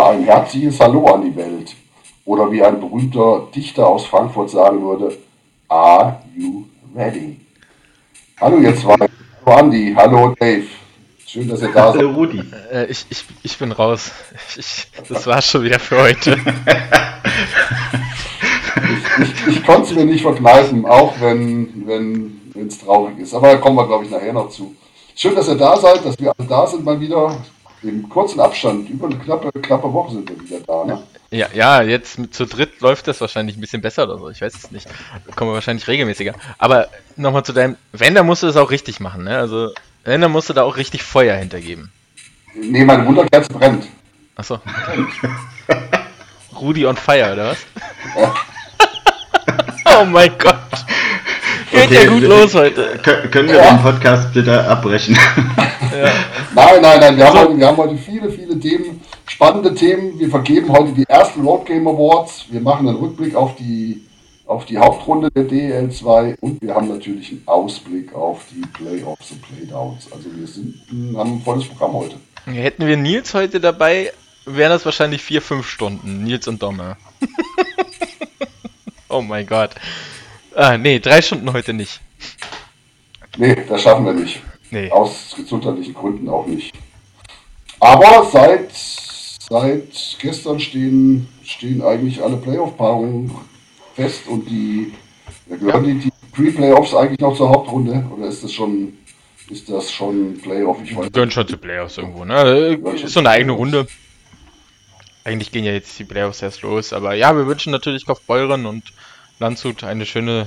Ja, ein herzliches Hallo an die Welt. Oder wie ein berühmter Dichter aus Frankfurt sagen würde, Are you ready? Hallo ihr zwei. Hallo Andi, hallo Dave. Schön, dass ihr da seid. Hallo Rudi. Äh, ich, ich, ich bin raus. Ich, das war's schon wieder für heute. Ich, ich, ich konnte es mir nicht verkneifen, auch wenn wenn es traurig ist. Aber da kommen wir, glaube ich, nachher noch zu. Schön, dass ihr da seid, dass wir alle da sind mal wieder. Im kurzen Abstand, über eine knappe, knappe Woche sind wir wieder da. Ne? Ja, ja, jetzt mit, zu dritt läuft das wahrscheinlich ein bisschen besser oder so. Ich weiß es nicht. Da kommen wir wahrscheinlich regelmäßiger. Aber nochmal zu deinem, wenn, dann musst du es auch richtig machen. Ne? Also, wenn, dann musst du da auch richtig Feuer hintergeben. Nee, meine Wunderkerze brennt. Achso. Rudi on fire, oder was? Ja. oh mein Gott. Geht Okay, ja gut los heute. Kö- Können wir Ja. den Podcast bitte abbrechen? Ja. Nein, nein, nein, wir haben, So. heute, wir haben heute viele, viele Themen, spannende Themen. Wir vergeben heute die ersten Road Game Awards. Wir machen einen Rückblick auf die, auf die Hauptrunde der DL2 und wir haben natürlich einen Ausblick auf die Playoffs und Playdowns. Also wir sind, haben ein volles Programm heute. Hätten wir Nils heute dabei, wären das wahrscheinlich vier, fünf Stunden. Nils und Dommer. oh mein Gott. Ah, nee, drei Stunden heute nicht. Nee, das schaffen wir nicht. Nee. Aus gesundheitlichen Gründen auch nicht. Aber seit, seit gestern stehen, stehen eigentlich alle Playoff-Paarungen fest und die ja, gehören die, die Pre-Playoffs eigentlich noch zur Hauptrunde oder ist das schon ist das schon Playoff? Ich weiß gehören schon zu Playoffs irgendwo, ne? Ist so eine eigene Runde. Eigentlich gehen ja jetzt die Playoffs erst los, aber ja, wir wünschen natürlich Kaufbeuren und Landshut eine schöne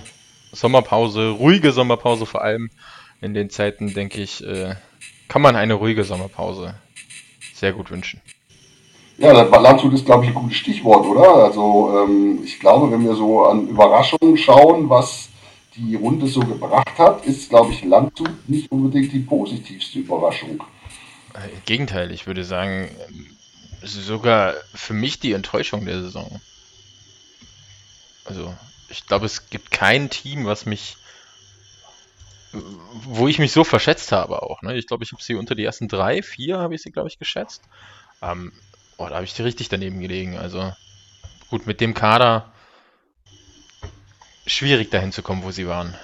Sommerpause, ruhige Sommerpause vor allem. In den Zeiten, denke ich, äh, kann man eine ruhige Sommerpause sehr gut wünschen. Ja, das Landshut ist, glaube ich, ein gutes Stichwort, oder? Also ähm, ich glaube, wenn wir so an Überraschungen schauen, was die Runde so gebracht hat, ist, glaube ich, Landshut nicht unbedingt die positivste Überraschung. Äh, Im Gegenteil, ich würde sagen, ähm, sogar für mich die Enttäuschung der Saison. Also, ich glaube, es gibt kein Team, was mich, wo ich mich so verschätzt habe auch. Ne? Ich glaube, ich habe sie unter die ersten drei, vier habe ich sie, glaube ich, geschätzt. Ähm, oh, da habe ich die richtig daneben gelegen. Also, gut, mit dem Kader schwierig dahin zu kommen, wo sie waren.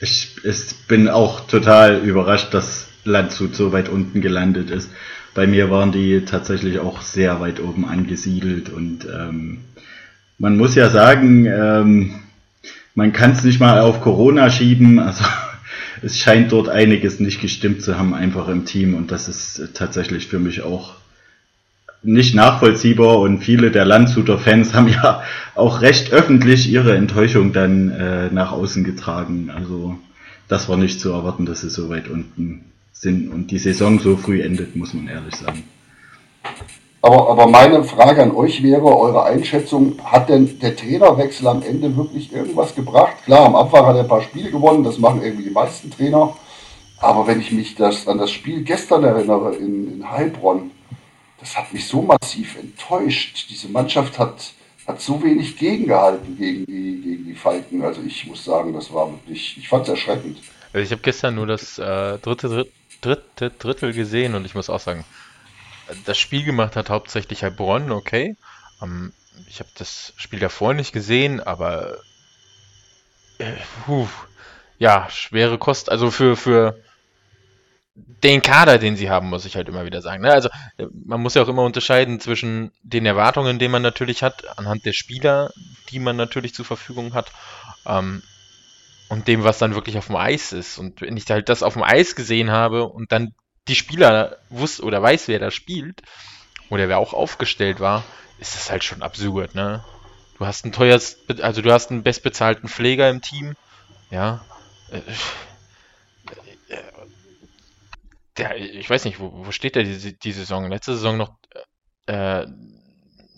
Ich, ich bin auch total überrascht, dass Landshut so weit unten gelandet ist. Bei mir waren die tatsächlich auch sehr weit oben angesiedelt und ähm, man muss ja sagen, ähm, man kann es nicht mal auf Corona schieben. Also es scheint dort einiges nicht gestimmt zu haben, einfach im Team und das ist äh, tatsächlich für mich auch nicht nachvollziehbar und viele der Landshuter Fans haben ja auch recht öffentlich ihre Enttäuschung dann äh, nach außen getragen. Also das war nicht zu erwarten, dass sie so weit unten sind und die Saison so früh endet, muss man ehrlich sagen. Aber, aber meine Frage an euch wäre, eure Einschätzung, hat denn der Trainerwechsel am Ende wirklich irgendwas gebracht? Klar, am Anfang hat er ein paar Spiele gewonnen, das machen irgendwie die meisten Trainer. Aber wenn ich mich das, an das Spiel gestern erinnere in, in Heilbronn, das hat mich so massiv enttäuscht. Diese Mannschaft hat, hat so wenig gegengehalten gegen die, gegen die Falken. Also ich muss sagen, das war wirklich, ich fand es erschreckend. Also ich habe gestern nur das äh, dritte, dritt, dritte Drittel gesehen und ich muss auch sagen, das Spiel gemacht hat hauptsächlich Heilbronn, okay. Ähm, ich habe das Spiel davor nicht gesehen, aber äh, puh, ja, schwere Kost. Also für, für den Kader, den sie haben, muss ich halt immer wieder sagen. Ne? Also äh, man muss ja auch immer unterscheiden zwischen den Erwartungen, die man natürlich hat, anhand der Spieler, die man natürlich zur Verfügung hat, ähm, und dem, was dann wirklich auf dem Eis ist. Und wenn ich halt das auf dem Eis gesehen habe und dann die Spieler wusste oder weiß, wer da spielt, oder wer auch aufgestellt war, ist das halt schon absurd, ne? Du hast einen teuerst, also du hast einen bestbezahlten Pfleger im Team, ja. Äh, äh, Der, ich weiß nicht, wo, wo steht der die, die Saison? Letzte Saison noch äh,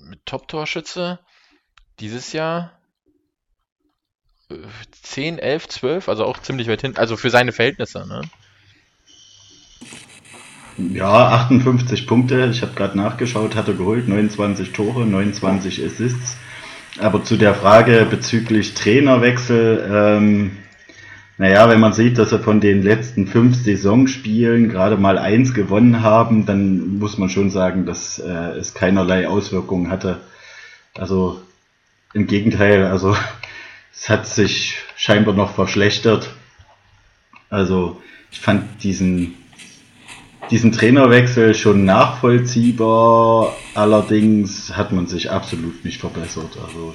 mit Top-Torschütze. Dieses Jahr äh, 10, 11, 12, also auch ziemlich weit hinten. Also für seine Verhältnisse, ne? Ja, 58 Punkte, ich habe gerade nachgeschaut, hat er geholt, 29 Tore, 29 Assists. Aber zu der Frage bezüglich Trainerwechsel, ähm, Naja, wenn man sieht, dass sie von den letzten fünf Saisonspielen gerade mal eins gewonnen haben, dann muss man schon sagen, dass äh, es keinerlei Auswirkungen hatte. Also im Gegenteil, also es hat sich scheinbar noch verschlechtert. Also ich fand diesen, diesen Trainerwechsel schon nachvollziehbar, allerdings hat man sich absolut nicht verbessert. Also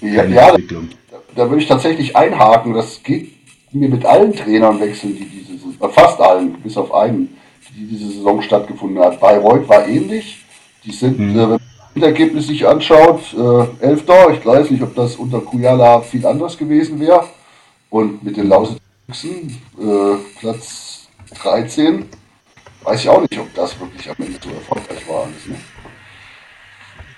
ja, ja, Entwicklung da würde ich tatsächlich einhaken. Das geht mir mit allen Trainern wechseln, die diese Saison, äh, fast allen, bis auf einen, die diese Saison stattgefunden hat. Bayreuth war ähnlich. Die sind, mhm. äh, wenn man das Ergebnis sich anschaut, äh, Elfter. Ich weiß nicht, ob das unter Kujala viel anders gewesen wäre. Und mit den Lausitzern äh, Platz 13. Weiß ich auch nicht, ob das wirklich am Ende so erfolgreich war. Alles, ne?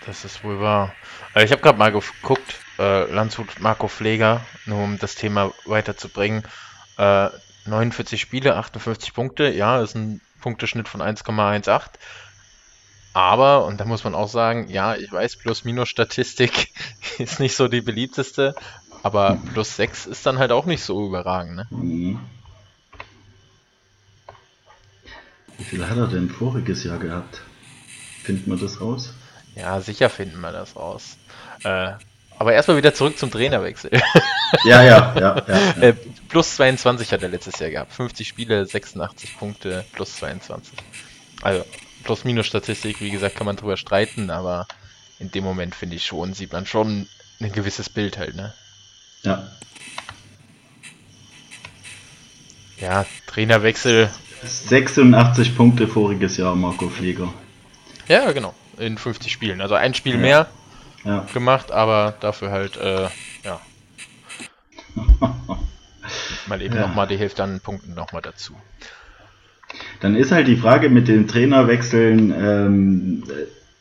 Das ist wohl wahr. Äh, ich habe gerade mal geguckt, äh, Landshut Marco Pfleger, nur um das Thema weiterzubringen. Äh, 49 Spiele, 58 Punkte, ja, ist ein Punkteschnitt von 1,18. Aber, und da muss man auch sagen, ja, ich weiß, Plus-Minus-Statistik ist nicht so die beliebteste, aber plus 6 ist dann halt auch nicht so überragend. Ne? Mhm. Wie viel hat er denn voriges Jahr gehabt? Finden wir das raus? Ja, sicher finden wir das raus. Äh, aber erstmal wieder zurück zum Trainerwechsel. Ja, ja, ja. ja, ja. Äh, plus 22 hat er letztes Jahr gehabt. 50 Spiele, 86 Punkte, plus 22. Also, Plus-Minus-Statistik, wie gesagt, kann man drüber streiten, aber in dem Moment finde ich schon, sieht man schon ein gewisses Bild halt, ne? Ja. Ja, Trainerwechsel. 86 Punkte voriges Jahr, Marco Pfleger. Ja, genau. In 50 Spielen. Also ein Spiel ja. mehr ja. gemacht, aber dafür halt, äh, ja. mal eben ja. nochmal die Hälfte an Punkten nochmal dazu. Dann ist halt die Frage mit den Trainerwechseln, ähm,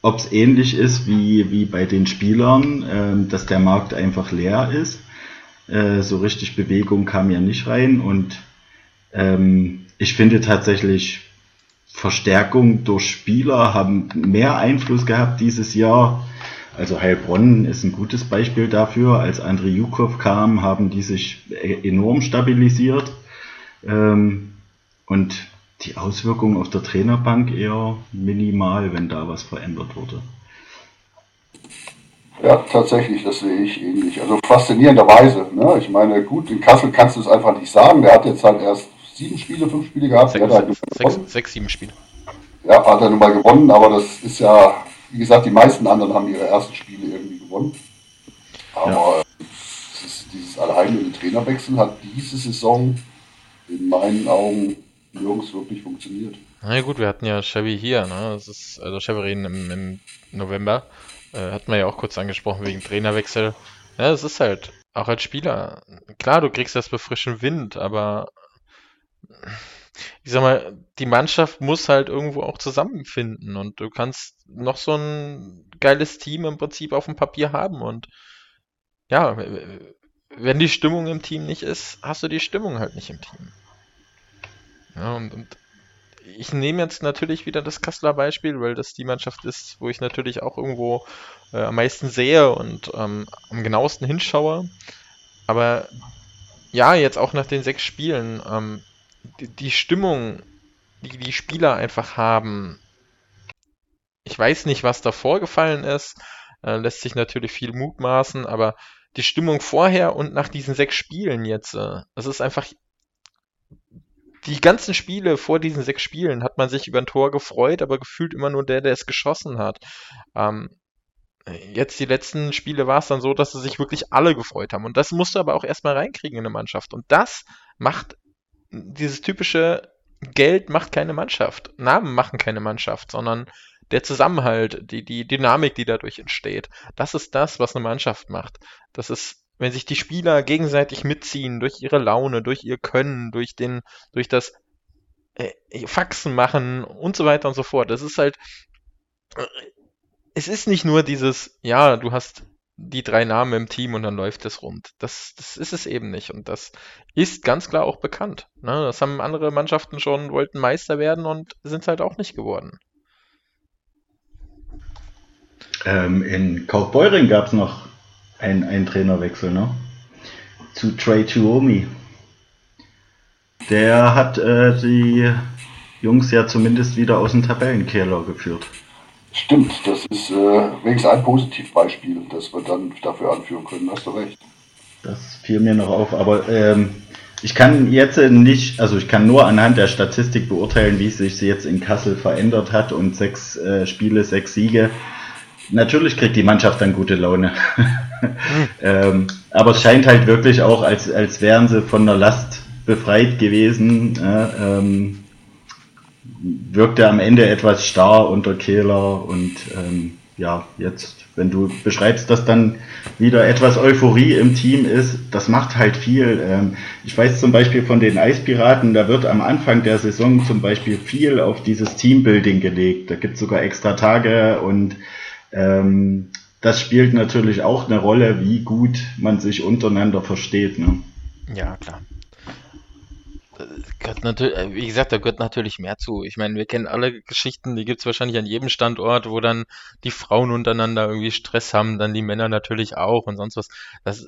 ob es ähnlich ist wie, wie bei den Spielern, ähm, dass der Markt einfach leer ist. Äh, so richtig Bewegung kam ja nicht rein und ähm, ich finde tatsächlich Verstärkung durch Spieler haben mehr Einfluss gehabt dieses Jahr also Heilbronn ist ein gutes Beispiel dafür. Als André Jukow kam, haben die sich enorm stabilisiert. Ähm, und die Auswirkungen auf der Trainerbank eher minimal, wenn da was verändert wurde. Ja, tatsächlich, das sehe ich ähnlich. Also faszinierenderweise. Ne? Ich meine, gut, in Kassel kannst du es einfach nicht sagen. Der hat jetzt halt erst sieben Spiele, fünf Spiele gehabt. Sechs, halt sechs, sechs, sieben Spiele. Ja, hat er nun mal gewonnen, aber das ist ja wie gesagt, die meisten anderen haben ihre ersten Spiele irgendwie gewonnen. Aber ja. ist, dieses allheimliche Trainerwechsel hat diese Saison in meinen Augen nirgends wirklich funktioniert. Na ja, gut, wir hatten ja Chevy hier, ne? Das ist, also Chevy im, im November. Äh, hatten wir ja auch kurz angesprochen wegen Trainerwechsel. Ja, es ist halt, auch als Spieler, klar, du kriegst das bei frischem Wind, aber ich sag mal, die Mannschaft muss halt irgendwo auch zusammenfinden und du kannst noch so ein geiles Team im Prinzip auf dem Papier haben und ja, wenn die Stimmung im Team nicht ist, hast du die Stimmung halt nicht im Team. Ja, und, und ich nehme jetzt natürlich wieder das Kasseler Beispiel, weil das die Mannschaft ist, wo ich natürlich auch irgendwo äh, am meisten sehe und ähm, am genauesten hinschaue. Aber ja, jetzt auch nach den sechs Spielen, ähm, die, die Stimmung, die die Spieler einfach haben, ich weiß nicht, was da vorgefallen ist, äh, lässt sich natürlich viel mutmaßen, aber die Stimmung vorher und nach diesen sechs Spielen jetzt, äh, ist einfach die ganzen Spiele vor diesen sechs Spielen hat man sich über ein Tor gefreut, aber gefühlt immer nur der, der es geschossen hat. Ähm, jetzt die letzten Spiele war es dann so, dass sie sich wirklich alle gefreut haben. Und das musst du aber auch erstmal reinkriegen in eine Mannschaft. Und das macht dieses typische Geld macht keine Mannschaft, Namen machen keine Mannschaft, sondern der Zusammenhalt, die, die Dynamik, die dadurch entsteht, das ist das, was eine Mannschaft macht. Das ist, wenn sich die Spieler gegenseitig mitziehen, durch ihre Laune, durch ihr Können, durch den, durch das äh, Faxen machen und so weiter und so fort. Das ist halt, äh, es ist nicht nur dieses, ja, du hast die drei Namen im Team und dann läuft es rund. Das, das ist es eben nicht. Und das ist ganz klar auch bekannt. Ne? Das haben andere Mannschaften schon, wollten Meister werden und sind es halt auch nicht geworden. Ähm, in Kaufbeuren gab es noch einen, einen Trainerwechsel, ne? zu Trey Tuomi. Der hat äh, die Jungs ja zumindest wieder aus dem Tabellenkeller geführt. Stimmt, das ist äh, wenigstens ein Positivbeispiel, das wir dann dafür anführen können, hast du recht. Das fiel mir noch auf, aber ähm, ich kann jetzt nicht, also ich kann nur anhand der Statistik beurteilen, wie sich sie jetzt in Kassel verändert hat und sechs äh, Spiele, sechs Siege. Natürlich kriegt die Mannschaft dann gute Laune. ähm, aber es scheint halt wirklich auch, als, als wären sie von der Last befreit gewesen. Äh, ähm, wirkte am Ende etwas starr unter Kehler und ähm, ja, jetzt, wenn du beschreibst, dass dann wieder etwas Euphorie im Team ist, das macht halt viel. Ähm, ich weiß zum Beispiel von den Eispiraten, da wird am Anfang der Saison zum Beispiel viel auf dieses Teambuilding gelegt. Da gibt es sogar extra Tage und ähm, das spielt natürlich auch eine Rolle, wie gut man sich untereinander versteht. Ne? Ja, klar natürlich, äh, wie gesagt, da gehört natürlich mehr zu. Ich meine, wir kennen alle Geschichten, die gibt es wahrscheinlich an jedem Standort, wo dann die Frauen untereinander irgendwie Stress haben, dann die Männer natürlich auch und sonst was. Das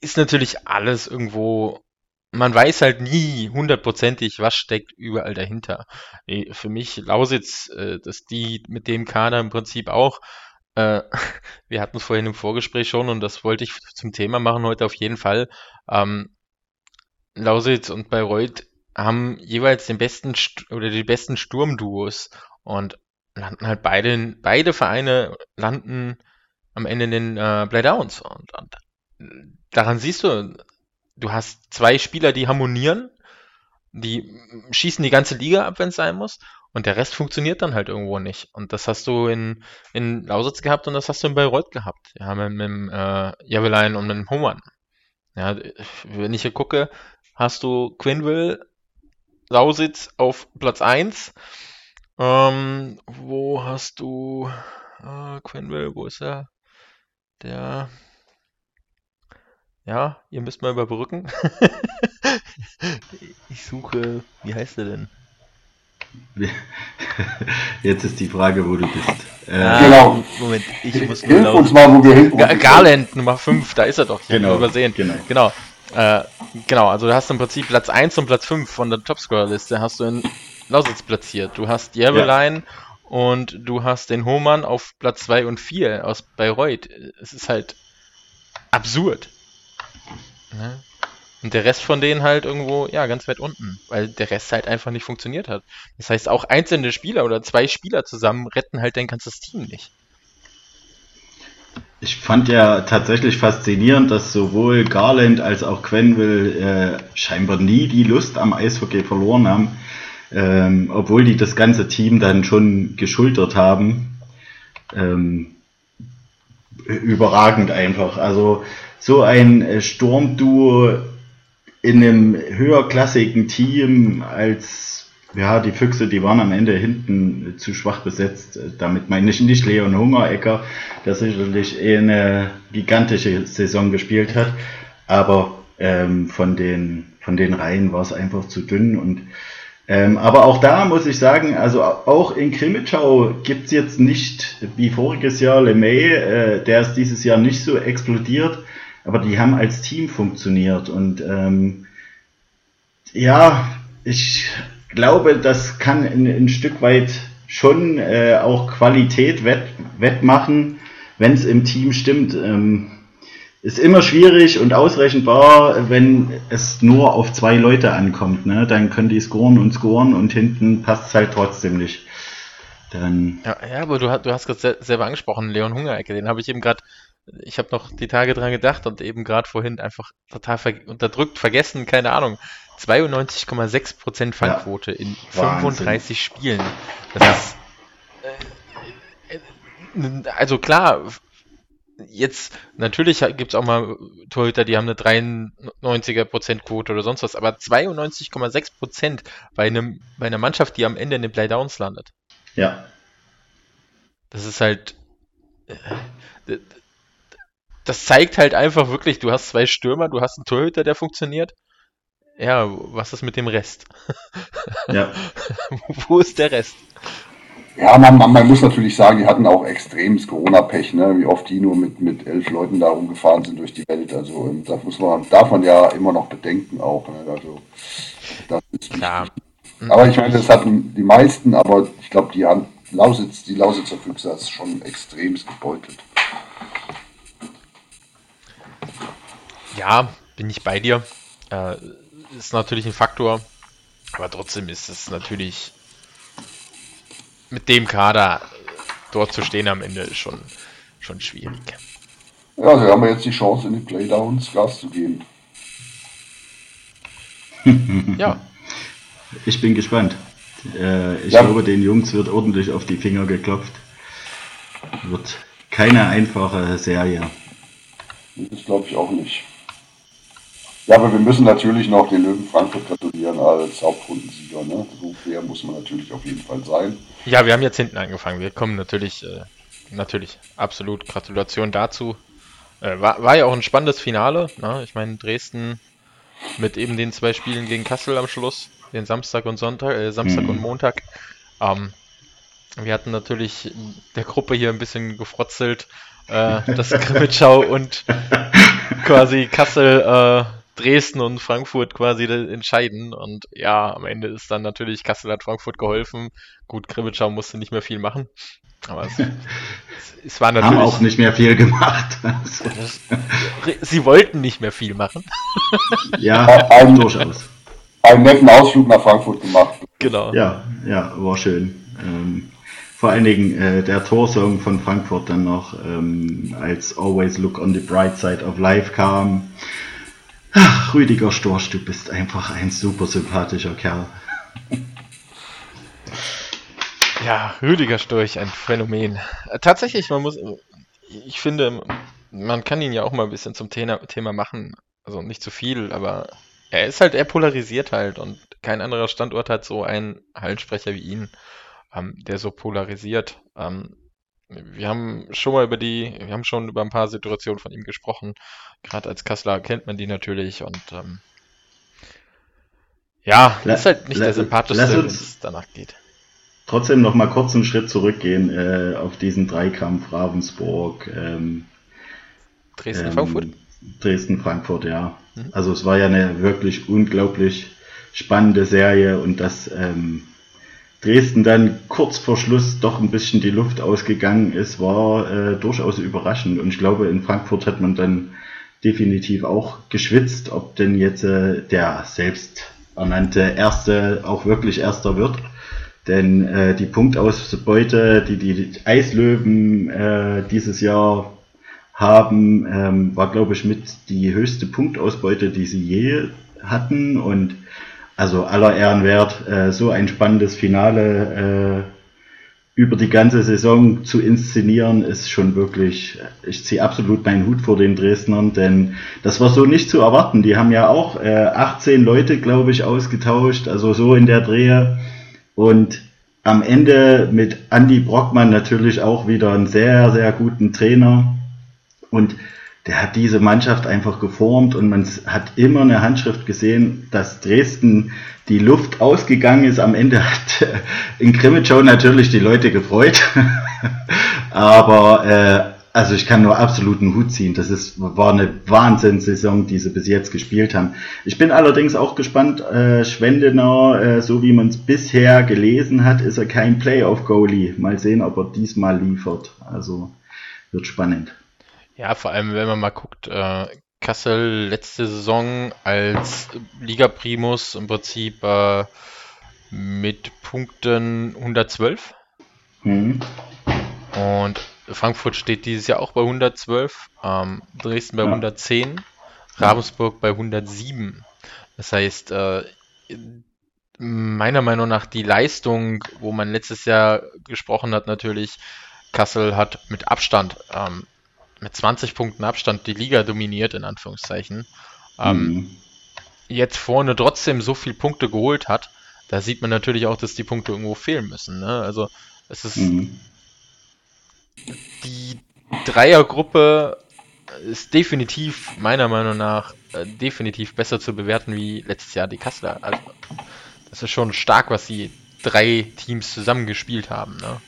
ist natürlich alles irgendwo, man weiß halt nie hundertprozentig, was steckt überall dahinter. Für mich Lausitz, äh, dass die mit dem Kader im Prinzip auch äh, wir hatten es vorhin im Vorgespräch schon und das wollte ich zum Thema machen heute auf jeden Fall. Ähm, Lausitz und Bayreuth haben jeweils den besten St oder die besten Sturmduos und landen halt beide, beide Vereine landen am Ende in den äh, Playdowns. Und, und daran siehst du, du hast zwei Spieler, die harmonieren, die schießen die ganze Liga ab, wenn es sein muss. Und der Rest funktioniert dann halt irgendwo nicht. Und das hast du in, in Lausitz gehabt und das hast du in Bayreuth gehabt. Ja, mit, mit äh, Javelein und mit dem Hohmann. Ja, wenn ich hier gucke, hast du Quinville, Lausitz auf Platz 1. Ähm, wo hast du äh, Quinville, wo ist er? Der. Ja, ihr müsst mal überbrücken. ich suche, wie heißt er denn? Jetzt ist die Frage, wo du bist. Äh, ah, genau. Moment, ich muss nur Hilf uns mal, wo wir hin. Garland Nummer 5, da ist er doch. Genau. Übersehen. Genau. genau. Äh, genau, also du hast im Prinzip Platz 1 und Platz 5 von der Topscorer-Liste hast du in Lausitz platziert. Du hast Jervelein ja. und du hast den Hohmann auf Platz 2 und 4 aus Bayreuth. Es ist halt absurd. Ne? Und der Rest von denen halt irgendwo, ja, ganz weit unten, weil der Rest halt einfach nicht funktioniert hat. Das heißt, auch einzelne Spieler oder zwei Spieler zusammen retten halt dein ganzes Team nicht. Ich fand ja tatsächlich faszinierend, dass sowohl Garland als auch Quenville äh, scheinbar nie die Lust am Eishockey verloren haben, ähm, obwohl die das ganze Team dann schon geschultert haben. Ähm, überragend einfach. Also so ein äh, Sturmduo in einem höherklassigen Team als ja, die Füchse, die waren am Ende hinten zu schwach besetzt. Damit meine ich nicht Leon Hungerecker, der sicherlich eh eine gigantische Saison gespielt hat. Aber ähm, von, den, von den Reihen war es einfach zu dünn. Und, ähm, aber auch da muss ich sagen, also auch in Krimitschau gibt's jetzt nicht wie voriges Jahr LeMay, äh, der ist dieses Jahr nicht so explodiert, aber die haben als Team funktioniert. Und ähm, ja, ich glaube, das kann ein, ein Stück weit schon äh, auch Qualität wett, wettmachen, wenn es im Team stimmt. Ähm, ist immer schwierig und ausrechenbar, wenn es nur auf zwei Leute ankommt. Ne? Dann können die scoren und scoren und hinten passt es halt trotzdem nicht. Dann ja, ja, aber du, du hast gerade selber angesprochen, Leon Hungerecke, den habe ich eben gerade, ich habe noch die Tage dran gedacht und eben gerade vorhin einfach total ver unterdrückt, vergessen, keine Ahnung. 92,6% Fangquote ja. in 35 Wahnsinn. Spielen. Das ist. Äh, also klar, jetzt, natürlich gibt es auch mal Torhüter, die haben eine 93er Quote oder sonst was, aber 92,6% bei, einem, bei einer Mannschaft, die am Ende in den Playdowns landet. Ja. Das ist halt. Äh, das zeigt halt einfach wirklich, du hast zwei Stürmer, du hast einen Torhüter, der funktioniert ja, was ist mit dem Rest? Ja. Wo ist der Rest? Ja, man, man, man, muss natürlich sagen, die hatten auch extremes Corona-Pech, ne? wie oft die nur mit, mit elf Leuten da rumgefahren sind durch die Welt. Also ähm, das muss man, darf man ja immer noch bedenken auch. Ne? Also, das ist Klar. Aber ich meine, das hatten die meisten, aber ich glaube, die haben Lausitz, die Lausitzer Füchse ist schon extremst gebeutelt. Ja, bin ich bei dir. Äh, ist natürlich ein Faktor, aber trotzdem ist es natürlich mit dem Kader dort zu stehen am Ende ist schon, schon schwierig. Ja, sie haben jetzt die Chance, in die Playdowns Gas zu geben. ja. Ich bin gespannt. Äh, ich ja. glaube, den Jungs wird ordentlich auf die Finger geklopft. Wird keine einfache Serie. Das glaube ich auch nicht. Ja, aber wir müssen natürlich noch den Löwen Frankfurt gratulieren als Hauptrundensieger. Ne? So fair muss man natürlich auf jeden Fall sein. Ja, wir haben jetzt hinten angefangen. Wir kommen natürlich, äh, natürlich, absolut Gratulation dazu. Äh, war, war ja auch ein spannendes Finale. Ne? Ich meine, Dresden mit eben den zwei Spielen gegen Kassel am Schluss, den Samstag und Sonntag, äh, Samstag mhm. und Montag. Ähm, wir hatten natürlich der Gruppe hier ein bisschen gefrotzelt, äh, dass Grimmitschau und quasi Kassel äh, Dresden und Frankfurt quasi entscheiden. Und ja, am Ende ist dann natürlich Kassel hat Frankfurt geholfen. Gut, Krimitschau musste nicht mehr viel machen. Aber es, es war natürlich. Haben auch nicht mehr viel gemacht. sie wollten nicht mehr viel machen. ja, ein, durchaus. Einen netten Ausflug nach Frankfurt gemacht. Genau. Ja, ja, war schön. Ähm, vor allen Dingen äh, der Torsong von Frankfurt dann noch, ähm, als Always Look on the Bright Side of Life kam. Ach, Rüdiger Storch, du bist einfach ein super sympathischer Kerl. Ja, Rüdiger Storch, ein Phänomen. Äh, tatsächlich, man muss, ich finde, man kann ihn ja auch mal ein bisschen zum Thema, machen. Also nicht zu viel, aber er ist halt, er polarisiert halt und kein anderer Standort hat so einen Hallensprecher wie ihn, ähm, der so polarisiert. Ähm, wir haben schon mal über die, wir haben schon über ein paar Situationen von ihm gesprochen. Gerade als Kassler kennt man die natürlich und ähm, ja, La ist halt nicht der sympathischste, wenn es danach geht. Trotzdem noch mal kurz einen Schritt zurückgehen äh, auf diesen Dreikampf Ravensburg. Ähm, Dresden-Frankfurt? Ähm, Dresden-Frankfurt, ja. Mhm. Also es war ja eine wirklich unglaublich spannende Serie und das ähm, Dresden dann kurz vor Schluss doch ein bisschen die Luft ausgegangen ist, war äh, durchaus überraschend. Und ich glaube, in Frankfurt hat man dann definitiv auch geschwitzt, ob denn jetzt äh, der selbst ernannte Erste auch wirklich Erster wird. Denn äh, die Punktausbeute, die die Eislöwen äh, dieses Jahr haben, ähm, war, glaube ich, mit die höchste Punktausbeute, die sie je hatten. Und also aller Ehren wert, äh, so ein spannendes Finale äh, über die ganze Saison zu inszenieren, ist schon wirklich, ich ziehe absolut meinen Hut vor den Dresdnern, denn das war so nicht zu erwarten. Die haben ja auch äh, 18 Leute, glaube ich, ausgetauscht, also so in der Drehe. Und am Ende mit Andy Brockmann natürlich auch wieder einen sehr, sehr guten Trainer. Und der hat diese Mannschaft einfach geformt und man hat immer eine Handschrift gesehen, dass Dresden die Luft ausgegangen ist. Am Ende hat in Krimitschau natürlich die Leute gefreut. Aber äh, also ich kann nur absoluten Hut ziehen. Das ist, war eine Wahnsinnssaison, die sie bis jetzt gespielt haben. Ich bin allerdings auch gespannt, äh, Schwendener, äh, so wie man es bisher gelesen hat, ist er kein Playoff-Goalie. Mal sehen, ob er diesmal liefert. Also wird spannend. Ja, vor allem, wenn man mal guckt, äh, Kassel letzte Saison als Liga-Primus im Prinzip äh, mit Punkten 112. Mhm. Und Frankfurt steht dieses Jahr auch bei 112, ähm, Dresden bei ja. 110, Ravensburg bei 107. Das heißt, äh, meiner Meinung nach die Leistung, wo man letztes Jahr gesprochen hat, natürlich, Kassel hat mit Abstand ähm, mit 20 Punkten Abstand die Liga dominiert, in Anführungszeichen, ähm, mhm. jetzt vorne trotzdem so viele Punkte geholt hat, da sieht man natürlich auch, dass die Punkte irgendwo fehlen müssen. Ne? Also es ist mhm. die Dreiergruppe ist definitiv, meiner Meinung nach, äh, definitiv besser zu bewerten wie letztes Jahr die Kassler. Also, das ist schon stark, was die drei Teams zusammengespielt haben. Ne?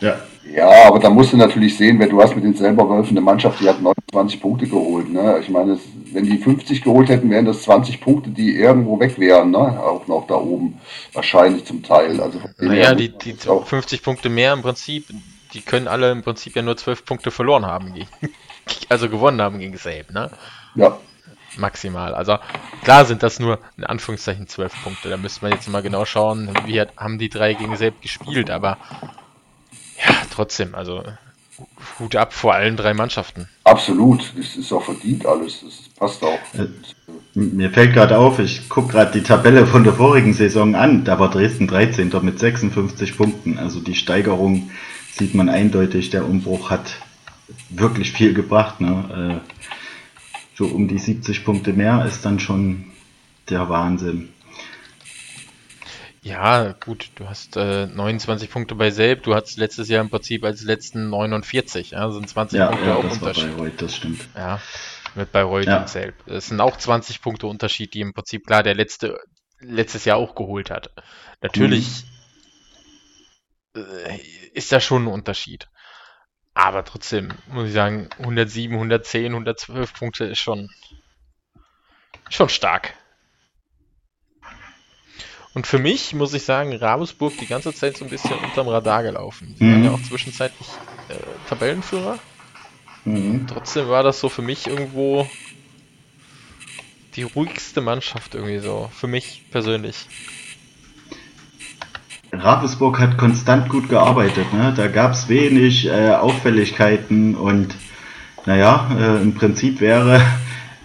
Ja. Ja, aber da musst du natürlich sehen, wenn du hast mit den selber Wölfen eine Mannschaft, die hat 29 Punkte geholt. Ne? Ich meine, wenn die 50 geholt hätten, wären das 20 Punkte, die irgendwo weg wären, ne? Auch noch da oben. Wahrscheinlich zum Teil. Also naja, die, die 50 Punkte mehr im Prinzip, die können alle im Prinzip ja nur 12 Punkte verloren haben. also gewonnen haben gegen Sabe, ne? Ja. Maximal. Also klar sind das nur in Anführungszeichen 12 Punkte. Da müsste man jetzt mal genau schauen, wie haben die drei gegen Sabe gespielt, aber ja, trotzdem, also Hut ab vor allen drei Mannschaften. Absolut, das ist auch verdient alles, das passt auch. Äh, mir fällt gerade auf, ich gucke gerade die Tabelle von der vorigen Saison an, da war Dresden 13. mit 56 Punkten, also die Steigerung sieht man eindeutig, der Umbruch hat wirklich viel gebracht. Ne? Äh, so um die 70 Punkte mehr ist dann schon der Wahnsinn. Ja, gut, du hast äh, 29 Punkte bei Selb, du hattest letztes Jahr im Prinzip als letzten 49, ja, sind 20 ja, Punkte ja, auch das Unterschied. War Bayreuth, das stimmt. Ja, mit Bayreuth ja. und Selb. Es sind auch 20 Punkte Unterschied, die im Prinzip klar der letzte letztes Jahr auch geholt hat. Natürlich mhm. äh, ist da schon ein Unterschied. Aber trotzdem muss ich sagen, 107, 110, 112 Punkte ist schon schon stark. Und für mich muss ich sagen, Ravensburg die ganze Zeit so ein bisschen unterm Radar gelaufen. Sie mhm. waren ja auch zwischenzeitlich äh, Tabellenführer. Mhm. Trotzdem war das so für mich irgendwo die ruhigste Mannschaft irgendwie so. Für mich persönlich. Ravensburg hat konstant gut gearbeitet. Ne? Da gab es wenig äh, Auffälligkeiten und naja, äh, im Prinzip wäre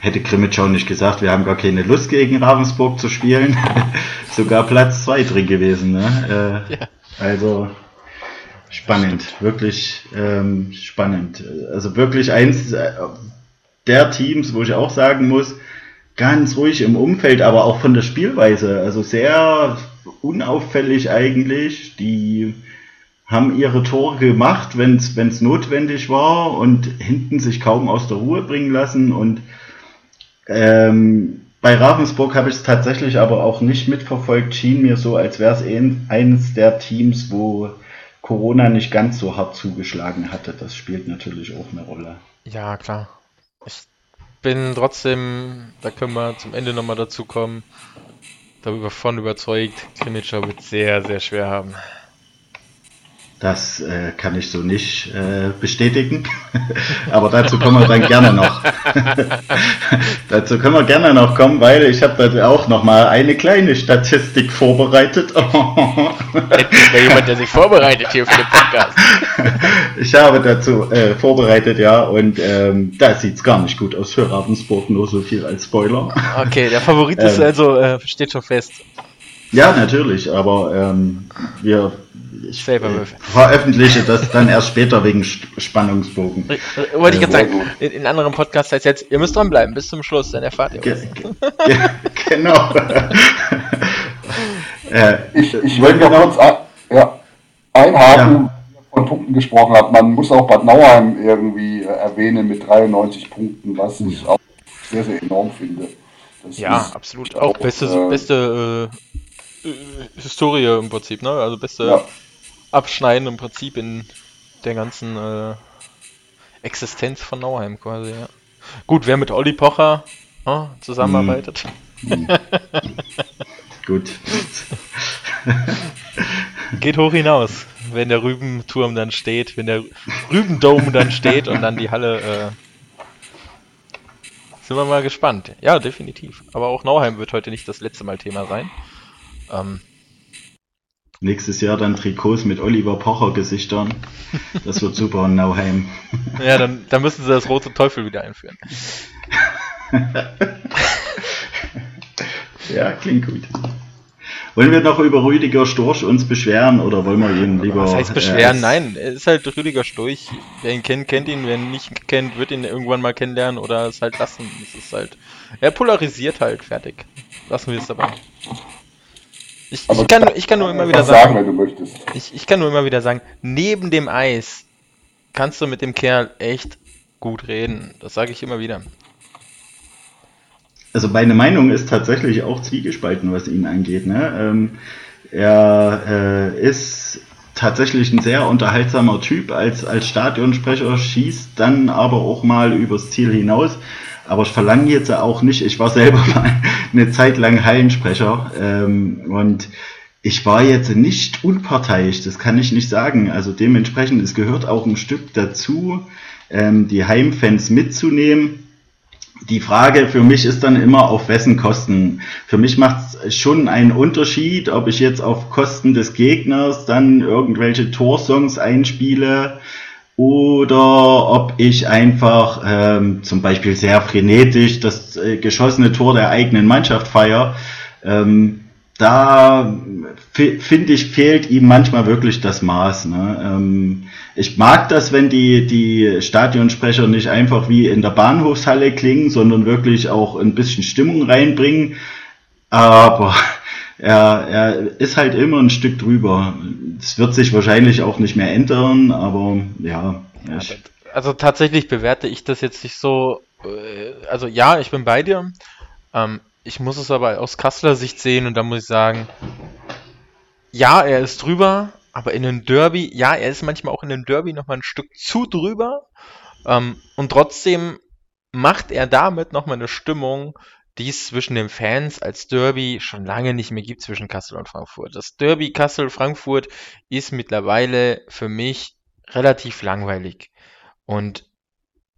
hätte Krimitschau nicht gesagt, wir haben gar keine Lust gegen Ravensburg zu spielen, sogar Platz 2 drin gewesen. Ne? Äh, ja. Also spannend, wirklich ähm, spannend. Also wirklich eins äh, der Teams, wo ich auch sagen muss, ganz ruhig im Umfeld, aber auch von der Spielweise, also sehr unauffällig eigentlich. Die haben ihre Tore gemacht, wenn es notwendig war und hinten sich kaum aus der Ruhe bringen lassen und ähm, bei Ravensburg habe ich es tatsächlich aber auch nicht mitverfolgt. Schien mir so, als wäre es eines der Teams, wo Corona nicht ganz so hart zugeschlagen hatte. Das spielt natürlich auch eine Rolle. Ja, klar. Ich bin trotzdem, da können wir zum Ende nochmal dazu kommen, darüber von überzeugt, Krimitschau wird sehr, sehr schwer haben. Das äh, kann ich so nicht äh, bestätigen. Aber dazu kommen wir dann gerne noch. dazu können wir gerne noch kommen, weil ich habe da auch noch mal eine kleine Statistik vorbereitet. Endlich mal jemand, der sich vorbereitet hier für den Podcast. ich habe dazu äh, vorbereitet, ja, und ähm, da sieht es gar nicht gut aus für Ravensburg, nur so viel als Spoiler. Okay, der Favorit ist ähm, also, äh, steht schon fest. Ja, natürlich, aber ähm, wir ich äh, veröffentliche das dann erst später wegen Spannungsbogen. Äh, wollte ich jetzt sagen, in, in, anderen Podcasts heißt jetzt, ihr müsst dranbleiben bis zum Schluss, dann erfahrt ihr was. Ge genau. äh, ich ich wollte noch kurz ein, ja, einhaken, ja. von Punkten gesprochen habt. Man muss auch Bad Nauheim irgendwie äh, erwähnen mit 93 Punkten, was ich auch sehr, sehr enorm finde. Das ja, absolut. Auch, auch beste, äh, beste äh, Historie im Prinzip, ne? Also beste ja abschneiden im Prinzip in der ganzen äh, Existenz von Nauheim quasi, ja. Gut, wer mit Olli Pocher oh, zusammenarbeitet. Mm. Gut. Geht hoch hinaus, wenn der Rübenturm dann steht, wenn der Rübendome dann steht und dann die Halle. Äh, sind wir mal gespannt. Ja, definitiv. Aber auch Nauheim wird heute nicht das letzte Mal Thema sein. Ähm, Nächstes Jahr dann Trikots mit Oliver Pocher Gesichtern. Das wird super in Nauheim. Ja, dann, dann müssen sie das rote Teufel wieder einführen. ja, klingt gut. Wollen wir noch über Rüdiger Storch uns beschweren oder wollen wir ihn lieber. Was heißt beschweren? Äh, Nein, er ist halt Rüdiger Storch. Wer ihn kennt, kennt ihn. Wer ihn nicht kennt, wird ihn irgendwann mal kennenlernen oder es halt lassen. Es ist halt. Er polarisiert halt, fertig. Lassen wir es dabei. Ich, ich, kann, ich kann nur immer wieder sagen, sagen wenn du möchtest. Ich, ich kann nur immer wieder sagen, neben dem Eis kannst du mit dem Kerl echt gut reden. Das sage ich immer wieder. Also meine Meinung ist tatsächlich auch zwiegespalten, was ihn angeht. Ne? Ähm, er äh, ist tatsächlich ein sehr unterhaltsamer Typ als, als Stadionsprecher, schießt dann aber auch mal übers Ziel hinaus. Aber ich verlange jetzt auch nicht, ich war selber mal eine Zeit lang Hallensprecher ähm, und ich war jetzt nicht unparteiisch, das kann ich nicht sagen. Also dementsprechend, es gehört auch ein Stück dazu, ähm, die Heimfans mitzunehmen. Die Frage für mich ist dann immer, auf wessen Kosten. Für mich macht es schon einen Unterschied, ob ich jetzt auf Kosten des Gegners dann irgendwelche Torsongs einspiele oder ob ich einfach ähm, zum Beispiel sehr frenetisch das äh, geschossene Tor der eigenen Mannschaft feiere. Ähm, da finde ich, fehlt ihm manchmal wirklich das Maß. Ne? Ähm, ich mag das, wenn die, die Stadionsprecher nicht einfach wie in der Bahnhofshalle klingen, sondern wirklich auch ein bisschen Stimmung reinbringen. Aber er, er ist halt immer ein Stück drüber. Es wird sich wahrscheinlich auch nicht mehr ändern, aber ja. Ich, also tatsächlich bewerte ich das jetzt nicht so. Äh, also ja, ich bin bei dir. Ähm, ich muss es aber aus Kasseler Sicht sehen und da muss ich sagen, ja, er ist drüber, aber in einem Derby, ja, er ist manchmal auch in einem Derby nochmal ein Stück zu drüber. Ähm, und trotzdem macht er damit nochmal eine Stimmung, die es zwischen den Fans als Derby schon lange nicht mehr gibt zwischen Kassel und Frankfurt. Das Derby Kassel-Frankfurt ist mittlerweile für mich relativ langweilig. Und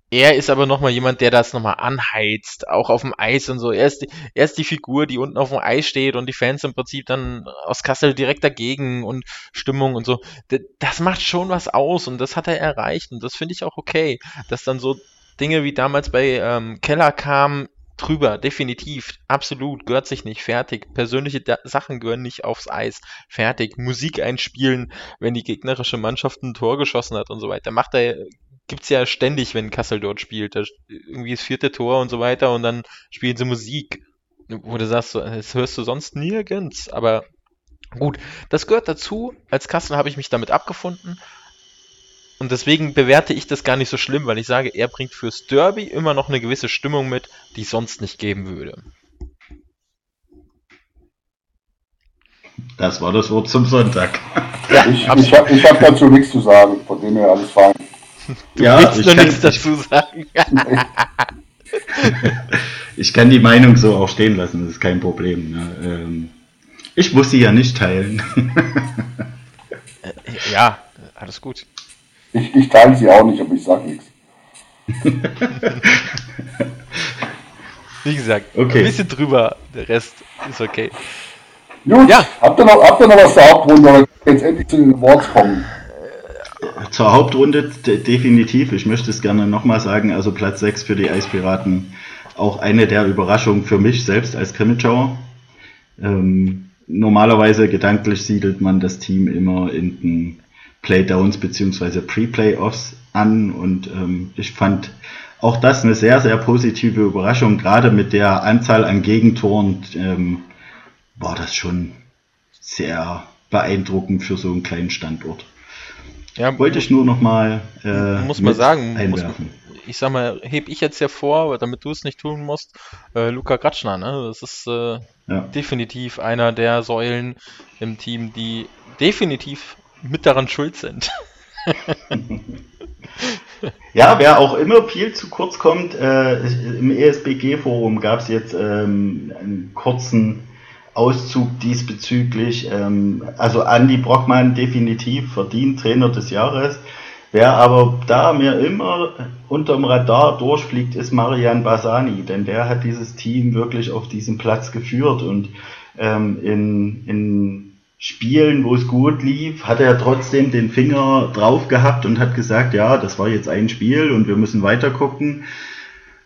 er ist aber nochmal jemand, der das nochmal anheizt, auch auf dem Eis und so. Er ist, die, er ist die Figur, die unten auf dem Eis steht und die Fans im Prinzip dann aus Kassel direkt dagegen und Stimmung und so. Das macht schon was aus und das hat er erreicht und das finde ich auch okay, dass dann so Dinge wie damals bei ähm, Keller kamen, drüber, definitiv, absolut, gehört sich nicht, fertig. Persönliche da Sachen gehören nicht aufs Eis, fertig. Musik einspielen, wenn die gegnerische Mannschaft ein Tor geschossen hat und so weiter. Macht er gibt's ja ständig, wenn Kassel dort spielt. Da irgendwie das vierte Tor und so weiter und dann spielen sie Musik. Wo du sagst, das hörst du sonst nirgends. Aber gut, das gehört dazu. Als Kassel habe ich mich damit abgefunden. Und deswegen bewerte ich das gar nicht so schlimm, weil ich sage, er bringt fürs Derby immer noch eine gewisse Stimmung mit, die es sonst nicht geben würde. Das war das Wort zum Sonntag. Ja, ich ich habe hab dazu nichts zu sagen, von dem her alles fein. Du ja, willst nur nichts dazu sagen. ich kann die Meinung so auch stehen lassen, das ist kein Problem. Ne? Ähm, ich muss sie ja nicht teilen. Äh, ja, alles gut. Ich, ich teile sie auch nicht, aber ich sage nichts. Wie gesagt, okay. ein bisschen drüber, der Rest ist okay. Gut, ja. habt, ihr noch, habt ihr noch was zur Hauptrunde oder jetzt endlich zu den Awards kommen? Zur Hauptrunde definitiv. Ich möchte es gerne nochmal sagen. Also Platz 6 für die Eispiraten. Auch eine der Überraschungen für mich selbst als Krimitschauer. Ähm, normalerweise gedanklich siedelt man das Team immer in den Playdowns bzw. Pre-Playoffs an und ähm, ich fand auch das eine sehr, sehr positive Überraschung. Gerade mit der Anzahl an Gegentoren ähm, war das schon sehr beeindruckend für so einen kleinen Standort. Ja, Wollte ich nur noch mal äh, muss man sagen, einwerfen. Muss, ich sag mal, heb ich jetzt hervor, damit du es nicht tun musst, äh, Luca Gratschner, ne? Das ist äh, ja. definitiv einer der Säulen im Team, die definitiv mit daran schuld sind. ja, wer auch immer viel zu kurz kommt, äh, im ESBG-Forum gab es jetzt ähm, einen kurzen Auszug diesbezüglich. Ähm, also Andy Brockmann definitiv verdient Trainer des Jahres. Wer aber da mir immer unterm Radar durchfliegt, ist Marian Basani, denn der hat dieses Team wirklich auf diesen Platz geführt und ähm, in, in Spielen, wo es gut lief, hat er trotzdem den Finger drauf gehabt und hat gesagt, ja, das war jetzt ein Spiel und wir müssen weiter gucken.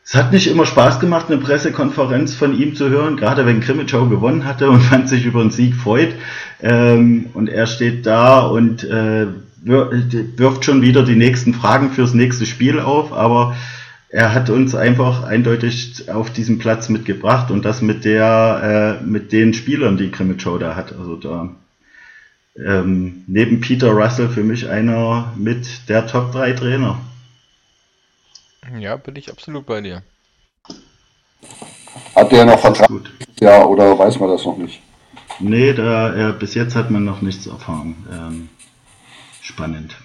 Es hat nicht immer Spaß gemacht, eine Pressekonferenz von ihm zu hören, gerade wenn Krimitschau gewonnen hatte und man sich über einen Sieg freut. Ähm, und er steht da und äh, wirft schon wieder die nächsten Fragen fürs nächste Spiel auf, aber er hat uns einfach eindeutig auf diesen Platz mitgebracht und das mit der, äh, mit den Spielern, die Krimitschau da hat. Also da ähm, neben Peter Russell für mich einer mit der Top 3 Trainer. Ja, bin ich absolut bei dir. Hat der noch Vertrag? Ja, oder weiß man das noch nicht? Nee, da, äh, bis jetzt hat man noch nichts erfahren. Ähm, spannend.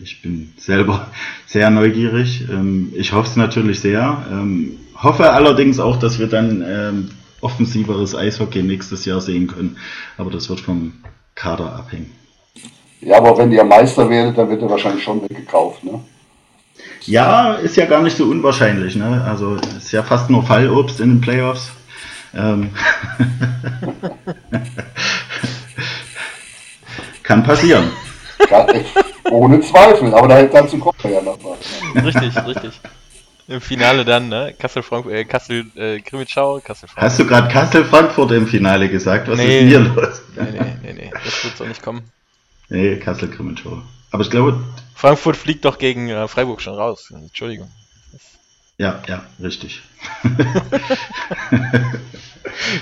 Ich bin selber sehr neugierig. Ähm, ich hoffe es natürlich sehr. Ähm, hoffe allerdings auch, dass wir dann ähm, offensiveres Eishockey nächstes Jahr sehen können. Aber das wird vom Kader abhängen. Ja, aber wenn ihr Meister werdet, dann wird er wahrscheinlich schon weggekauft, ne? Ja, ist ja gar nicht so unwahrscheinlich. Ne? Also ist ja fast nur Fallobst in den Playoffs. Ähm Kann passieren. ohne Zweifel, aber da, dazu kommt er ja noch was. Richtig, richtig. Im Finale dann, ne? Kassel, Frankfurt, äh, Kassel, äh, Krimitschau, Kassel, Frankfurt. Hast du gerade Kassel, Frankfurt im Finale gesagt? Was nee, ist hier los? Nee, nee, nee, nee, das wird so nicht kommen. Nee, Kassel, Krimitschau. Aber ich glaube. Frankfurt fliegt doch gegen äh, Freiburg schon raus. Entschuldigung. Ja, ja, richtig.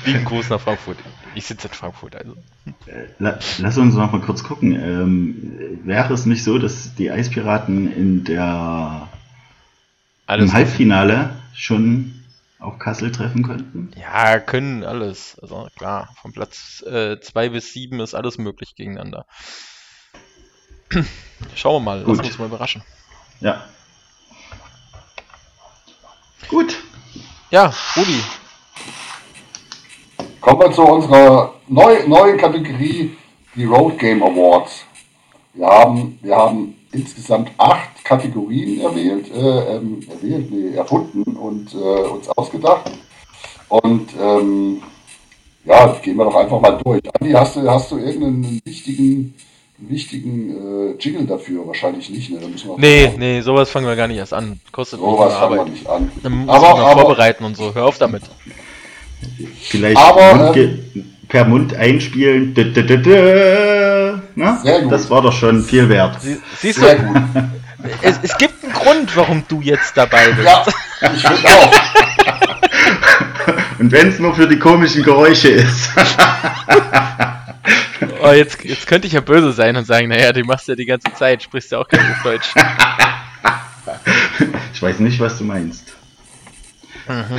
Lieben Gruß nach Frankfurt. Ich sitze in Frankfurt, also. Lass uns noch mal kurz gucken. Ähm, wäre es nicht so, dass die Eispiraten in der alles im Halbfinale schon auf Kassel treffen könnten? Ja, können alles. Also klar, von Platz 2 äh, bis 7 ist alles möglich gegeneinander. Schauen wir mal, Gut. lass uns mal überraschen. Ja. Gut. Ja, Rudi. Kommen wir zu unserer neu, neuen Kategorie, die Road Game Awards. Wir haben, wir haben insgesamt acht Kategorien erwählt, äh, ähm, erwählt nee, erfunden und äh, uns ausgedacht. Und ähm, ja, gehen wir doch einfach mal durch. Andi, hast du, hast du irgendeinen wichtigen wichtigen äh, Jingle dafür wahrscheinlich nicht. Ne? Da müssen wir nee, nee, sowas fangen wir gar nicht erst an. Kostet sowas fangen wir nicht an. Dann muss aber, aber vorbereiten und so. Hör auf damit. Vielleicht aber, ähm, per Mund einspielen. Dö, dö, dö, Na? Das war doch schon viel wert. Sie, siehst Sehr du, gut. Es, es, gibt einen Grund, warum du jetzt dabei bist. Ja, ich finde auch. Und wenn es nur für die komischen Geräusche ist. Oh, jetzt, jetzt könnte ich ja böse sein und sagen, naja, du machst ja die ganze Zeit, sprichst ja auch kein Deutsch. ich weiß nicht, was du meinst. Mhm.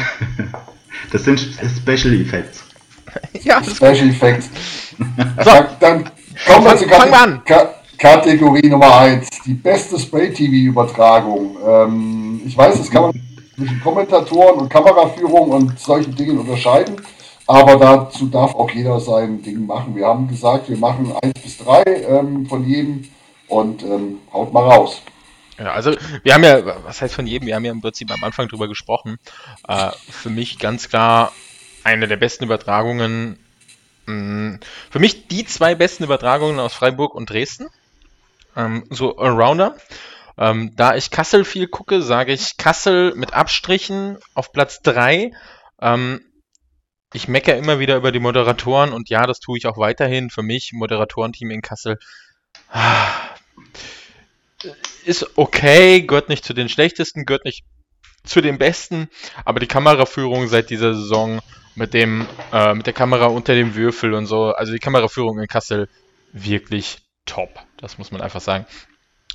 Das sind Special Effects. Ja, Special Effects. So. Dann kommen wir zur Kate Kategorie Nummer 1. Die beste Spray-TV-Übertragung. Ähm, ich weiß, das kann man zwischen Kommentatoren und Kameraführung und solchen Dingen unterscheiden. Aber dazu darf auch jeder sein Ding machen. Wir haben gesagt, wir machen eins bis drei ähm, von jedem und ähm, haut mal raus. Ja, also wir haben ja, was heißt von jedem? Wir haben ja im Prinzip am Anfang drüber gesprochen. Äh, für mich ganz klar eine der besten Übertragungen. Mm, für mich die zwei besten Übertragungen aus Freiburg und Dresden. Ähm, so Allrounder. Ähm, da ich Kassel viel gucke, sage ich Kassel mit Abstrichen auf Platz 3. Ähm, ich meckere immer wieder über die Moderatoren und ja, das tue ich auch weiterhin. Für mich, Moderatorenteam in Kassel, ist okay, gehört nicht zu den schlechtesten, gehört nicht zu den besten, aber die Kameraführung seit dieser Saison mit dem, äh, mit der Kamera unter dem Würfel und so, also die Kameraführung in Kassel wirklich top. Das muss man einfach sagen.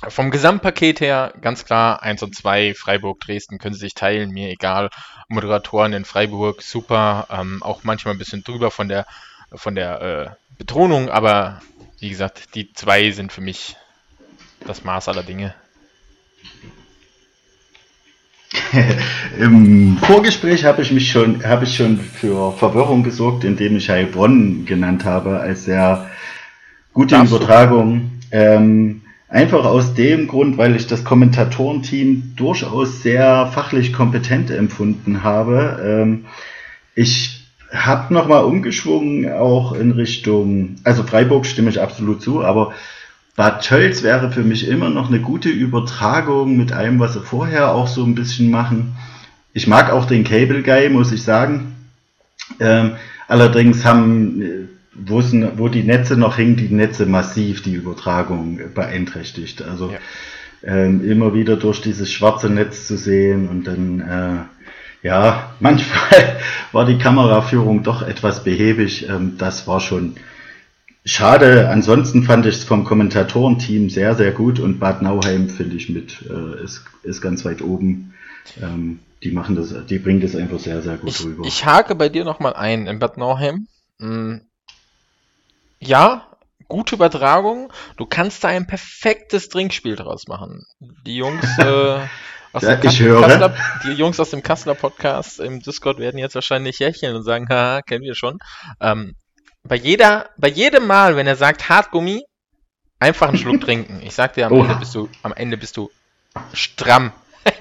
Vom Gesamtpaket her ganz klar 1 und 2, Freiburg, Dresden können sie sich teilen, mir egal. Moderatoren in Freiburg, super, ähm, auch manchmal ein bisschen drüber von der, von der äh, Betonung, aber wie gesagt, die zwei sind für mich das Maß aller Dinge. Im Vorgespräch habe ich mich schon, habe ich schon für Verwirrung gesorgt, indem ich Heilbronn genannt habe als sehr gute Übertragung. Ähm, Einfach aus dem Grund, weil ich das Kommentatorenteam durchaus sehr fachlich kompetent empfunden habe. Ähm, ich habe nochmal umgeschwungen, auch in Richtung, also Freiburg stimme ich absolut zu, aber Bad Tölz wäre für mich immer noch eine gute Übertragung mit allem, was sie vorher auch so ein bisschen machen. Ich mag auch den Cable Guy, muss ich sagen. Ähm, allerdings haben wo, es, wo die Netze noch hingen, die Netze massiv die Übertragung beeinträchtigt. Also ja. ähm, immer wieder durch dieses schwarze Netz zu sehen und dann, äh, ja, manchmal war die Kameraführung doch etwas behäbig. Ähm, das war schon schade. Ansonsten fand ich es vom Kommentatorenteam sehr, sehr gut und Bad Nauheim finde ich mit, äh, ist, ist ganz weit oben. Ähm, die machen das, die bringen das einfach sehr, sehr gut ich, rüber. Ich hake bei dir nochmal ein. In Bad Nauheim hm, ja, gute Übertragung. Du kannst da ein perfektes Trinkspiel draus machen. Die Jungs äh, aus Ja, dem ich Kass- höre. Kasseler, die Jungs aus dem Kasseler Podcast im Discord werden jetzt wahrscheinlich lächeln und sagen, haha, kennen wir schon. Ähm, bei jeder, bei jedem Mal, wenn er sagt Hartgummi, einfach einen Schluck trinken. Ich sag dir, am Oha. Ende bist du, am Ende bist du stramm.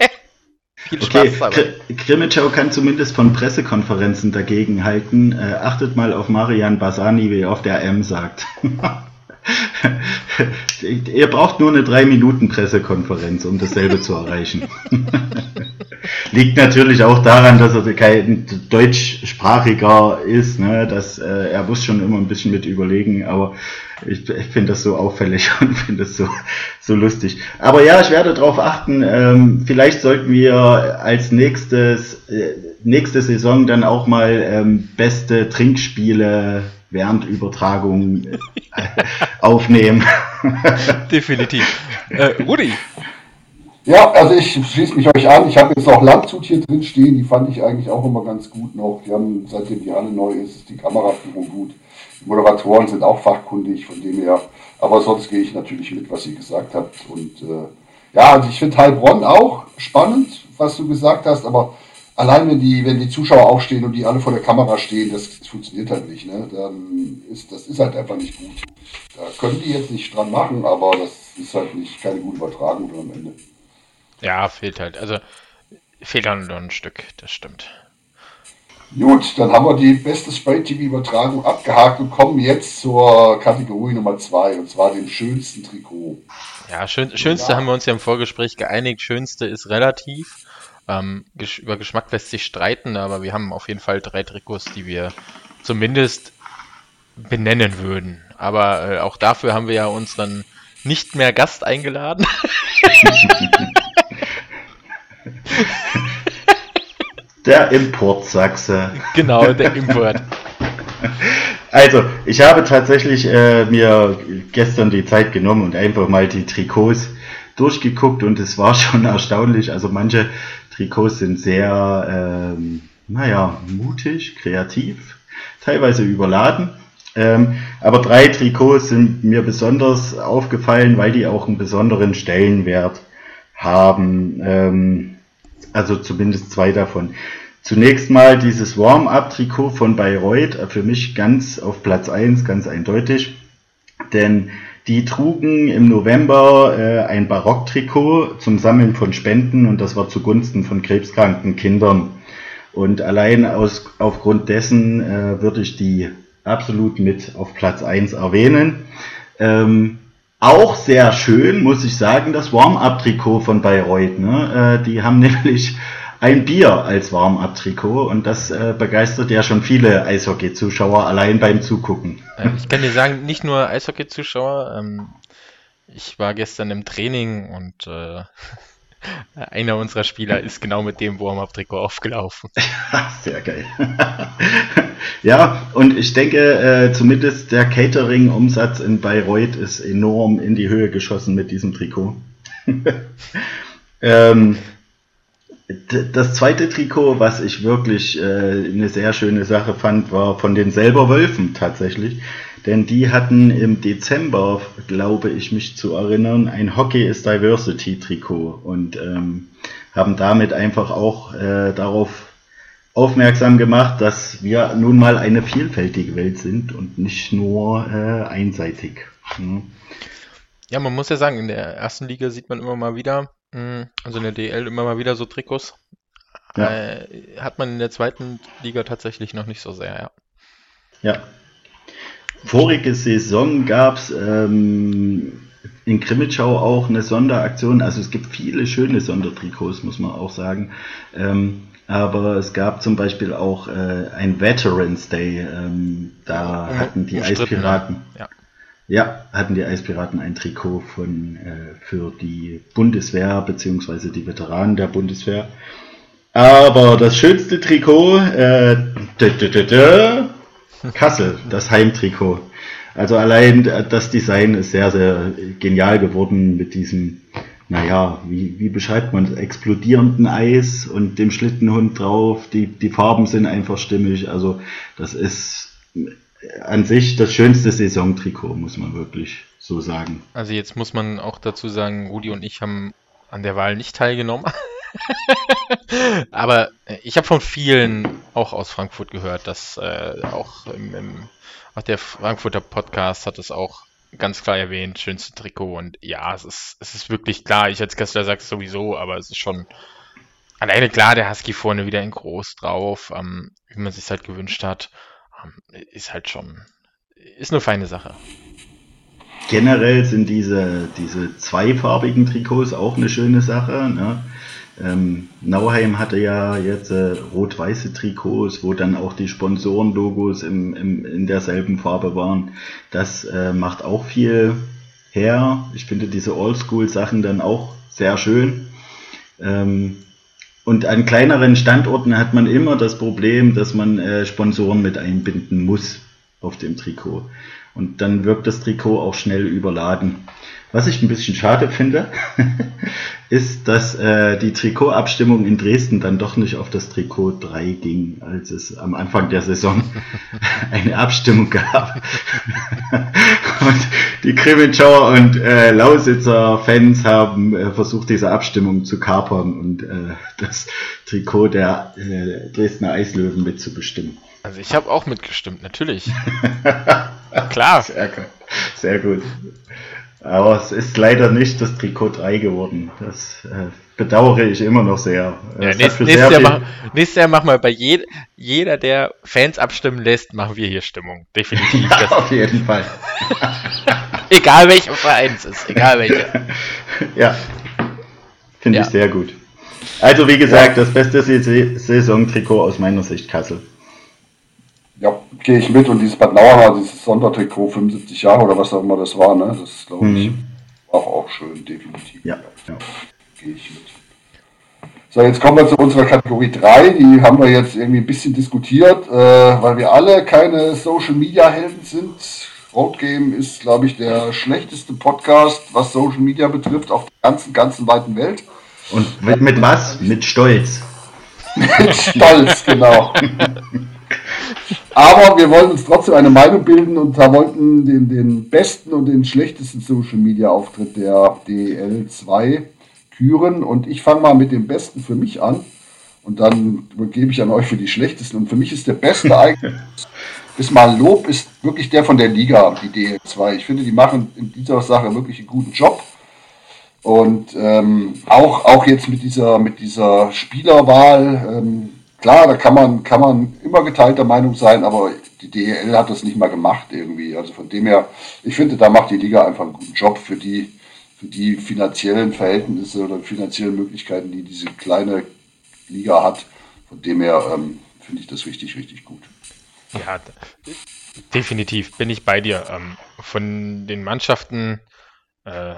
Viel Okay, Spaß dabei. Kri- Krimitschau kann zumindest von Pressekonferenzen dagegen halten. Äh, achtet mal auf Marian Basani, wie er auf der M sagt. Ihr braucht nur eine 3-Minuten-Pressekonferenz, um dasselbe zu erreichen. Liegt natürlich auch daran, dass er kein deutschsprachiger ist. Ne? Das, äh, er muss schon immer ein bisschen mit überlegen, aber ich, ich finde das so auffällig und finde das so, so lustig. Aber ja, ich werde darauf achten. Ähm, vielleicht sollten wir als nächstes, äh, nächste Saison dann auch mal ähm, beste Trinkspiele während Übertragung äh, aufnehmen. Definitiv. Äh, Rudi, Ja, also ich schließe mich euch an. Ich habe jetzt auch Landshut hier drin stehen. Die fand ich eigentlich auch immer ganz gut noch. Die haben, seitdem die Halle neu ist, ist die Kameraführung gut. Die Moderatoren sind auch fachkundig, von dem her. Aber sonst gehe ich natürlich mit, was ihr gesagt habt. Und äh, ja, also ich finde Heilbronn auch spannend, was du gesagt hast. Aber allein wenn die, wenn die Zuschauer aufstehen und die alle vor der Kamera stehen, das funktioniert halt nicht. Ne? Dann ist, das ist halt einfach nicht gut. Da können die jetzt nicht dran machen, aber das ist halt nicht keine gute Übertragung am Ende. Ja, fehlt halt. Also fehlt dann nur ein Stück, das stimmt. Gut, dann haben wir die beste Spray-TV-Übertragung abgehakt und kommen jetzt zur Kategorie Nummer zwei und zwar dem schönsten Trikot. Ja, schön, schönste Ja. haben wir uns ja im Vorgespräch geeinigt. Schönste ist relativ. Ähm, über Geschmack lässt sich streiten, aber wir haben auf jeden Fall drei Trikots, die wir zumindest benennen würden. Aber äh, auch dafür haben wir ja unseren nicht mehr Gast eingeladen. Der Importsachse. genau, der Import. Also, ich habe tatsächlich äh, mir gestern die Zeit genommen und einfach mal die Trikots durchgeguckt und es war schon erstaunlich. Also manche Trikots sind sehr, ähm, naja, mutig, kreativ, teilweise überladen. Ähm, aber drei Trikots sind mir besonders aufgefallen, weil die auch einen besonderen Stellenwert haben. Ähm, also zumindest zwei davon. Zunächst mal dieses Warm-up-Trikot von Bayreuth, äh, für mich ganz auf Platz 1, ganz eindeutig. Denn die trugen im November äh, ein Barock-Trikot zum Sammeln von Spenden und das war zugunsten von krebskranken Kindern. Und allein aus, aufgrund dessen äh, würde ich die absolut mit auf Platz 1 erwähnen. Ähm, auch sehr schön, muss ich sagen, das Warm-up-Trikot von Bayreuth. Ne? Äh, die haben nämlich ein Bier als Warm-up-Trikot und das äh, begeistert ja schon viele Eishockey-Zuschauer allein beim Zugucken. Ähm, ich kann dir sagen, nicht nur Eishockey-Zuschauer. Ähm, ich war gestern im Training und äh, einer unserer Spieler ist genau mit dem Warm-up-Trikot aufgelaufen. Sehr geil. ja, und ich denke, äh, zumindest der Catering-Umsatz in Bayreuth ist enorm in die Höhe geschossen mit diesem Trikot. ähm, das zweite Trikot, was ich wirklich äh, eine sehr schöne Sache fand, war von den selber Wölfen tatsächlich. Denn die hatten im Dezember, glaube ich mich zu erinnern, ein Hockey is Diversity Trikot und ähm, haben damit einfach auch äh, darauf aufmerksam gemacht, dass wir nun mal eine vielfältige Welt sind und nicht nur äh, einseitig. Hm. Ja, man muss ja sagen, in der ersten Liga sieht man immer mal wieder, also in der DL immer mal wieder so Trikots. Ja. Äh, hat man in der zweiten Liga tatsächlich noch nicht so sehr, ja. Ja. Vorige Saison gab es ähm, in Krimitschau auch eine Sonderaktion. Also es gibt viele schöne Sondertrikots, muss man auch sagen. Ähm, aber es gab zum Beispiel auch äh, ein Veterans Day. Ähm, da hatten die umstritten, Eispiraten. Ja. Ja, hatten die Eispiraten ein Trikot von äh, für die Bundeswehr beziehungsweise die Veteranen der Bundeswehr. Aber das schönste Trikot, äh, dö, dö, dö, Kassel, das Heimtrikot. Also allein äh, das Design ist sehr, sehr genial geworden mit diesem, naja, wie, wie beschreibt man es, explodierenden Eis und dem Schlittenhund drauf. Die, die Farben sind einfach stimmig. Also das ist an sich das schönste Saisontrikot, muss man wirklich so sagen. Also jetzt muss man auch dazu sagen, Rudi und ich haben an der Wahl nicht teilgenommen. Aber ich habe von vielen auch aus Frankfurt gehört, dass äh, auch im, im auch der Frankfurter Podcast hat es auch ganz klar erwähnt, schönste Trikot. Und ja, es ist, es ist wirklich klar. Ich als Kessler sage es sowieso, aber es ist schon alleine klar, der Husky vorne wieder in groß drauf, ähm, wie man sich halt gewünscht hat. Ähm, ist halt schon, ist eine feine Sache. Generell sind diese, diese zweifarbigen Trikots auch eine schöne Sache. Ne? Ähm, Nauheim hatte ja jetzt äh, rot-weiße Trikots, wo dann auch die Sponsorenlogos im, im, in derselben Farbe waren. Das äh, macht auch viel her. Ich finde diese Oldschool-Sachen dann auch sehr schön. Ähm, und an kleineren Standorten hat man immer das Problem, dass man äh, Sponsoren mit einbinden muss auf dem Trikot. Und dann wirkt das Trikot auch schnell überladen. Was ich ein bisschen schade finde, ist, dass äh, die Trikotabstimmung in Dresden dann doch nicht auf das Trikot 3 ging, als es am Anfang der Saison eine Abstimmung gab. und die Krimitschauer und äh, Lausitzer Fans haben äh, versucht, diese Abstimmung zu kapern und äh, das Trikot der äh, Dresdner Eislöwen mitzubestimmen. Also ich habe auch mitgestimmt, natürlich. Klar. Sehr, sehr gut. Aber es ist leider nicht das Trikot 3 geworden. Das äh, bedauere ich immer noch sehr. Ja, nächstes, nächstes, Jahr mach, nächstes, Jahr machen wir bei je, jeder, der Fans abstimmen lässt, machen wir hier Stimmung. Definitiv. Ja, auf jeden Fall. egal welcher Verein es ist, egal welcher. ja, finde ja. ich sehr gut. Also wie gesagt, das beste Saisontrikot aus meiner Sicht Kassel. Ja, gehe ich mit. Und dieses Bad Nauheim, dieses Sondertrikot, 75 Jahre oder was auch immer das war, ne? Das glaube ich mhm. auch, auch schön, definitiv. Ja, ja. Gehe ich mit. So, jetzt kommen wir zu unserer Kategorie 3. Die haben wir jetzt irgendwie ein bisschen diskutiert, äh, weil wir alle keine Social Media Helden sind. Roadgame ist, glaube ich, der schlechteste Podcast, was Social Media betrifft, auf der ganzen, ganzen weiten Welt. Und mit, mit was? Mit Stolz. mit Stolz, genau. Aber wir wollen uns trotzdem eine Meinung bilden und da wollten den, den besten und den schlechtesten Social Media Auftritt der DL2 küren. Und ich fange mal mit dem besten für mich an. Und dann gebe ich an euch für die schlechtesten. Und für mich ist der beste eigentlich, ist mal Lob, ist wirklich der von der Liga, die DL2. Ich finde, die machen in dieser Sache wirklich einen guten Job. Und ähm, auch, auch jetzt mit dieser, mit dieser Spielerwahl, ähm, klar, da kann man, kann man immer geteilter Meinung sein, aber die DEL hat das nicht mal gemacht irgendwie. Also von dem her, ich finde, da macht die Liga einfach einen guten Job für die, für die finanziellen Verhältnisse oder finanziellen Möglichkeiten, die diese kleine Liga hat. Von dem her ähm, finde ich das richtig, richtig gut. Ja, definitiv bin ich bei dir. Ähm, von den Mannschaften, äh,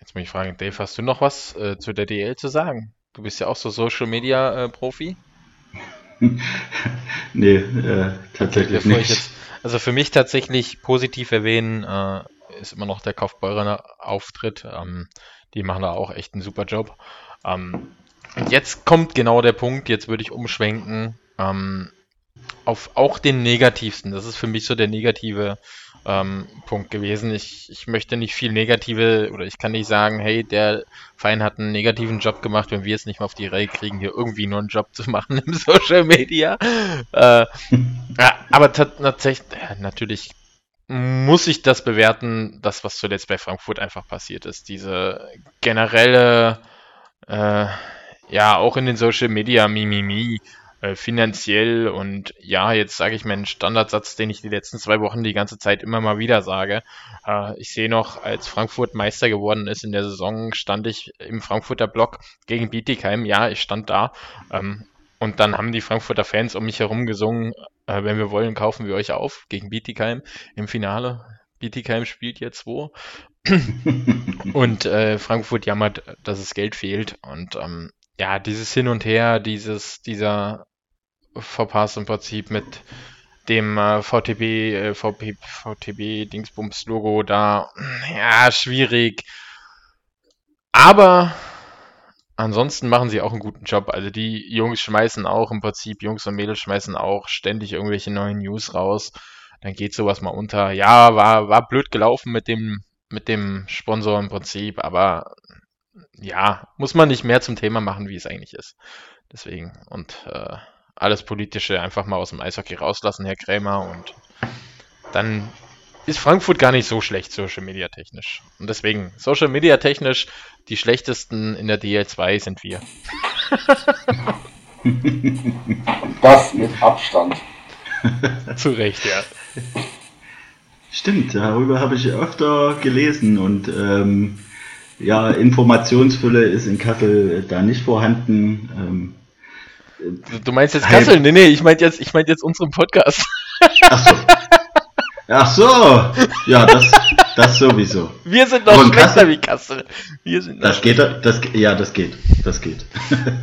jetzt muss ich fragen, Dave, hast du noch was äh, zu der DL zu sagen? Du bist ja auch so Social Media äh, Profi. nee, äh, tatsächlich okay, nicht. Jetzt, also für mich tatsächlich positiv erwähnen äh, ist immer noch der Kaufbeurer Auftritt. Ähm, die machen da auch echt einen super Job. Ähm, jetzt kommt genau der Punkt, jetzt würde ich umschwenken ähm, auf auch den negativsten. Das ist für mich so der negative ähm, Punkt gewesen. Ich, ich möchte nicht viel negative oder ich kann nicht sagen, hey, der Verein hat einen negativen Job gemacht, wenn wir es nicht mal auf die Reihe kriegen, hier irgendwie nur einen Job zu machen im Social Media. Äh, ja, aber tatsächlich, natürlich muss ich das bewerten, das, was zuletzt bei Frankfurt einfach passiert ist. Diese generelle, äh, ja, auch in den Social Media Mimimi, äh, finanziell und ja, jetzt sage ich meinen Standardsatz, den ich die letzten zwei Wochen die ganze Zeit immer mal wieder sage. Äh, ich sehe noch, als Frankfurt Meister geworden ist in der Saison, stand ich im Frankfurter Block gegen Bietigheim. Ja, ich stand da. Ähm, und dann haben die Frankfurter Fans um mich herum gesungen, äh, wenn wir wollen, kaufen wir euch auf gegen Bietigheim im Finale. Bietigheim spielt jetzt wo. und äh, Frankfurt jammert, dass es Geld fehlt. Und ähm, ja, dieses Hin und Her, dieses, dieser Verpass im Prinzip mit dem äh, VTB, äh, VP, VTB Dingsbums Logo da, ja, schwierig. Aber ansonsten machen sie auch einen guten Job. Also die Jungs schmeißen auch im Prinzip, Jungs und Mädels schmeißen auch ständig irgendwelche neuen News raus. dann geht sowas mal unter. Ja, war, war blöd gelaufen mit dem, mit dem Sponsor im Prinzip, aber ja, muss man nicht mehr zum Thema machen, wie es eigentlich ist. Deswegen. Und äh, alles Politische einfach mal aus dem Eishockey rauslassen, Herr Krämer. Und dann ist Frankfurt gar nicht so schlecht, Social Media technisch. Und deswegen, Social Media technisch, die schlechtesten in der DL2 sind wir. Das mit Abstand. Zu Recht, ja. Stimmt, darüber habe ich öfter gelesen und ähm, ja, Informationsfülle ist in Kassel da nicht vorhanden. Ähm, du, meinst jetzt Kassel? Nee, nee, ich meinte jetzt, ich meinte jetzt unseren Podcast. Ach so. Ach so. Ja, das, das sowieso. Wir sind noch schlechter Kassel, wie Kassel. Wir sind das geht, das, ja, das geht, das geht.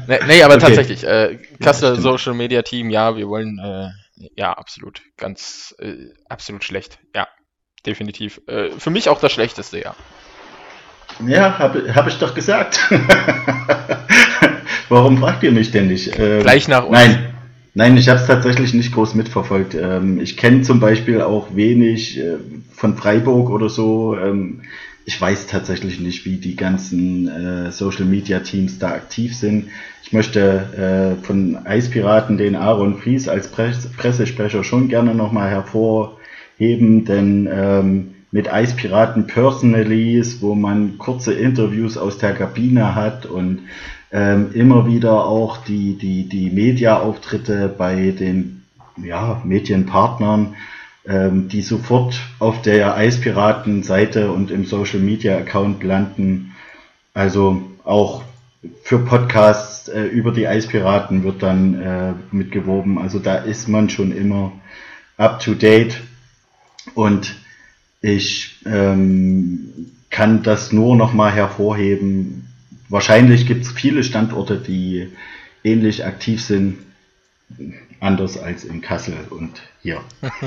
Nee, nee aber okay. tatsächlich, äh, Kassel ja, Social Media Team, ja, wir wollen, äh, ja, absolut, ganz, äh, absolut schlecht, ja, definitiv. Äh, für mich auch das Schlechteste, ja. Ja, habe hab ich doch gesagt. Warum fragt ihr mich denn nicht? Ähm, Gleich nach uns. Nein, nein, ich habe es tatsächlich nicht groß mitverfolgt. Ähm, ich kenne zum Beispiel auch wenig äh, von Freiburg oder so. Ähm, ich weiß tatsächlich nicht, wie die ganzen äh, Social Media Teams da aktiv sind. Ich möchte äh, von Eispiraten den Aaron Fries als Press Pressesprecher schon gerne nochmal hervorheben, denn ähm, mit Eispiraten Personalies, wo man kurze Interviews aus der Kabine hat und ähm, immer wieder auch die, die, die Media-Auftritte bei den ja, Medienpartnern, ähm, die sofort auf der Eispiraten-Seite und im Social-Media-Account landen. Also auch für Podcasts äh, über die Eispiraten wird dann äh, mitgeworben. Also da ist man schon immer up to date und ich ähm, kann das nur noch mal hervorheben. Wahrscheinlich gibt es viele Standorte, die ähnlich aktiv sind, anders als in Kassel und hier.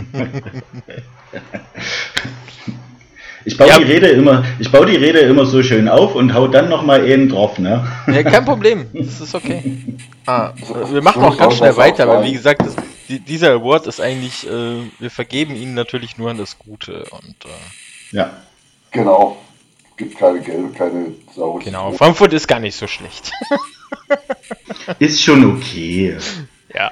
Ich baue ja. die Rede immer, ich baue die Rede immer so schön auf und hau dann noch mal einen drauf, ne? Ja, kein Problem, das ist okay. Ah, wir machen auch ganz schnell weiter, weil wie gesagt, das, die, dieser Award ist eigentlich, äh, wir vergeben ihn natürlich nur an das Gute und äh, ja. Genau. Gibt keine Gelbe, keine saure Genau, Frankfurt ist gar nicht so schlecht. ist schon okay. Ja.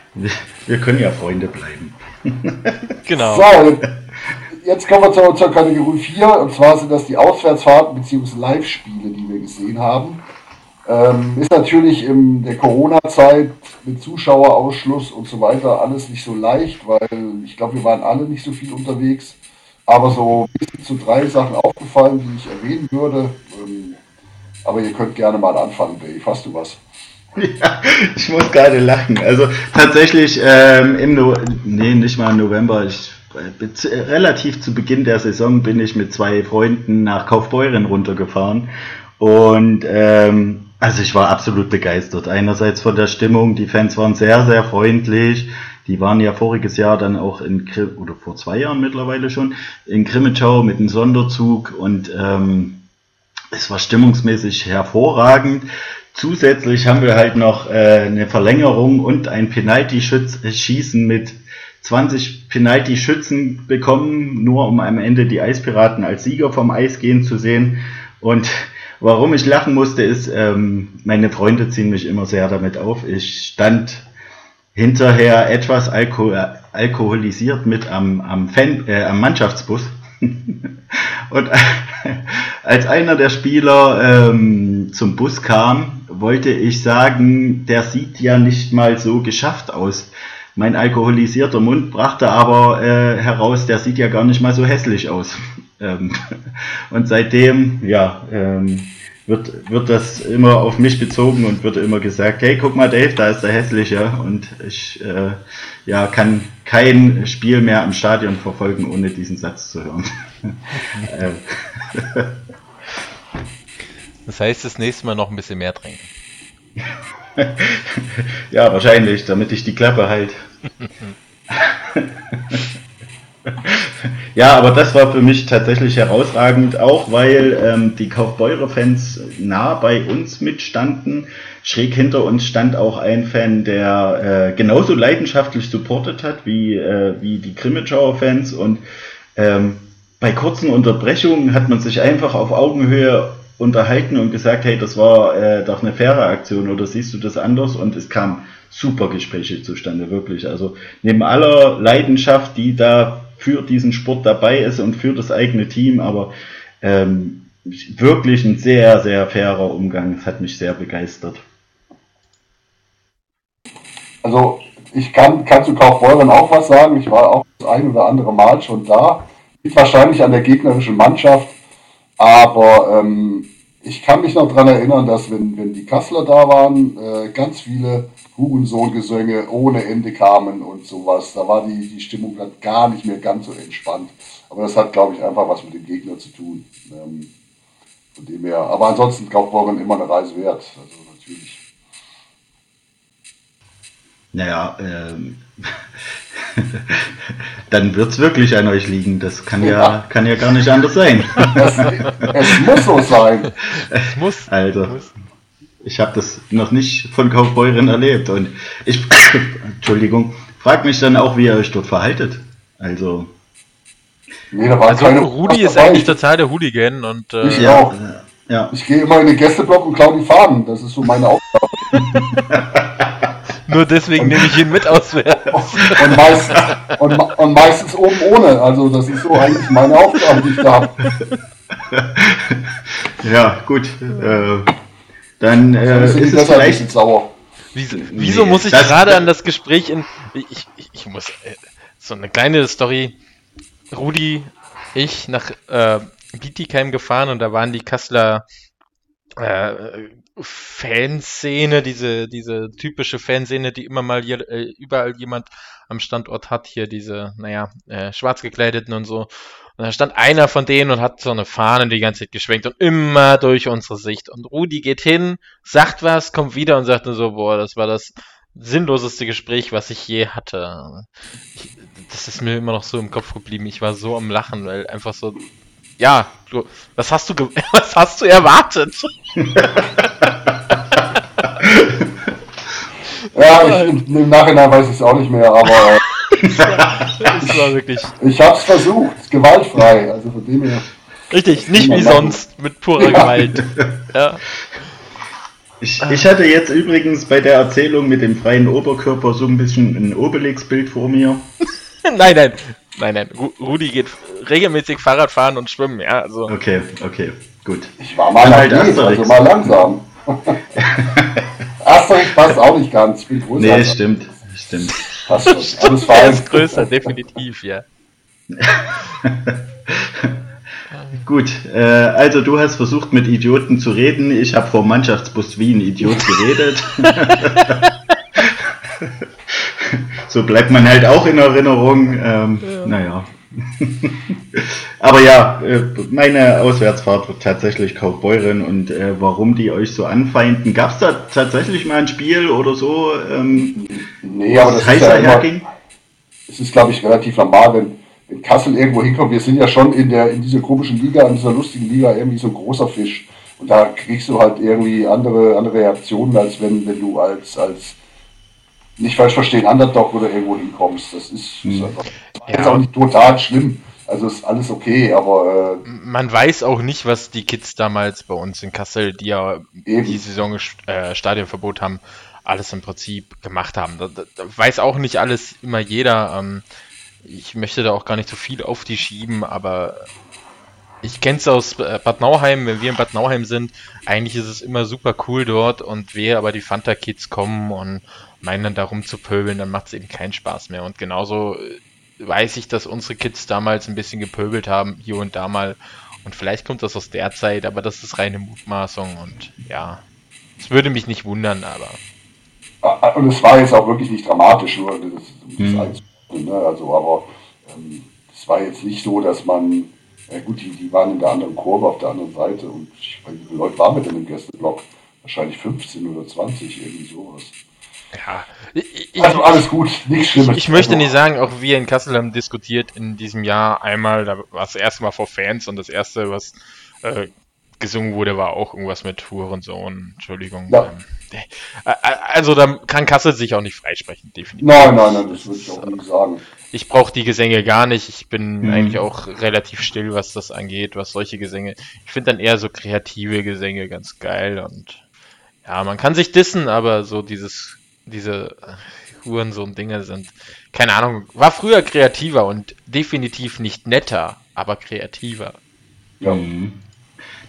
Wir können ja Freunde bleiben. genau. So, jetzt kommen wir zur, zur Kategorie 4 und zwar sind das die Auswärtsfahrten bzw. Live-Spiele, die wir gesehen haben. Ähm, ist natürlich in der Corona-Zeit mit Zuschauerausschluss und so weiter alles nicht so leicht, weil ich glaube, wir waren alle nicht so viel unterwegs. Aber so bis zu drei Sachen aufgefallen, die ich erwähnen würde. Ähm, aber ihr könnt gerne mal anfangen, Dave. Hast du was? Ja, ich muss gerade lachen. Also tatsächlich ähm, im no nee, nicht mal im November, ich relativ zu Beginn der Saison bin ich mit zwei Freunden nach Kaufbeuren runtergefahren und ähm, also ich war absolut begeistert. Einerseits von der Stimmung, die Fans waren sehr, sehr freundlich. Die waren ja voriges Jahr dann auch in oder vor zwei Jahren mittlerweile schon in Krimitschau mit einem Sonderzug und ähm, es war stimmungsmäßig hervorragend. Zusätzlich haben wir halt noch äh, eine Verlängerung und ein Penalty-Schießen mit 20 Penalty-Schützen bekommen, nur um am Ende die Eispiraten als Sieger vom Eis gehen zu sehen. Und warum ich lachen musste, ist, ähm, meine Freunde ziehen mich immer sehr damit auf. Ich stand hinterher etwas alko alkoholisiert mit am, am, Fan, äh, am Mannschaftsbus. Und als einer der Spieler ähm, zum Bus kam, wollte ich sagen, der sieht ja nicht mal so geschafft aus. Mein alkoholisierter Mund brachte aber äh, heraus, der sieht ja gar nicht mal so hässlich aus. Ähm, und seitdem, ja, ähm, wird, wird das immer auf mich bezogen und wird immer gesagt, hey, guck mal, Dave, da ist der Hässliche. Und ich äh, ja, kann kein Spiel mehr im Stadion verfolgen, ohne diesen Satz zu hören. Äh. das heißt, das nächste Mal noch ein bisschen mehr trinken. ja, wahrscheinlich, damit ich die Klappe halt. Ja, aber das war für mich tatsächlich herausragend, auch weil ähm, die Kaufbeurer-Fans nah bei uns mitstanden. Schräg hinter uns stand auch ein Fan, der äh, genauso leidenschaftlich supportet hat wie, äh, wie die Grimmitschauer-Fans und ähm, bei kurzen Unterbrechungen hat man sich einfach auf Augenhöhe unterhalten und gesagt, hey, das war äh, doch eine faire Aktion oder siehst du das anders? Und es kam super Gespräche zustande, wirklich. Also neben aller Leidenschaft, die da für diesen Sport dabei ist und für das eigene Team, aber ähm, wirklich ein sehr, sehr fairer Umgang. Es hat mich sehr begeistert. Also ich kann, kann zu Kaufbeuren auch was sagen. Ich war auch das ein oder andere Mal schon da. Liegt wahrscheinlich an der gegnerischen Mannschaft. Aber ähm, ich kann mich noch daran erinnern, dass wenn, wenn die Kassler da waren, äh, ganz viele Hurensohn-Gesänge ohne Ende kamen und sowas. Da war die, die Stimmung dann gar nicht mehr ganz so entspannt. Aber das hat, glaube ich, einfach was mit dem Gegner zu tun. Ähm, von dem her. Aber ansonsten Kaufbeuren immer eine Reise wert. Also natürlich. Naja, ähm, dann wird es wirklich an euch liegen. Das kann ja, ja, kann ja gar nicht anders sein. Es, es muss so sein. Es muss. Also, ich habe das noch nicht von Kaufbeuren erlebt und ich, Entschuldigung, frage mich dann auch, wie ihr euch dort verhaltet. Also. Nee, also Rudi ist eigentlich total der Hooligan und äh, ich ja, auch. Ja. Ich gehe immer in den Gästeblock und klaue die Fahnen. Das ist so meine Aufgabe. Nur deswegen nehme ich ihn mit auswärts. Und meistens, und, und meistens oben ohne. Also das ist so eigentlich meine Aufgabe, die ich da habe. Ja, gut. Äh, dann äh, ist es vielleicht sauer. Wieso, wieso nee, muss ich gerade an das Gespräch in. Ich, ich, ich muss. Äh, so eine kleine Story. Rudi, ich nach äh, Bietigheim gefahren und da waren die Kasseler äh, Fanszene, diese, diese typische Fanszene, die immer mal hier, äh, überall jemand am Standort hat, hier diese, naja, äh, schwarz gekleideten und so. Und da stand einer von denen und hat so eine Fahne die ganze Zeit geschwenkt und immer durch unsere Sicht. Und Rudi geht hin, sagt was, kommt wieder und sagt nur so, boah, das war das sinnloseste Gespräch, was ich je hatte. Ich, das ist mir immer noch so im Kopf geblieben. Ich war so am Lachen, weil einfach so, ja, du, was hast du, was hast du erwartet? ja, ich, im Nachhinein weiß ich es auch nicht mehr, aber das war wirklich. Ich habe es versucht, gewaltfrei, also von dem her. Richtig, nicht wie sonst, mit purer ja. Gewalt. Ja. Ich, ich, hatte jetzt übrigens bei der Erzählung mit dem freien Oberkörper so ein bisschen ein Obelix-Bild vor mir. nein, nein, nein, nein. Rudi geht regelmäßig Fahrrad fahren und schwimmen, ja. Also. Okay, okay, gut. Ich war mal, halt Asterix. also mal langsam. Asterix passt auch nicht ganz. Ich bin. Nee, stimmt, stimmt. Passt schon. Alles fein. ist größer, definitiv, ja. Gut, äh, also du hast versucht mit Idioten zu reden. Ich habe vor Mannschaftsbus Wien Idiot geredet. so bleibt man halt auch in Erinnerung. Ähm, ja. Naja. Aber ja, äh, meine Auswärtsfahrt wird tatsächlich Kaufbeuren und äh, warum die euch so anfeinden. Gab es da tatsächlich mal ein Spiel oder so? Ähm, nee, aber das heißer ist ja immer, Es ist, glaube ich, relativ normal, wenn, wenn Kassel irgendwo hinkommt. Wir sind ja schon in, der, in dieser komischen Liga, in dieser lustigen Liga, irgendwie so ein großer Fisch. Und da kriegst du halt irgendwie andere, andere Reaktionen, als wenn, wenn du als, als nicht falsch verstehen, Underdog oder irgendwo hinkommst. Das ist, hm. ist einfach, ja. auch nicht total schlimm. Also ist alles okay, aber. Äh, Man weiß auch nicht, was die Kids damals bei uns in Kassel, die ja eben. die Saison äh, Stadionverbot haben, alles im Prinzip gemacht haben. Da, da, da weiß auch nicht alles immer jeder. Ähm, ich möchte da auch gar nicht so viel auf die schieben, aber ich kenne es aus äh, Bad Nauheim, wenn wir in Bad Nauheim sind, eigentlich ist es immer super cool dort und wer aber die Fanta Kids kommen und meinen dann darum zu pöbeln, dann macht es eben keinen Spaß mehr. Und genauso äh, weiß ich, dass unsere Kids damals ein bisschen gepöbelt haben, hier und da mal. Und vielleicht kommt das aus der Zeit, aber das ist reine Mutmaßung und ja, es würde mich nicht wundern, aber. Ah, und es war jetzt auch wirklich nicht dramatisch, nur das, das. Eins, ne? also, aber ähm, es war jetzt nicht so, dass man, ja gut, die, die waren in der anderen Kurve auf der anderen Seite und ich, wie viele Leute waren mit in dem Gästeblock? Wahrscheinlich 15 oder 20, irgendwie sowas. Ja, ich, also alles gut, nichts Schlimmes. Ich, ich möchte also, nicht sagen, auch wir in Kassel haben diskutiert in diesem Jahr einmal, da war es das erste Mal vor Fans und das erste, was äh, gesungen wurde, war auch irgendwas mit Hurensohn. Entschuldigung. Ja. Ähm, äh, äh, also da kann Kassel sich auch nicht freisprechen, definitiv. Nein, nein, nein, das würde ich auch nicht sagen. Ich brauche die Gesänge gar nicht. Ich bin mhm. eigentlich auch relativ still, was das angeht, was solche Gesänge. Ich finde dann eher so kreative Gesänge ganz geil und ja, man kann sich dissen, aber so dieses diese Hurensohn-Dinge sind, keine Ahnung, war früher kreativer und definitiv nicht netter, aber kreativer. Ja.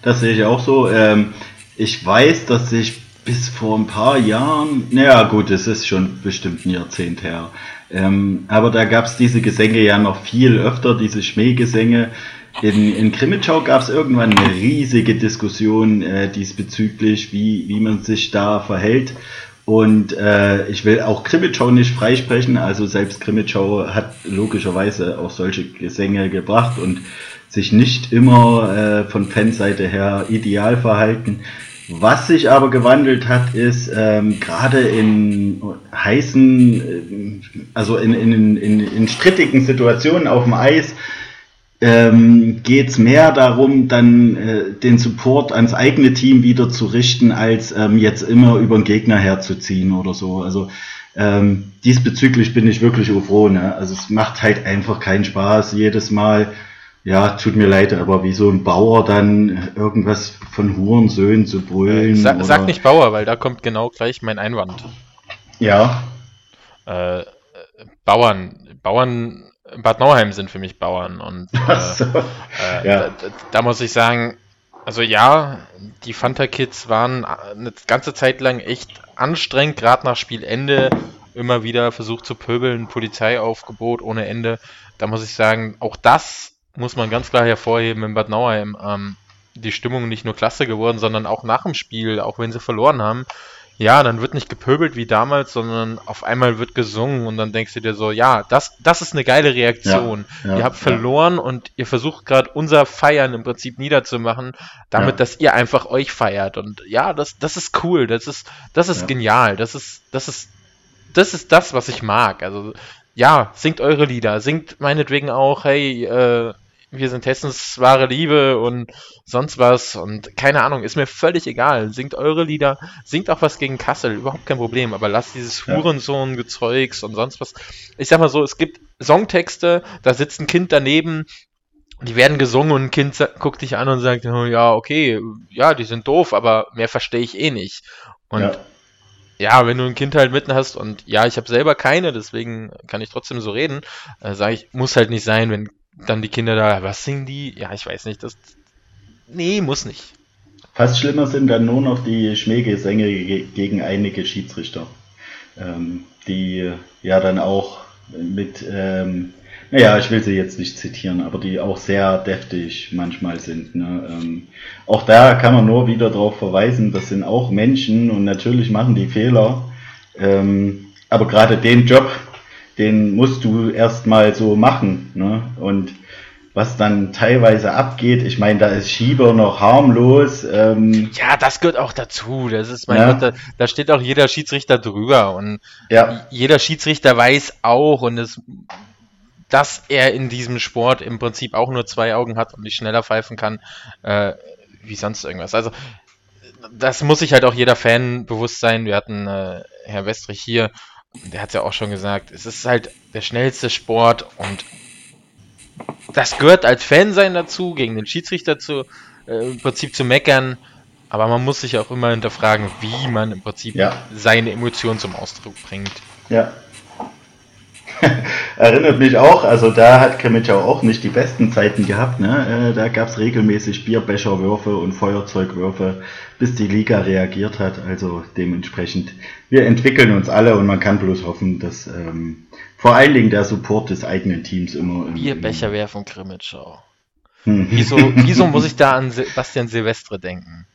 Das sehe ich auch so. Ähm, ich weiß, dass ich bis vor ein paar Jahren, naja gut, es ist schon bestimmt ein Jahrzehnt her, ähm, aber da gab es diese Gesänge ja noch viel öfter, diese Schmähgesänge. In, in Krimitschau gab es irgendwann eine riesige Diskussion äh, diesbezüglich, wie, wie man sich da verhält. Und äh, ich will auch Krimitschau nicht freisprechen. Also selbst Krimitschau hat logischerweise auch solche Gesänge gebracht und sich nicht immer äh, von Fanseite her ideal verhalten. Was sich aber gewandelt hat, ist ähm, gerade in heißen, äh, also in, in, in, in strittigen Situationen auf dem Eis, ähm, geht es mehr darum, dann äh, den Support ans eigene Team wieder zu richten, als ähm, jetzt immer über den Gegner herzuziehen oder so. Also ähm, diesbezüglich bin ich wirklich froh. Ne? Also es macht halt einfach keinen Spaß jedes Mal. Ja, tut mir leid, aber wie so ein Bauer dann irgendwas von Hurensöhnen zu brüllen. Sa oder... Sag nicht Bauer, weil da kommt genau gleich mein Einwand. Ja. Äh, Bauern, Bauern Bad Nauheim sind für mich Bauern und äh, so. äh, ja. da, da, muss ich sagen, also ja, die Fanta Kids waren eine ganze Zeit lang echt anstrengend, gerade nach Spielende immer wieder versucht zu pöbeln, Polizeiaufgebot ohne Ende. Da muss ich sagen, auch das muss man ganz klar hervorheben in Bad Nauheim. Ähm, die Stimmung nicht nur klasse geworden, sondern auch nach dem Spiel, auch wenn sie verloren haben, ja, dann wird nicht gepöbelt wie damals, sondern auf einmal wird gesungen und dann denkst du dir so, ja, das, das ist eine geile Reaktion. Ja, ja, ihr habt verloren ja. und ihr versucht gerade unser Feiern im Prinzip niederzumachen, damit, dass ihr einfach euch feiert. Und ja, das, das ist cool, das ist, das ist genial, das ist, das ist, das ist das, was ich mag. Also, ja, singt eure Lieder, singt meinetwegen auch, hey, äh, wir sind Hessens wahre Liebe und sonst was und keine Ahnung, ist mir völlig egal. Singt eure Lieder, singt auch was gegen Kassel, überhaupt kein Problem, aber lasst dieses Hurensohn-Gezeugs und sonst was. Ich sag mal so, es gibt Songtexte, da sitzt ein Kind daneben, die werden gesungen und ein Kind guckt dich an und sagt, oh, ja, okay, ja, die sind doof, aber mehr verstehe ich eh nicht. Und ja. ja. wenn du ein Kind halt mitten hast und ja, ich habe selber keine, deswegen kann ich trotzdem so reden, äh, sage ich, muss halt nicht sein, wenn dann die Kinder da, was singen die? Ja, ich weiß nicht, das. Nee, muss nicht. Fast schlimmer sind dann nur noch die Schmähgesänge gegen einige Schiedsrichter, ähm, die ja dann auch mit, ähm, naja, ich will sie jetzt nicht zitieren, aber die auch sehr deftig manchmal sind. Ne? Ähm, auch da kann man nur wieder darauf verweisen, das sind auch Menschen und natürlich machen die Fehler. Ähm, aber gerade den Job, den musst du erstmal so machen. Ne? Und was dann teilweise abgeht, ich meine, da ist Schieber noch harmlos. Ähm, ja, das gehört auch dazu. Das ist, mein ja. Gott, da, da, steht auch jeder Schiedsrichter drüber und ja. jeder Schiedsrichter weiß auch und es, dass er in diesem Sport im Prinzip auch nur zwei Augen hat und nicht schneller pfeifen kann, äh, wie sonst irgendwas. Also das muss sich halt auch jeder Fan bewusst sein. Wir hatten äh, Herr Westrich hier der hat ja auch schon gesagt, es ist halt der schnellste Sport und das gehört als Fan sein dazu, gegen den Schiedsrichter zu, äh, im Prinzip zu meckern. Aber man muss sich auch immer hinterfragen, wie man im Prinzip ja. seine Emotionen zum Ausdruck bringt. Ja. Erinnert mich auch, also da hat Kremitschau auch nicht die besten Zeiten gehabt. Ne? Äh, da gab es regelmäßig Bierbecherwürfe und Feuerzeugwürfe bis die Liga reagiert hat. Also dementsprechend, wir entwickeln uns alle und man kann bloß hoffen, dass ähm, vor allen Dingen der Support des eigenen Teams immer. Wir Becher werfen Krimitschau. Hm. Wieso, wieso muss ich da an Sebastian Silvestre denken?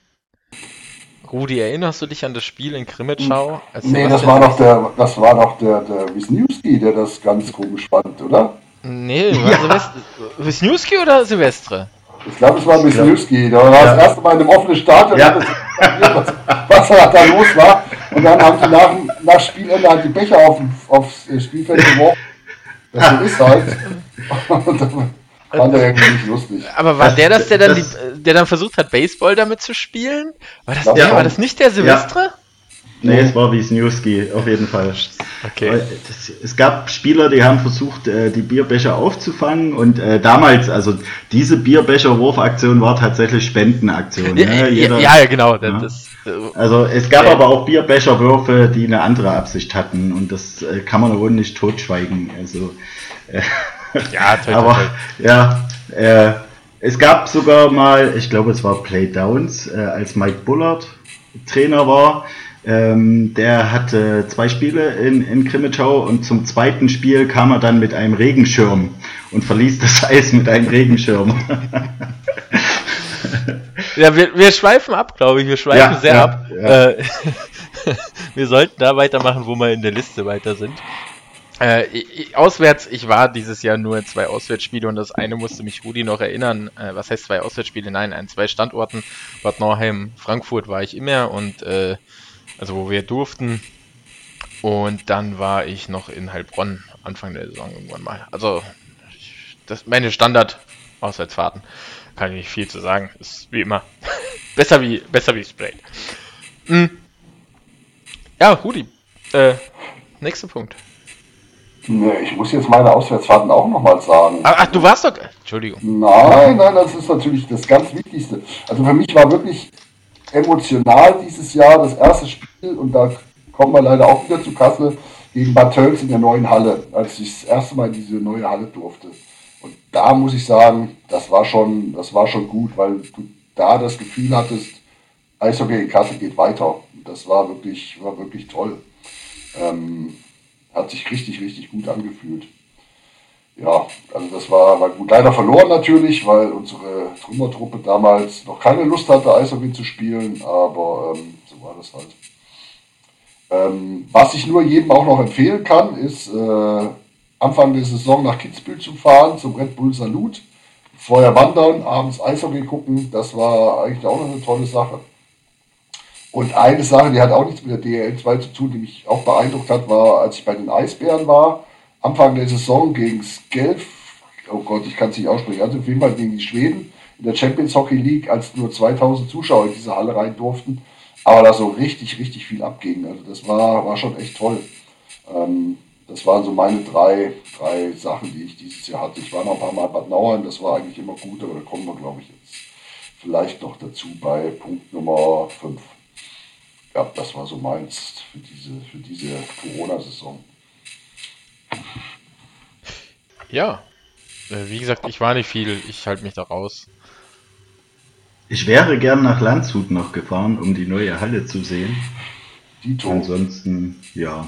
Rudi, erinnerst du dich an das Spiel in Krimitschau? Nee, das war doch der, das war doch der, der Wisniewski, der das ganz komisch fand, oder? Nee, war ja. Silvestre. Wisniewski oder Silvestre? Ich glaube, es war Wisniewski. Da war ja. das erste Mal in einem offenen Stadion, ja. was, was da los war. Und dann haben die nach nach Spielende halt die Becher auf, aufs Spielfeld geworfen. Das so ist halt. Fand er irgendwie nicht lustig. Aber war der das, der dann, das, die, der dann versucht hat, Baseball damit zu spielen? War das, der, war das nicht der Silvestre? Ja. Nee, es war Wisniewski, auf jeden Fall. Okay. Es gab Spieler, die haben versucht, äh, die Bierbecher aufzufangen und äh, damals, also diese Bierbecher-Wurfaktion war tatsächlich Spendenaktion. Ja, ne? Jeder, ja, ja, genau. Ja. Das, äh, also es gab aber auch Bierbecherwürfe, die eine andere Absicht hatten und das kann man wohl nicht totschweigen. Also, ja, toll, aber toll. ja, äh, es gab sogar mal, ich glaube es war Playdowns, äh, als Mike Bullard Trainer war, ähm, der hatte zwei Spiele in, in Krimitschau und zum zweiten Spiel kam er dann mit einem Regenschirm und verließ das Eis mit einem Regenschirm. ja, wir, wir schweifen ab, glaube ich. Wir schweifen ja, sehr ja, ab. Ja. Äh, wir sollten da weitermachen, wo wir in der Liste weiter sind. Äh, auswärts, ich war dieses Jahr nur in zwei Auswärtsspiele und das eine musste mich Rudi noch erinnern. Äh, was heißt zwei Auswärtsspiele? Nein, an zwei Standorten. Bad Nauheim, Frankfurt war ich immer und äh, also wo wir durften. Und dann war ich noch in Heilbronn Anfang der Saison irgendwann mal. Also das meine Standard-Auswärtsfahrten. Kann ich nicht viel zu sagen. Ist wie immer. besser wie besser wie Spray. Mhm. Ja, Rudi. Äh, nächster Punkt. Nee, ich muss jetzt meine Auswärtsfahrten auch nochmal sagen. Ach, du warst doch. Entschuldigung. Nein, nein, das ist natürlich das ganz Wichtigste. Also für mich war wirklich emotional dieses Jahr das erste Spiel und da kommen wir leider auch wieder zu Kassel gegen Bad Tölz in der neuen Halle, als ich das erste Mal in diese neue Halle durfte. Und da muss ich sagen, das war schon, das war schon gut, weil du da das Gefühl hattest, Eishockey in Kassel geht weiter. Und das war wirklich, war wirklich toll. Ähm, hat sich richtig, richtig gut angefühlt ja, also das war, war gut. Leider verloren natürlich, weil unsere Trümmertruppe damals noch keine Lust hatte, Eishockey zu spielen, aber ähm, so war das halt. Ähm, was ich nur jedem auch noch empfehlen kann, ist äh, Anfang der Saison nach Kitzbühel zu fahren, zum Red Bull Salut. Vorher wandern, abends Eishockey gucken, das war eigentlich auch noch eine tolle Sache. Und eine Sache, die hat auch nichts mit der DL 2 zu tun, die mich auch beeindruckt hat, war, als ich bei den Eisbären war Anfang der Saison gegen Skelf, oh Gott, ich kann es nicht aussprechen, also auf jeden Fall gegen die Schweden in der Champions Hockey League, als nur 2000 Zuschauer in diese Halle rein durften, aber da so richtig, richtig viel abging. Also das war, war schon echt toll. Ähm, das waren so meine drei, drei Sachen, die ich dieses Jahr hatte. Ich war noch ein paar Mal Bad Nauheim, das war eigentlich immer gut, aber da kommen wir, glaube ich, jetzt vielleicht noch dazu bei Punkt Nummer 5. Ja, das war so meins für diese, für diese Corona-Saison. Ja. Äh, wie gesagt, ich war nicht viel, ich halte mich da raus. Ich wäre gern nach Landshut noch gefahren, um die neue Halle zu sehen. Dito. Ansonsten, ja.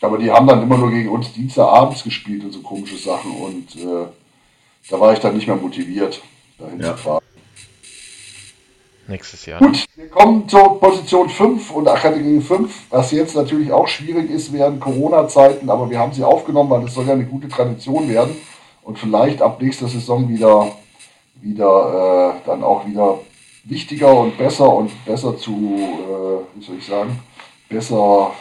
Aber die haben dann immer nur gegen uns Dienstagabends gespielt und so komische Sachen und äh, da war ich dann nicht mehr motiviert, dahin ja. zu fahren. Nächstes Jahr. Gut, wir kommen zur Position 5 und Kategorie 5, was jetzt natürlich auch schwierig ist während Corona-Zeiten, aber wir haben sie aufgenommen, weil das soll ja eine gute Tradition werden und vielleicht ab nächster Saison wieder, wieder äh, dann auch wieder wichtiger und besser und besser zu, äh, wie soll ich sagen, besser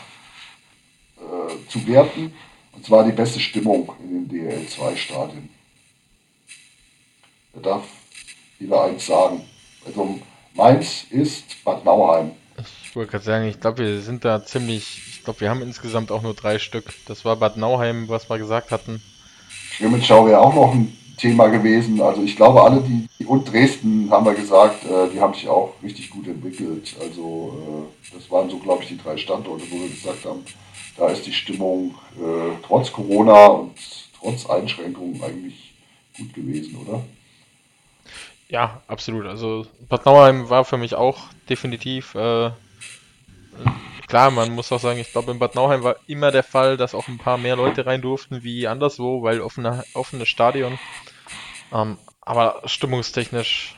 äh, zu werten. Und zwar die beste Stimmung in den DL2-Stadien. Da darf jeder eins sagen. Also Meins ist Bad Nauheim. Ich wollte gerade sagen, ich glaube, wir sind da ziemlich, ich glaube, wir haben insgesamt auch nur drei Stück. Das war Bad Nauheim, was wir gesagt hatten. Schwimmenschau wäre auch noch ein Thema gewesen. Also ich glaube, alle, die, und Dresden, haben wir gesagt, äh, die haben sich auch richtig gut entwickelt. Also äh, das waren so, glaube ich, die drei Standorte, wo wir gesagt haben, da ist die Stimmung äh, trotz Corona und trotz Einschränkungen eigentlich gut gewesen, oder? Ja, absolut. Also Bad Nauheim war für mich auch definitiv äh, klar, man muss auch sagen, ich glaube in Bad Nauheim war immer der Fall, dass auch ein paar mehr Leute rein durften wie anderswo, weil offene, offenes Stadion. Ähm, aber stimmungstechnisch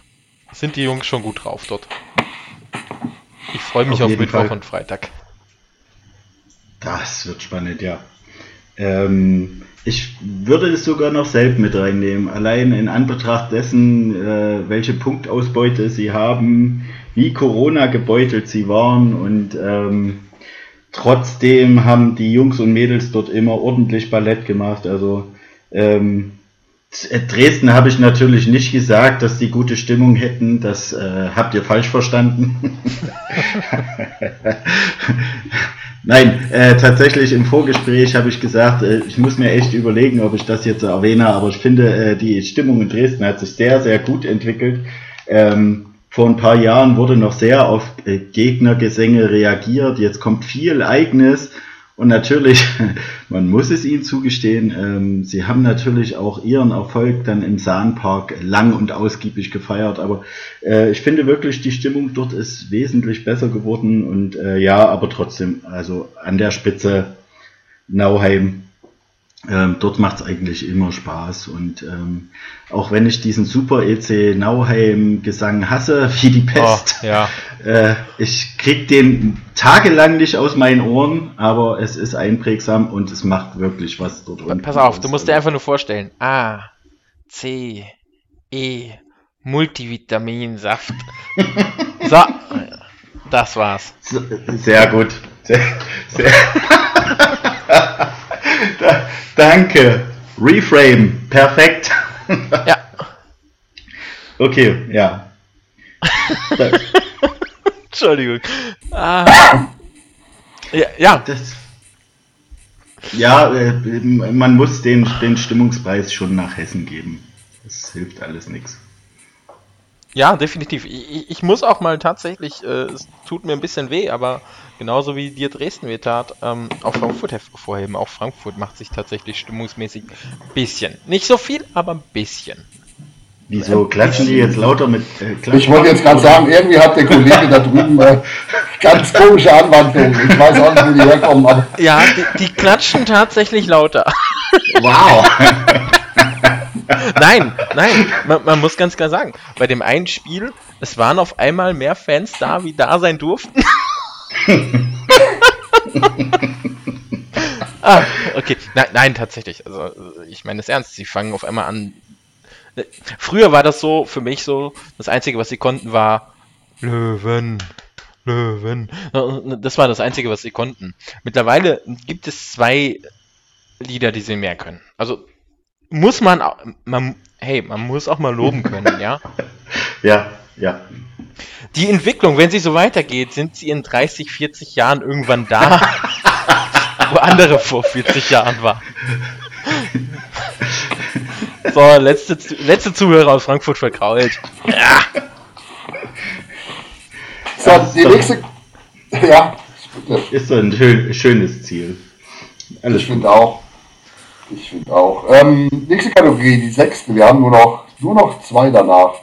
sind die Jungs schon gut drauf dort. Ich freue mich auf, auf Mittwoch Fall. und Freitag. Das wird spannend, ja. Ähm, ich würde es sogar noch selbst mit reinnehmen, allein in Anbetracht dessen, äh, welche Punktausbeute sie haben, wie Corona gebeutelt sie waren und ähm, trotzdem haben die Jungs und Mädels dort immer ordentlich Ballett gemacht. Also ähm, Dresden habe ich natürlich nicht gesagt, dass die gute Stimmung hätten. Das äh, habt ihr falsch verstanden. Nein, äh, tatsächlich im Vorgespräch habe ich gesagt, äh, ich muss mir echt überlegen, ob ich das jetzt erwähne, aber ich finde, äh, die Stimmung in Dresden hat sich sehr, sehr gut entwickelt. Ähm, vor ein paar Jahren wurde noch sehr auf äh, Gegnergesänge reagiert. Jetzt kommt viel Eigenes und natürlich, man muss es ihnen zugestehen, ähm, sie haben natürlich auch ihren Erfolg dann im Sahnpark lang und ausgiebig gefeiert. Aber äh, ich finde wirklich, die Stimmung dort ist wesentlich besser geworden. Und äh, ja, aber trotzdem, also an der Spitze Nauheim ähm, dort macht es eigentlich immer Spaß und ähm, auch wenn ich diesen Super EC Nauheim Gesang hasse wie die Pest, oh, ja. Äh, ich krieg den tagelang nicht aus meinen Ohren, aber es ist einprägsam und es macht wirklich was dort unten. Pass auf, du musst dir einfach nur vorstellen, A, C, E, Multivitaminsaft. so, das war's. Sehr gut. Sehr, sehr da, danke. Reframe. Perfekt. ja. Okay, ja. Entschuldigung. Ah. Ja. ja. Das, ja, äh, man muss den, den Stimmungspreis schon nach Hessen geben. Das hilft alles nichts. Ja, definitiv. Ich, ich, muss auch mal tatsächlich, äh, es tut mir ein bisschen weh, aber genauso wie dir Dresden weh tat, ähm, auch Frankfurt hervorheben. Auch Frankfurt macht sich tatsächlich stimmungsmäßig ein bisschen. Nicht so viel, aber ein bisschen. Wieso klatschen die jetzt lauter mit äh, Ich wollte jetzt gerade sagen, irgendwie hat der Kollege da drüben äh, ganz komische Anwandlungen. Ich weiß auch nicht, wo die herkommen. Aber ja, die, die klatschen tatsächlich lauter. Wow. nein, nein, man, man, muss ganz klar sagen, bei dem einen Spiel, es waren auf einmal mehr Fans da, wie da sein durften. ah, okay. Nein, nein, tatsächlich. Also, ich meine es ernst. Sie fangen auf einmal an. Früher war das so, für mich so, das Einzige, was sie konnten, war Löwen. Löwen. Das war das Einzige, was sie konnten. Mittlerweile gibt es zwei Lieder, die sie mehr können. Also muss man, man, hey, man muss auch mal loben können, ja? Ja, ja. Die Entwicklung, wenn sie so weitergeht, sind sie in 30, 40 Jahren irgendwann da, wo andere vor 40 Jahren waren. So, letzte, letzte Zuhörer aus Frankfurt verkrault. Ja. So, die nächste. Ja. Ist so ein schön, schönes Ziel. Alles ich finde auch. Ich finde auch. Ähm, nächste Kategorie, die sechste. Wir haben nur noch, nur noch zwei danach.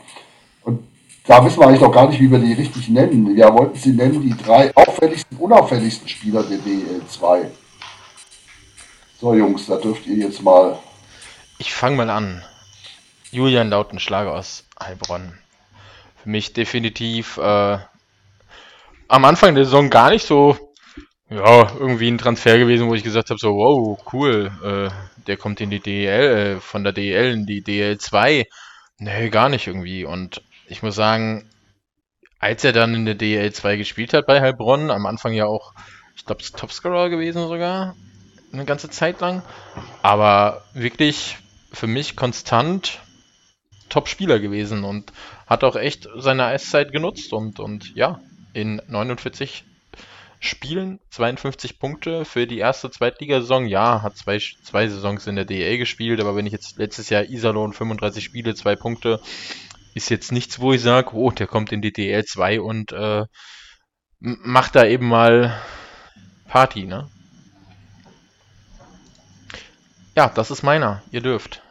Und da wissen wir eigentlich noch gar nicht, wie wir die richtig nennen. Wir wollten sie nennen, die drei auffälligsten, unauffälligsten Spieler der DL2. So, Jungs, da dürft ihr jetzt mal. Ich fange mal an. Julian Lautenschlager aus Heilbronn. Für mich definitiv äh, am Anfang der Saison gar nicht so ja, irgendwie ein Transfer gewesen, wo ich gesagt habe, so, wow, cool, äh, der kommt in die DEL, äh, von der DEL in die DEL 2. Nee, gar nicht irgendwie. Und ich muss sagen, als er dann in der DEL 2 gespielt hat bei Heilbronn, am Anfang ja auch, ich glaube, Topscorer gewesen sogar, eine ganze Zeit lang. Aber wirklich für mich konstant Top-Spieler gewesen und hat auch echt seine Eiszeit genutzt und, und ja, in 49 Spielen 52 Punkte für die erste Zweitligasaison. Ja, hat zwei, zwei Saisons in der DL gespielt, aber wenn ich jetzt letztes Jahr Iserlohn 35 Spiele, zwei Punkte, ist jetzt nichts, wo ich sage, oh, der kommt in die DL 2 und äh, macht da eben mal Party, ne? Ja, das ist meiner. Ihr dürft.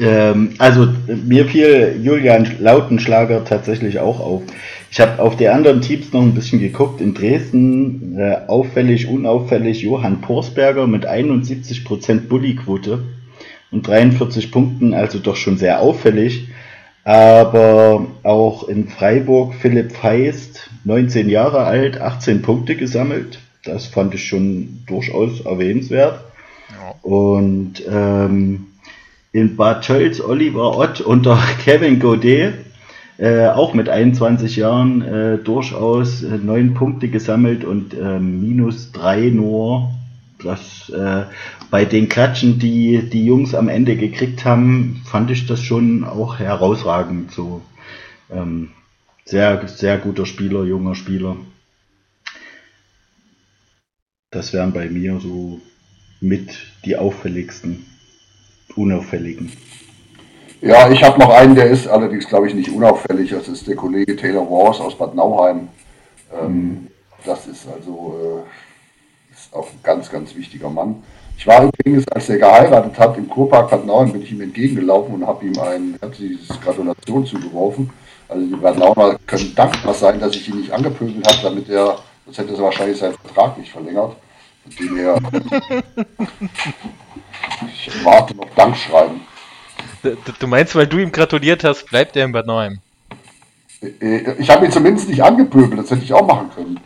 Ähm, also mir fiel Julian Lautenschlager tatsächlich auch auf. Ich habe auf die anderen Teams noch ein bisschen geguckt. In Dresden äh, auffällig, unauffällig Johann Porsberger mit 71% Bulli-Quote und 43 Punkten, also doch schon sehr auffällig. Aber auch in Freiburg Philipp Feist, 19 Jahre alt, 18 Punkte gesammelt. Das fand ich schon durchaus erwähnenswert. Ja. Und ähm, in Bad Tölz Oliver Ott unter Kevin Godet äh, auch mit 21 Jahren äh, durchaus äh, neun Punkte gesammelt und äh, minus drei nur. Das, äh, bei den Klatschen, die die Jungs am Ende gekriegt haben, fand ich das schon auch herausragend. So ähm, sehr, sehr guter Spieler, junger Spieler. Das wären bei mir so mit die auffälligsten, unauffälligen. Ja, ich habe noch einen, der ist allerdings, glaube ich, nicht unauffällig. Das ist der Kollege Taylor Wars aus Bad Nauheim. Ähm, das ist also äh, ist auch ein ganz, ganz wichtiger Mann. Ich war übrigens, als er geheiratet hat, im Kurpark Bad Nauheim, bin ich ihm entgegengelaufen und habe ihm ein herzliches Gratulation zugeworfen. Also die Bad Nauheimer können dankbar sein, dass ich ihn nicht angepöbelt habe, damit er, das hätte er wahrscheinlich seinen Vertrag nicht verlängert. Dem her, ich warte noch Dankschreiben. Du meinst, weil du ihm gratuliert hast, bleibt er in Bad Nauheim? Äh, ich habe ihn zumindest nicht angepöbelt, das hätte ich auch machen können.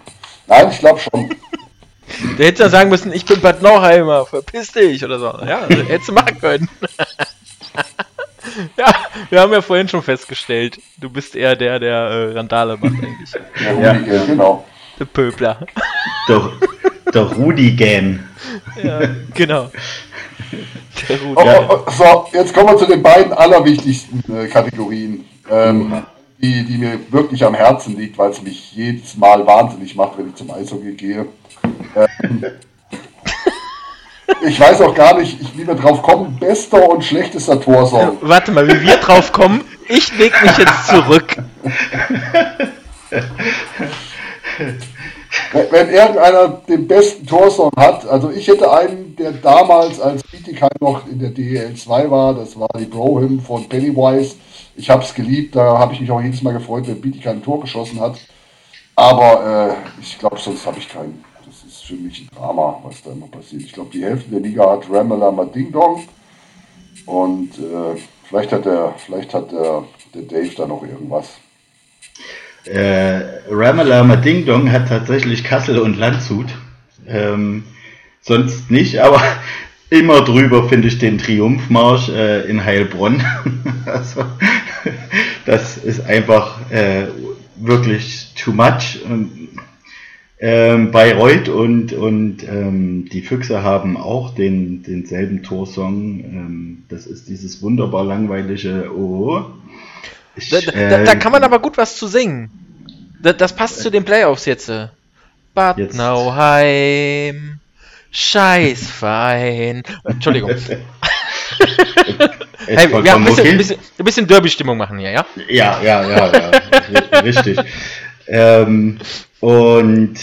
Nein, ich glaube schon. Der hätte ja sagen müssen, ich bin Bad Nauheimer, verpiss dich oder so. Ja, also, hättest du machen können. ja, wir haben ja vorhin schon festgestellt, du bist eher der, der äh, Randale macht eigentlich. Ja, ja, genau. Der Pöbler. Der, der Rudigan. ja, genau. Oh, oh, oh, so, jetzt kommen wir zu den beiden allerwichtigsten äh, Kategorien, ähm, die, die mir wirklich am Herzen liegt, weil es mich jedes Mal wahnsinnig macht, wenn ich zum Eishockey gehe. Ähm, ich weiß auch gar nicht, wie wir drauf kommen, bester und schlechtester Torsong. Warte mal, wie wir drauf kommen, ich leg mich jetzt zurück. Wenn irgendeiner den besten Torsong hat, also ich hätte einen, der damals als Bietigheim noch in der DEL 2 war, das war die Brohim von Pennywise. Ich habe es geliebt, da habe ich mich auch jedes Mal gefreut, wenn Bietigheim ein Tor geschossen hat. Aber äh, ich glaube, sonst habe ich keinen. Das ist für mich ein Drama, was da immer passiert. Ich glaube, die Hälfte der Liga hat Ramalama Ding Dong. Und äh, vielleicht hat der, vielleicht hat der, der Dave da noch irgendwas. Äh, Ramalama Ding Dong hat tatsächlich Kassel und Landshut. Ähm, sonst nicht, aber immer drüber finde ich den Triumphmarsch äh, in Heilbronn. also, das ist einfach äh, wirklich too much. Ähm, Bayreuth und, und ähm, die Füchse haben auch den, denselben Torsong. Ähm, das ist dieses wunderbar langweilige Oh. Ich, da, da, da, kann man aber gut was zu singen. Da, das passt äh, zu den Playoffs jetzt. Bad jetzt. Nauheim, Scheißverein. Entschuldigung. hey, wir haben ein bisschen, bisschen, bisschen Derby-Stimmung machen hier, ja? Ja, ja, ja, ja. richtig. Ähm, und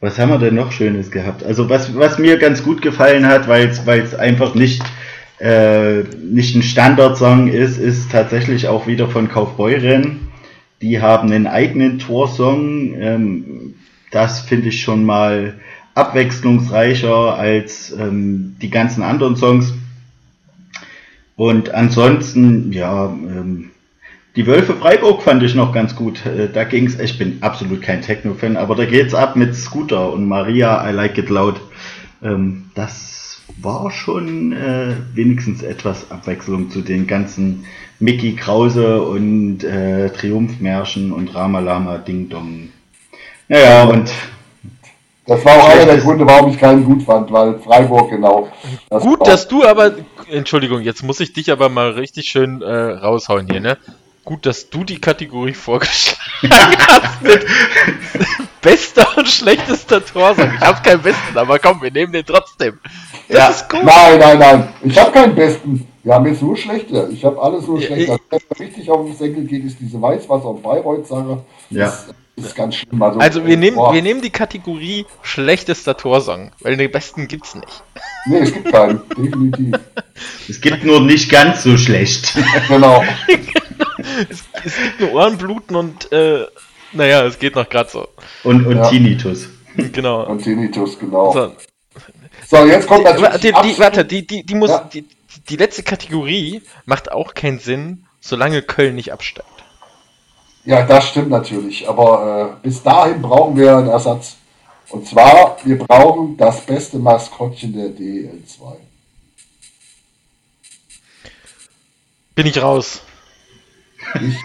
was haben wir denn noch Schönes gehabt? Also was, was mir ganz gut gefallen hat, weil es einfach nicht äh, nicht ein Standardsong ist, ist tatsächlich auch wieder von Kaufbeuren. Die haben einen eigenen Torsong. Ähm, das finde ich schon mal abwechslungsreicher als ähm, die ganzen anderen Songs. Und ansonsten, ja, ähm, die Wölfe Freiburg fand ich noch ganz gut. Äh, da ging's, ich bin absolut kein Techno-Fan, aber da geht's ab mit Scooter und Maria, I Like It Loud. Ähm, das war schon äh, wenigstens etwas Abwechslung zu den ganzen Mickey Krause und äh, Triumphmärschen und Ramalama Ding Dong. Naja, und. Das war auch einer der Gründe, warum ich keinen gut fand, weil Freiburg genau. Das gut, dass du aber. Entschuldigung, jetzt muss ich dich aber mal richtig schön äh, raushauen hier, ne? Gut, dass du die Kategorie vorgeschlagen hast mit bester und schlechtester Torsong. Ich habe keinen besten, aber komm, wir nehmen den trotzdem. Das ja. ist gut. Nein, nein, nein. Ich habe keinen besten. Wir haben jetzt nur schlechte. Ich habe alles nur schlechte. Was mir richtig auf den Senkel geht, ist diese Weißwasser- und Bayreuth-Sache. Ja. Das ist ganz schlimm. Also, also wir, nehmen, wir nehmen die Kategorie schlechtester Torsong, weil den besten gibt es nicht. Nee, es gibt keinen. Definitiv. Es gibt nur nicht ganz so schlecht. genau. es, es, gibt nur Ohrenbluten und äh, naja, es geht noch gerade so. Und, und ja. Tinnitus. Genau. Und Tinnitus, genau. So, so, jetzt kommt natürlich. Die, die, warte, die, die, die, muss, ja. die, die letzte Kategorie macht auch keinen Sinn, solange Köln nicht absteigt. Ja, das stimmt natürlich. Aber äh, bis dahin brauchen wir einen Ersatz. Und zwar, wir brauchen das beste Maskottchen der DL2. Bin ich raus. Ich,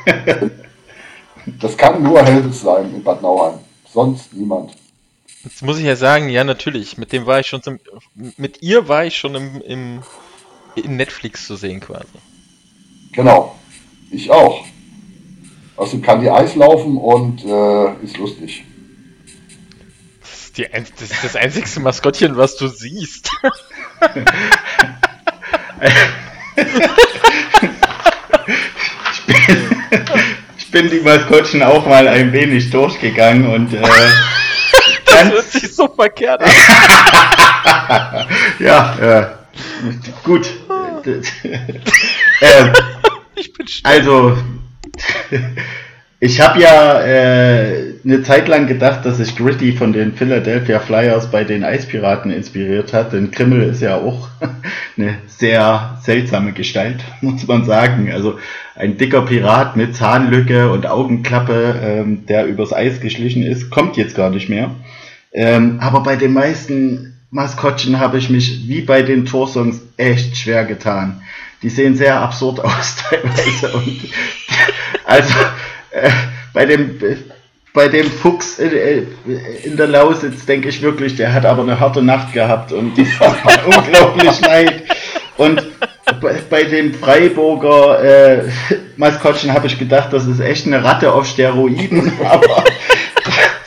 das kann nur Helves sein in Bad Nauheim. Sonst niemand. Jetzt muss ich ja sagen, ja natürlich, mit dem war ich schon zum, mit ihr war ich schon im, im in Netflix zu sehen quasi. Genau. Ich auch. Außerdem kann die Eis laufen und äh, ist lustig. Das ist, die, das ist das einzigste Maskottchen, was du siehst. ich, bin, bin die Maskottchen auch mal ein wenig durchgegangen und äh, das hört sich so verkehrt an. ja, äh, gut. äh, ich bin also, ich habe ja äh, eine Zeit lang gedacht, dass sich Gritty von den Philadelphia Flyers bei den Eispiraten inspiriert hat, denn Krimmel ist ja auch eine sehr seltsame Gestalt, muss man sagen. Also ein dicker Pirat mit Zahnlücke und Augenklappe, ähm, der übers Eis geschlichen ist, kommt jetzt gar nicht mehr. Ähm, aber bei den meisten Maskottchen habe ich mich wie bei den Torsongs echt schwer getan. Die sehen sehr absurd aus teilweise. Und, also äh, bei dem bei dem Fuchs in, äh, in der Lausitz denke ich wirklich, der hat aber eine harte Nacht gehabt und das war unglaublich leid. Und bei, bei dem Freiburger äh, Maskottchen habe ich gedacht, das ist echt eine Ratte auf Steroiden, aber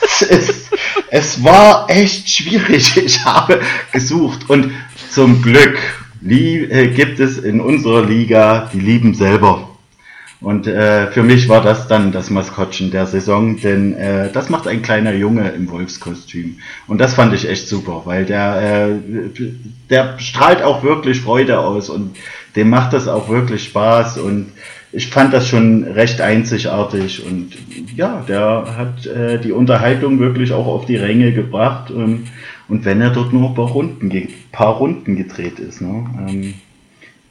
es ist es war echt schwierig. Ich habe gesucht und zum Glück äh, gibt es in unserer Liga die Lieben selber. Und äh, für mich war das dann das Maskottchen der Saison, denn äh, das macht ein kleiner Junge im Wolfskostüm. Und das fand ich echt super, weil der, äh, der strahlt auch wirklich Freude aus und dem macht das auch wirklich Spaß und ich fand das schon recht einzigartig und ja, der hat äh, die Unterhaltung wirklich auch auf die Ränge gebracht. Ähm, und wenn er dort nur ein paar Runden, paar Runden gedreht ist, ne, ähm,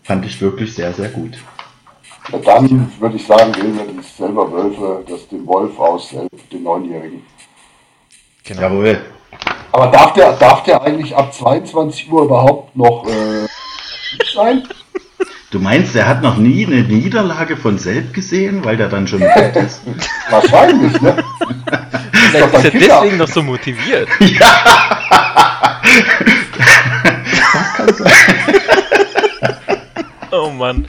fand ich wirklich sehr, sehr gut. Dann würde ich sagen, wählen wir das selber Wölfe, das den Wolf aus, den Neunjährigen. Genau. Jawohl. Aber darf der, darf der eigentlich ab 22 Uhr überhaupt noch äh, sein? Du meinst, er hat noch nie eine Niederlage von Selb gesehen, weil der dann schon im Bett ist? Wahrscheinlich, ne? Vielleicht ist er deswegen noch so motiviert. Ja! das kann sein. Oh Mann.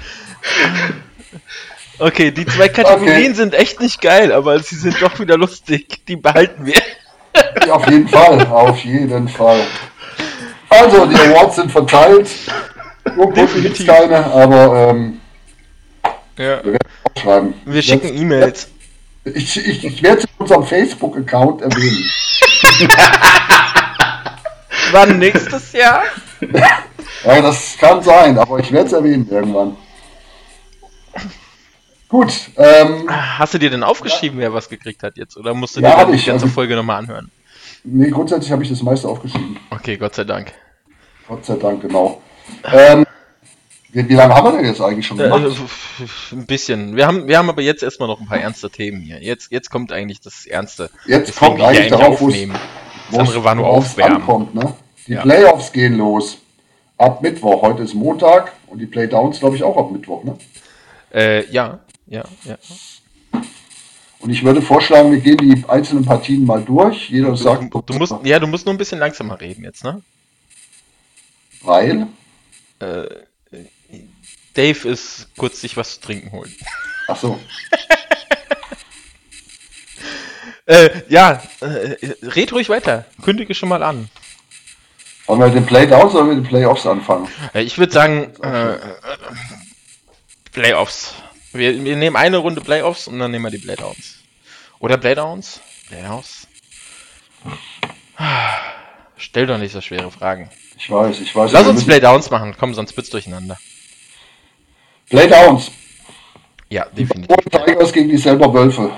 Okay, die zwei Kategorien okay. sind echt nicht geil, aber sie sind doch wieder lustig. Die behalten wir. Ja, auf jeden Fall, auf jeden Fall. Also, die Awards sind verteilt. Urkunden gibt keine, aber ähm, ja. wir werden aufschreiben. Wir schicken E-Mails. Ich, ich, ich werde es in unserem Facebook-Account erwähnen. Wann nächstes Jahr? ja, das kann sein, aber ich werde es erwähnen irgendwann. Gut. Ähm, Hast du dir denn aufgeschrieben, ja. wer was gekriegt hat jetzt? Oder musst du ja, dir die ganze also, Folge nochmal anhören? Nee, grundsätzlich habe ich das meiste aufgeschrieben. Okay, Gott sei Dank. Gott sei Dank, genau. Ähm, wie, wie, lange haben wir denn jetzt eigentlich schon gemacht? Äh, ein bisschen. Wir haben, wir haben aber jetzt erstmal noch ein paar ernste Themen hier. Jetzt, jetzt kommt eigentlich das Ernste. Jetzt kommt eigentlich, eigentlich darauf, aufnehmen. Das andere war nur aufwärmen. Ankommt, ne? Die ja. Playoffs gehen los. Ab Mittwoch. Heute ist Montag und die Playdowns, glaube ich, auch ab Mittwoch, ne? Äh, ja, ja, ja. Und ich würde vorschlagen, wir gehen die einzelnen Partien mal durch. Jeder du, sagt. Du, du musst, ja, du musst nur ein bisschen langsamer reden jetzt, ne? Weil? Äh, Dave ist kurz sich was zu trinken holen. Ach so. äh, ja, äh, red ruhig weiter. Kündige schon mal an. Wollen wir mit den Playdowns oder mit den Playoffs anfangen? Äh, ich würde sagen, äh, Playoffs. Wir, wir, nehmen eine Runde Playoffs und dann nehmen wir die Playdowns. Oder Playdowns? Playoffs? Stell doch nicht so schwere Fragen. Ich weiß, ich weiß. Lass uns Playdowns machen, komm, sonst wird's durcheinander. Playdowns. Ja, definitiv. Und Tigers gegen die selber Wölfe.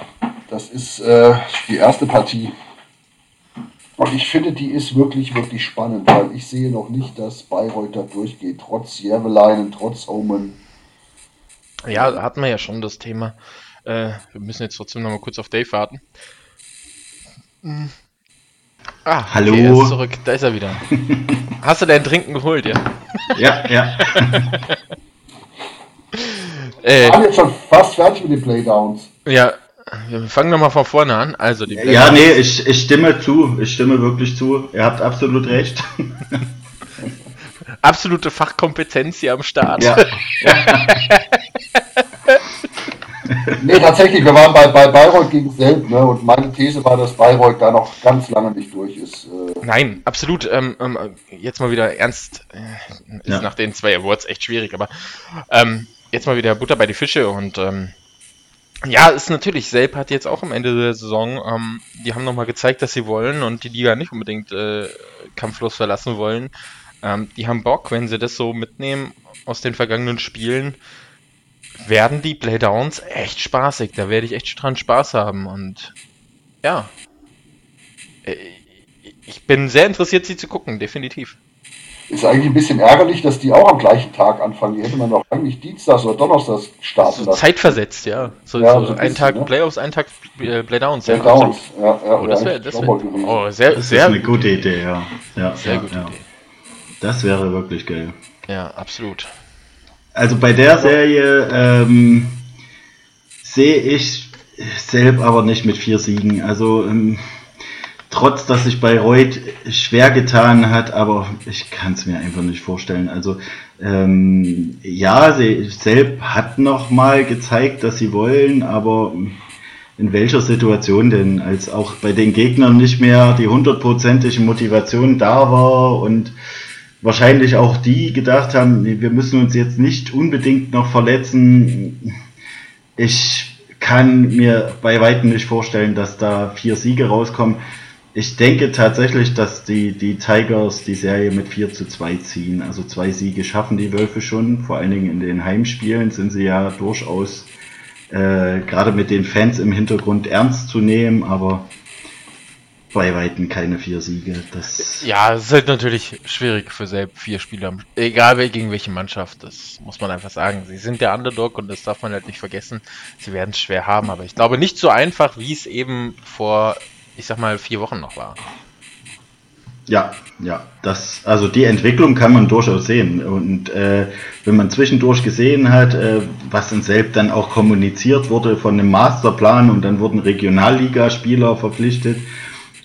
Das ist äh, die erste Partie. Und ich finde, die ist wirklich, wirklich spannend, weil ich sehe noch nicht, dass Bayreuth da durchgeht, trotz Järveleinen, trotz Omen. Ja, da hatten wir ja schon das Thema. Äh, wir müssen jetzt trotzdem noch mal kurz auf Dave warten. Hm. Ah, hallo. Okay, er ist zurück. Da ist er wieder. Hast du deinen Trinken geholt, ja? Ja, ja. Äh, wir waren jetzt schon fast fertig mit den Playdowns. Ja, wir fangen nochmal von vorne an. Also die ja, nee, ich, ich stimme zu. Ich stimme wirklich zu. Ihr habt absolut recht. Absolute Fachkompetenz hier am Start. Ja. nee, tatsächlich, wir waren bei, bei Bayreuth gegen Selb, ne? Und meine These war, dass Bayreuth da noch ganz lange nicht durch ist. Äh Nein, absolut. Ähm, ähm, jetzt mal wieder ernst. Äh, ist ja. nach den zwei Awards echt schwierig, aber ähm, jetzt mal wieder Butter bei die Fische und ähm, ja, ist natürlich, Selb hat jetzt auch am Ende der Saison, ähm, die haben nochmal gezeigt, dass sie wollen und die Liga nicht unbedingt äh, kampflos verlassen wollen. Ähm, die haben Bock, wenn sie das so mitnehmen aus den vergangenen Spielen, werden die Playdowns echt spaßig. Da werde ich echt dran Spaß haben und ja, äh, ich bin sehr interessiert, sie zu gucken, definitiv. Ist eigentlich ein bisschen ärgerlich, dass die auch am gleichen Tag anfangen. Die hätte man doch eigentlich Dienstags oder Donnerstags starten so Zeitversetzt, ja. So, ja, so, so ein bisschen, Tag ne? Playoffs, ein Tag äh, Playdowns. Playdowns, ja. ja, ja oh, das wäre wär, oh, sehr, das sehr ist eine gute Idee, ja. ja sehr ja, gute Idee. Das wäre wirklich geil. Ja, absolut. Also bei der Serie ähm, sehe ich selbst aber nicht mit vier Siegen. Also ähm, trotz dass sich Bayreuth schwer getan hat, aber ich kann es mir einfach nicht vorstellen. Also ähm, ja, sie selbst hat noch mal gezeigt, dass sie wollen, aber in welcher Situation denn, als auch bei den Gegnern nicht mehr die hundertprozentige Motivation da war und wahrscheinlich auch die gedacht haben, wir müssen uns jetzt nicht unbedingt noch verletzen. Ich kann mir bei weitem nicht vorstellen, dass da vier Siege rauskommen. Ich denke tatsächlich, dass die, die Tigers die Serie mit 4 zu 2 ziehen. Also zwei Siege schaffen die Wölfe schon. Vor allen Dingen in den Heimspielen sind sie ja durchaus äh, gerade mit den Fans im Hintergrund ernst zu nehmen, aber bei Weitem keine vier Siege. Das ja, es ist halt natürlich schwierig für selbst vier Spieler. Egal gegen welche Mannschaft, das muss man einfach sagen. Sie sind der Underdog und das darf man halt nicht vergessen. Sie werden es schwer haben, aber ich glaube nicht so einfach, wie es eben vor ich sag mal, vier Wochen noch war. Ja, ja, das, also die Entwicklung kann man durchaus sehen. Und äh, wenn man zwischendurch gesehen hat, äh, was in Selb dann auch kommuniziert wurde von einem Masterplan und dann wurden Regionalligaspieler verpflichtet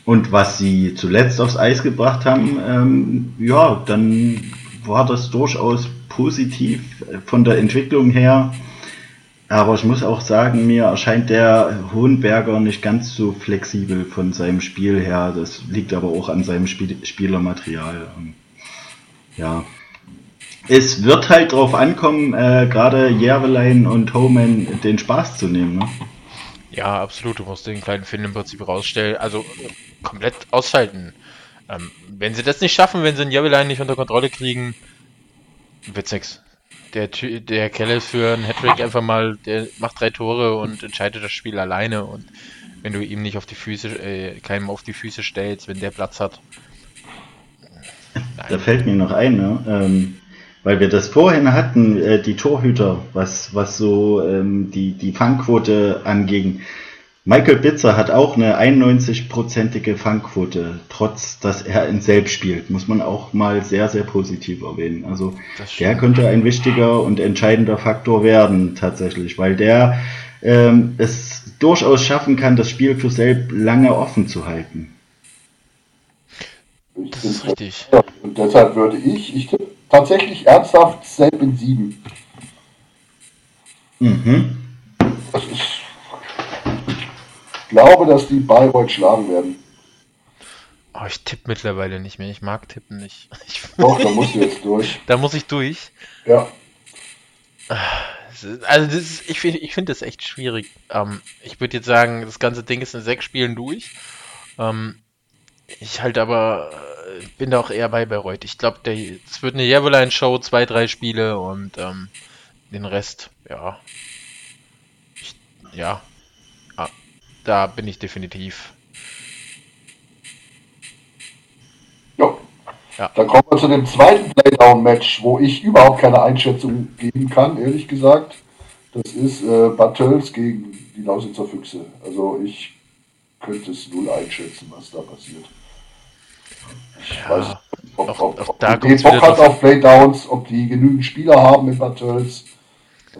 und was sie zuletzt aufs Eis gebracht haben, ähm, ja, dann war das durchaus positiv von der Entwicklung her. Aber ich muss auch sagen, mir erscheint der Hohenberger nicht ganz so flexibel von seinem Spiel her. Das liegt aber auch an seinem Spiel Spielermaterial. Ja. Es wird halt darauf ankommen, äh, gerade Järvelein und Homan den Spaß zu nehmen. Ne? Ja, absolut. Du musst den kleinen Finn im Prinzip rausstellen. Also komplett ausschalten. Ähm, wenn sie das nicht schaffen, wenn sie den Järvelein nicht unter Kontrolle kriegen, wird's nix der, der Kelle für einen Hattrick einfach mal, der macht drei Tore und entscheidet das Spiel alleine und wenn du ihm nicht auf die Füße, äh, keinem auf die Füße stellst, wenn der Platz hat. Nein. Da fällt mir noch ein, ne? Ähm, weil wir das vorhin hatten, äh, die Torhüter, was, was so ähm, die, die Fangquote anging. Michael Bitzer hat auch eine 91-prozentige Fangquote, trotz dass er in Selbst spielt. Muss man auch mal sehr, sehr positiv erwähnen. Also der könnte ein wichtiger und entscheidender Faktor werden, tatsächlich, weil der ähm, es durchaus schaffen kann, das Spiel für Selb lange offen zu halten. Das ist richtig. Und deshalb würde ich, ich tatsächlich ernsthaft Selb in 7. Mhm. Das ist glaube, dass die Bayreuth schlagen werden. Oh, ich tippe mittlerweile nicht mehr. Ich mag tippen nicht. Ich Doch, da musst du jetzt durch. da muss ich durch. Ja. Also das ist, ich finde ich find das echt schwierig. Ähm, ich würde jetzt sagen, das ganze Ding ist in sechs Spielen durch. Ähm, ich halt aber äh, bin da auch eher bei Bayreuth. Ich glaube, es wird eine Javelin-Show, zwei, drei Spiele und ähm, den Rest, ja. Ich, ja, da bin ich definitiv. Jo. Ja. Dann kommen wir zu dem zweiten Playdown-Match, wo ich überhaupt keine Einschätzung geben kann, ehrlich gesagt. Das ist äh, Tölz gegen die Lausitzer Füchse. Also ich könnte es null einschätzen, was da passiert. Ich ja, weiß nicht, ob, ob, ob, ob da die Bock hat auf Playdowns, ob die genügend Spieler haben in Bad Tölz.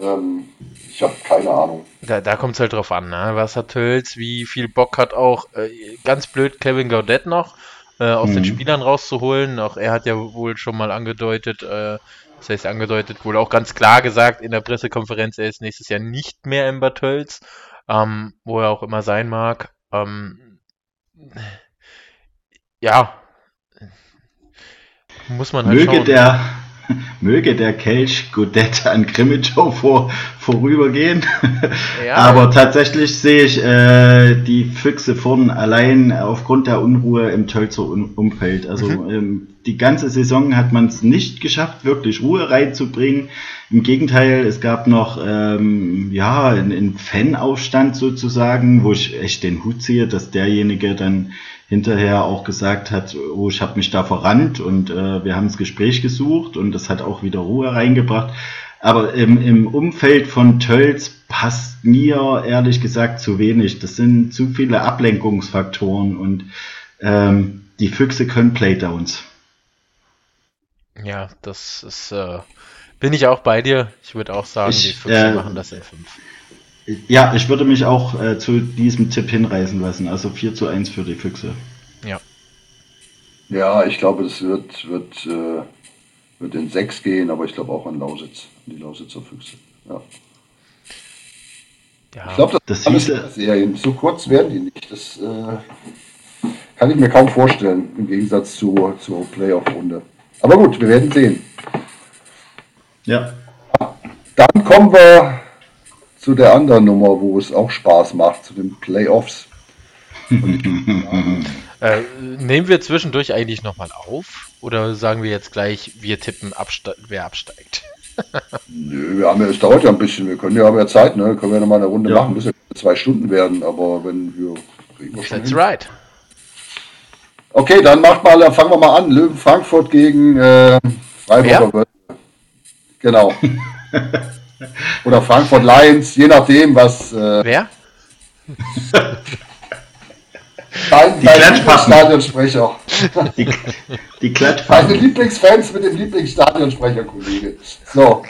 Ähm, ich habe keine Ahnung. Da, da kommt es halt drauf an, ne? was hat Tölz, wie viel Bock hat auch, äh, ganz blöd, Kevin Gaudet noch äh, aus den Mhm. Spielern rauszuholen. Auch er hat ja wohl schon mal angedeutet, äh, das heißt angedeutet, wohl auch ganz klar gesagt in der Pressekonferenz, er ist nächstes Jahr nicht mehr im Bad Tölz, ähm, wo er auch immer sein mag. Ähm, ja, muss man halt Möge schauen. der, möge der Kelch Godet an Grimmitschau vor, vorübergehen. Ja. Aber tatsächlich sehe ich äh, die Füchse vorn allein aufgrund der Unruhe im Tölzer Umfeld. Also Mhm. ähm, die ganze Saison hat man es nicht geschafft, wirklich Ruhe reinzubringen. Im Gegenteil, es gab noch ähm, ja einen, einen Fanaufstand sozusagen, wo ich echt den Hut ziehe, dass derjenige dann hinterher auch gesagt hat, oh, ich habe mich da verrannt und äh, wir haben das Gespräch gesucht und das hat auch wieder Ruhe reingebracht. Aber im, im Umfeld von Tölz passt mir ehrlich gesagt zu wenig. Das sind zu viele Ablenkungsfaktoren und ähm, die Füchse können Playdowns. Ja, das ist, äh, bin ich auch bei dir. Ich würde auch sagen, Ich, die Füchse äh, machen das in 5. Ja, ich würde mich auch äh, zu diesem Tipp hinreißen lassen. Also 4 zu 1 für die Füchse. Ja. Ja, ich glaube, das wird, wird, äh, wird in 6 gehen, aber ich glaube auch an Lausitz, an die Lausitzer Füchse. Ja. Ja, Ich glaube, das, Das das alles hieße- Serien. So kurz werden die nicht. Das äh, kann ich mir kaum vorstellen, im Gegensatz zu, zur Playoff-Runde. Aber gut, wir werden sehen. Ja. Dann kommen wir zu der anderen Nummer, wo es auch Spaß macht, zu den Playoffs. äh, nehmen wir zwischendurch eigentlich nochmal auf? Oder sagen wir jetzt gleich, wir tippen, abste wer absteigt? Nö, wir haben ja, es dauert ja ein bisschen, wir können ja, haben ja Zeit, ne? Können wir noch mal eine Runde Ja. machen, muss ja zwei Stunden werden, aber wenn wir kriegen wir schon That's hin. right. Okay, dann macht mal, dann fangen wir mal an. Löwen Frankfurt gegen äh, Freiburger. Genau. Oder Frankfurt Lions, je nachdem, was äh, Wer? dein, Die. Lieblingsstadionsprecher. Die, die Deine Klatschpappen. Lieblingsfans mit dem Lieblingsstadionsprecher, Kollege. So,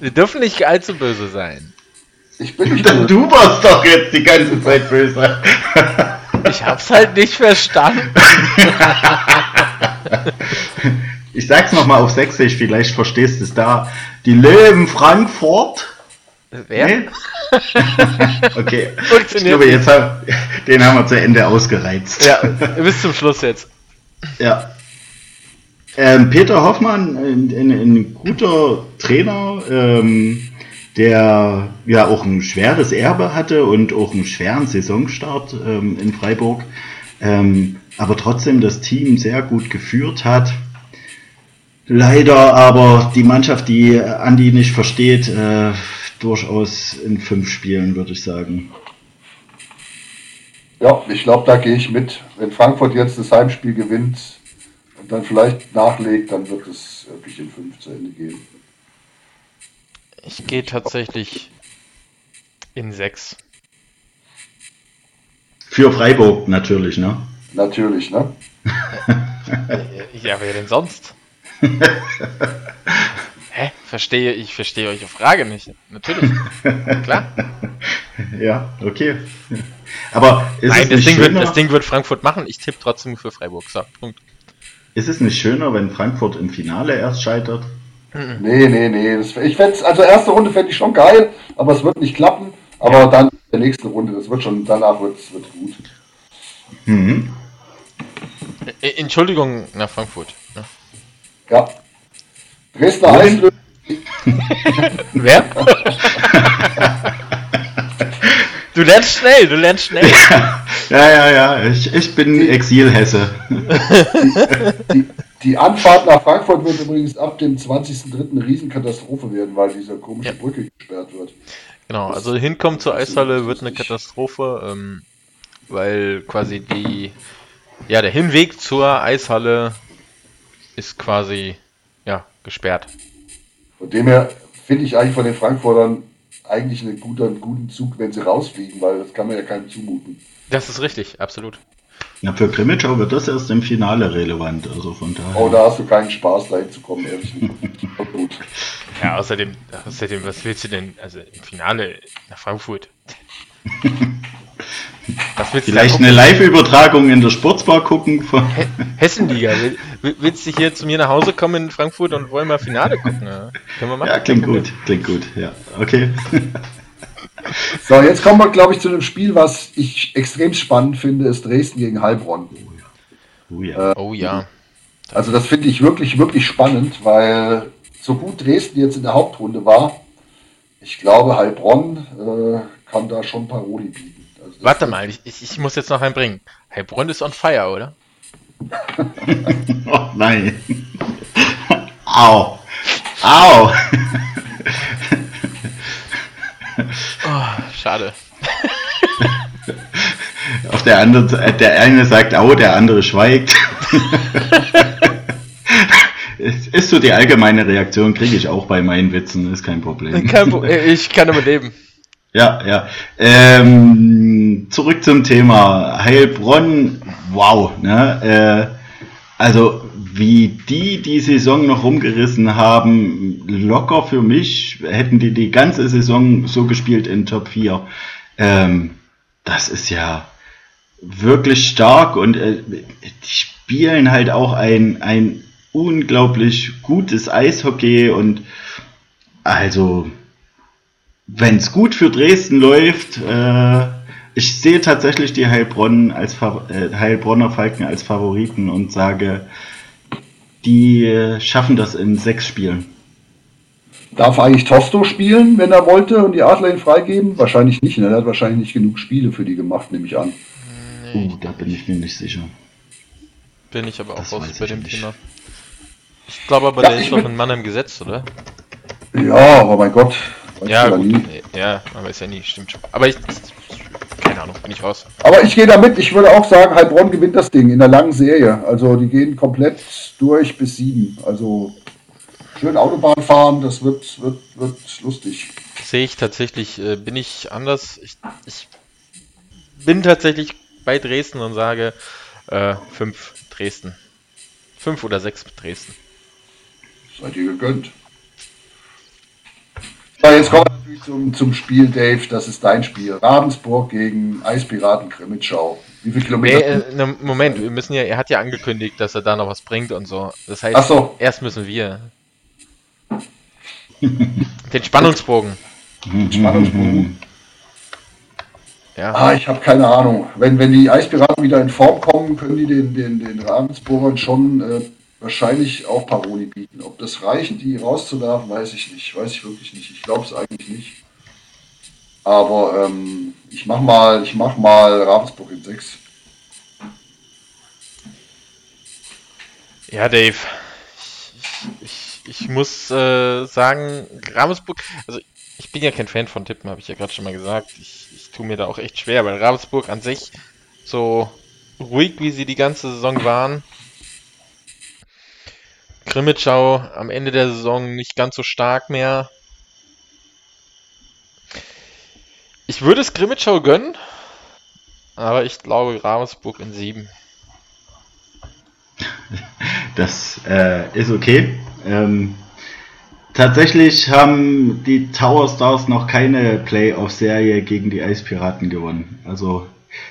Wir dürfen nicht allzu böse sein. ich bin nicht böse. Du warst doch jetzt die ganze Zeit böse. Ich hab's halt nicht verstanden. Ich sag's nochmal auf Sächsisch, vielleicht verstehst du es da. Die Löwen Frankfurt. Wer? Nee? Okay. Ich Funktioniert glaube, jetzt haben, den haben wir zu Ende ausgereizt. Ja, bis zum Schluss jetzt. Ja. Ähm, Peter Hoffmann, ein, ein, ein guter Trainer, ähm, der ja auch ein schweres Erbe hatte und auch einen schweren Saisonstart ähm, in Freiburg, ähm, aber trotzdem das Team sehr gut geführt hat. Leider aber die Mannschaft, die Andi nicht versteht, äh, durchaus in fünf Spielen, würde ich sagen. Ja, ich glaube, da gehe ich mit. Wenn Frankfurt jetzt das Heimspiel gewinnt und dann vielleicht nachlegt, dann wird es wirklich in 5 zu Ende gehen. Ich gehe tatsächlich in 6. Für Freiburg natürlich, ne? Natürlich, ne? Ja, wer denn sonst? Hä? Verstehe, ich verstehe eure Frage nicht. Natürlich. Klar. Ja, okay. Aber ist, Nein, es das nicht Ding, wird, schöner, das Ding wird Frankfurt machen. Ich tippe trotzdem für Freiburg. So, Punkt. ist es nicht schöner, wenn Frankfurt im Finale erst scheitert? Nee, nee, nee. Das, ich fänd's, also erste Runde fände ich schon geil, aber es wird nicht klappen. Aber dann in der nächsten Runde, das wird schon, danach wird es gut. Mhm. Äh, Entschuldigung nach Frankfurt. Ja. Dresdner? Eislöwen, Wer? du lernst schnell, du lernst schnell. Ja, ja, ja, ich, ich bin Exilhesse. die, die Anfahrt nach Frankfurt wird übrigens ab dem 20.03. eine Riesenkatastrophe werden, weil diese komische Ja. Brücke gesperrt wird. Genau, also hinkommen zur Eishalle wird eine Katastrophe, ähm, weil quasi die, ja, der Hinweg zur Eishalle ist quasi, ja, gesperrt. Von dem her finde ich eigentlich von den Frankfurtern eigentlich einen guten, einen guten Zug, wenn sie rausfliegen, weil das kann man ja keinem zumuten. Das ist richtig, absolut. Ja, für Krimitschau wird das erst im Finale relevant, also von daher. Oh, da hast du keinen Spaß, da hinzukommen, ehrlich gut. Ja, außerdem, außerdem, was willst du denn, also im Finale nach Frankfurt? Vielleicht eine Live-Übertragung in der Sportsbar gucken. Von Hessenliga. Willst du hier zu mir nach Hause kommen in Frankfurt und wollen mal Finale gucken? Ja? Können wir machen? Ja, klingt gut. Klingt gut. Ja, okay. So, jetzt kommen wir, glaube ich, zu einem Spiel, was ich extrem spannend finde, ist Dresden gegen Heilbronn. Oh ja. Äh, oh ja. Also das finde ich wirklich, wirklich spannend, weil so gut Dresden jetzt in der Hauptrunde war, ich glaube, Heilbronn äh, kann da schon Paroli bieten. Warte mal, ich, ich muss jetzt noch einen bringen. Heilbronn ist on fire, oder? oh nein. Au. Au. oh, schade. Auf der anderen der eine sagt au, der andere schweigt. ist so die allgemeine Reaktion, kriege ich auch bei meinen Witzen, ist kein Problem. Kein ich kann damit leben. Ja, ja. Ähm, zurück zum Thema Heilbronn. Wow, ne? Äh, also wie die die Saison noch rumgerissen haben, locker für mich, hätten die die ganze Saison so gespielt in Top 4. Ähm, das ist ja wirklich stark und äh, die spielen halt auch ein, ein unglaublich gutes Eishockey und also wenn es gut für Dresden läuft, äh, ich sehe tatsächlich die Heilbronn als äh, Heilbronner Falken als Favoriten und sage, die äh, schaffen das in sechs Spielen. Darf eigentlich Tosto spielen, wenn er wollte und die Adler ihn freigeben? Wahrscheinlich nicht, ne? Er hat wahrscheinlich nicht genug Spiele für die gemacht, nehme ich an. Nee. Uh, da bin ich mir nicht sicher. Bin ich aber auch das raus bei dem nicht. Thema. Ich glaube aber, ja, der ist doch ein Mann im Gesetz, oder? Ja, aber mein Gott, ja, gut. Nie. Ja, man weiß ja nie, stimmt schon. Aber ich, keine Ahnung, bin ich raus. Aber ich gehe damit, ich würde auch sagen, Heilbronn gewinnt das Ding in der langen Serie. Also die gehen komplett durch bis sieben. Also schön Autobahn fahren, das wird, wird, wird lustig. Sehe ich tatsächlich, äh, bin ich anders. Ich, ich bin tatsächlich bei Dresden und sage äh, fünf Dresden. Fünf oder sechs Dresden. Seid ihr gegönnt. So, jetzt kommen wir natürlich zum, zum Spiel, Dave. Das ist dein Spiel. Ravensburg gegen Eispiraten Krimitschau. Wie viele Kilometer? Nee, äh, ne, Moment, wir müssen ja, er hat ja angekündigt, dass er da noch was bringt und so. Das heißt, so. erst müssen wir. Den Spannungsbogen. Den Spannungsbogen. Ja. Ah, ich habe keine Ahnung. Wenn, wenn die Eispiraten wieder in Form kommen, können die den, den, den Ravensburgern schon äh, wahrscheinlich auch Paroli bieten. Ob das reicht, die rauszuwerfen, weiß ich nicht. Weiß ich wirklich nicht. Ich glaube es eigentlich nicht. Aber ähm, ich mach mal, ich mach mal Ravensburg in 6. Ja, Dave. Ich, ich, muss äh, sagen, Ravensburg, also ich bin ja kein Fan von Tippen, habe ich ja gerade schon mal gesagt. Ich, ich tue mir da auch echt schwer, weil Ravensburg an sich so ruhig, wie sie die ganze Saison waren, Krimitschau am Ende der Saison nicht ganz so stark mehr. Ich würde es Krimitschau gönnen, aber ich glaube Ravensburg in 7. Das äh, ist okay. Ähm, tatsächlich haben die Tower Stars noch keine Playoff-Serie gegen die Eispiraten gewonnen. Also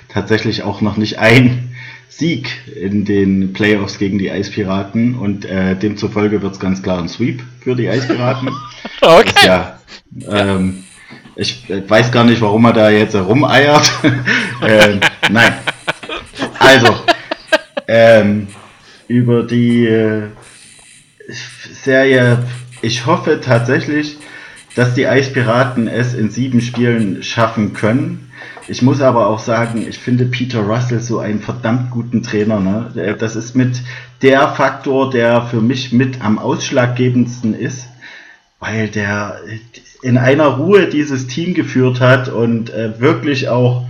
tatsächlich auch noch nicht ein Sieg in den Playoffs gegen die Eispiraten und äh, demzufolge wird es ganz klar ein Sweep für die Eispiraten. okay. Ja, ähm, ich weiß gar nicht, warum er da jetzt rumeiert. ähm, nein. Also, ähm, über die äh, Serie, ich hoffe tatsächlich, dass die Eispiraten es in sieben Spielen schaffen können. Ich muss aber auch sagen, ich finde Peter Russell so einen verdammt guten Trainer. Ne? Das ist mit der Faktor, der für mich mit am ausschlaggebendsten ist, weil der in einer Ruhe dieses Team geführt hat und äh, wirklich auch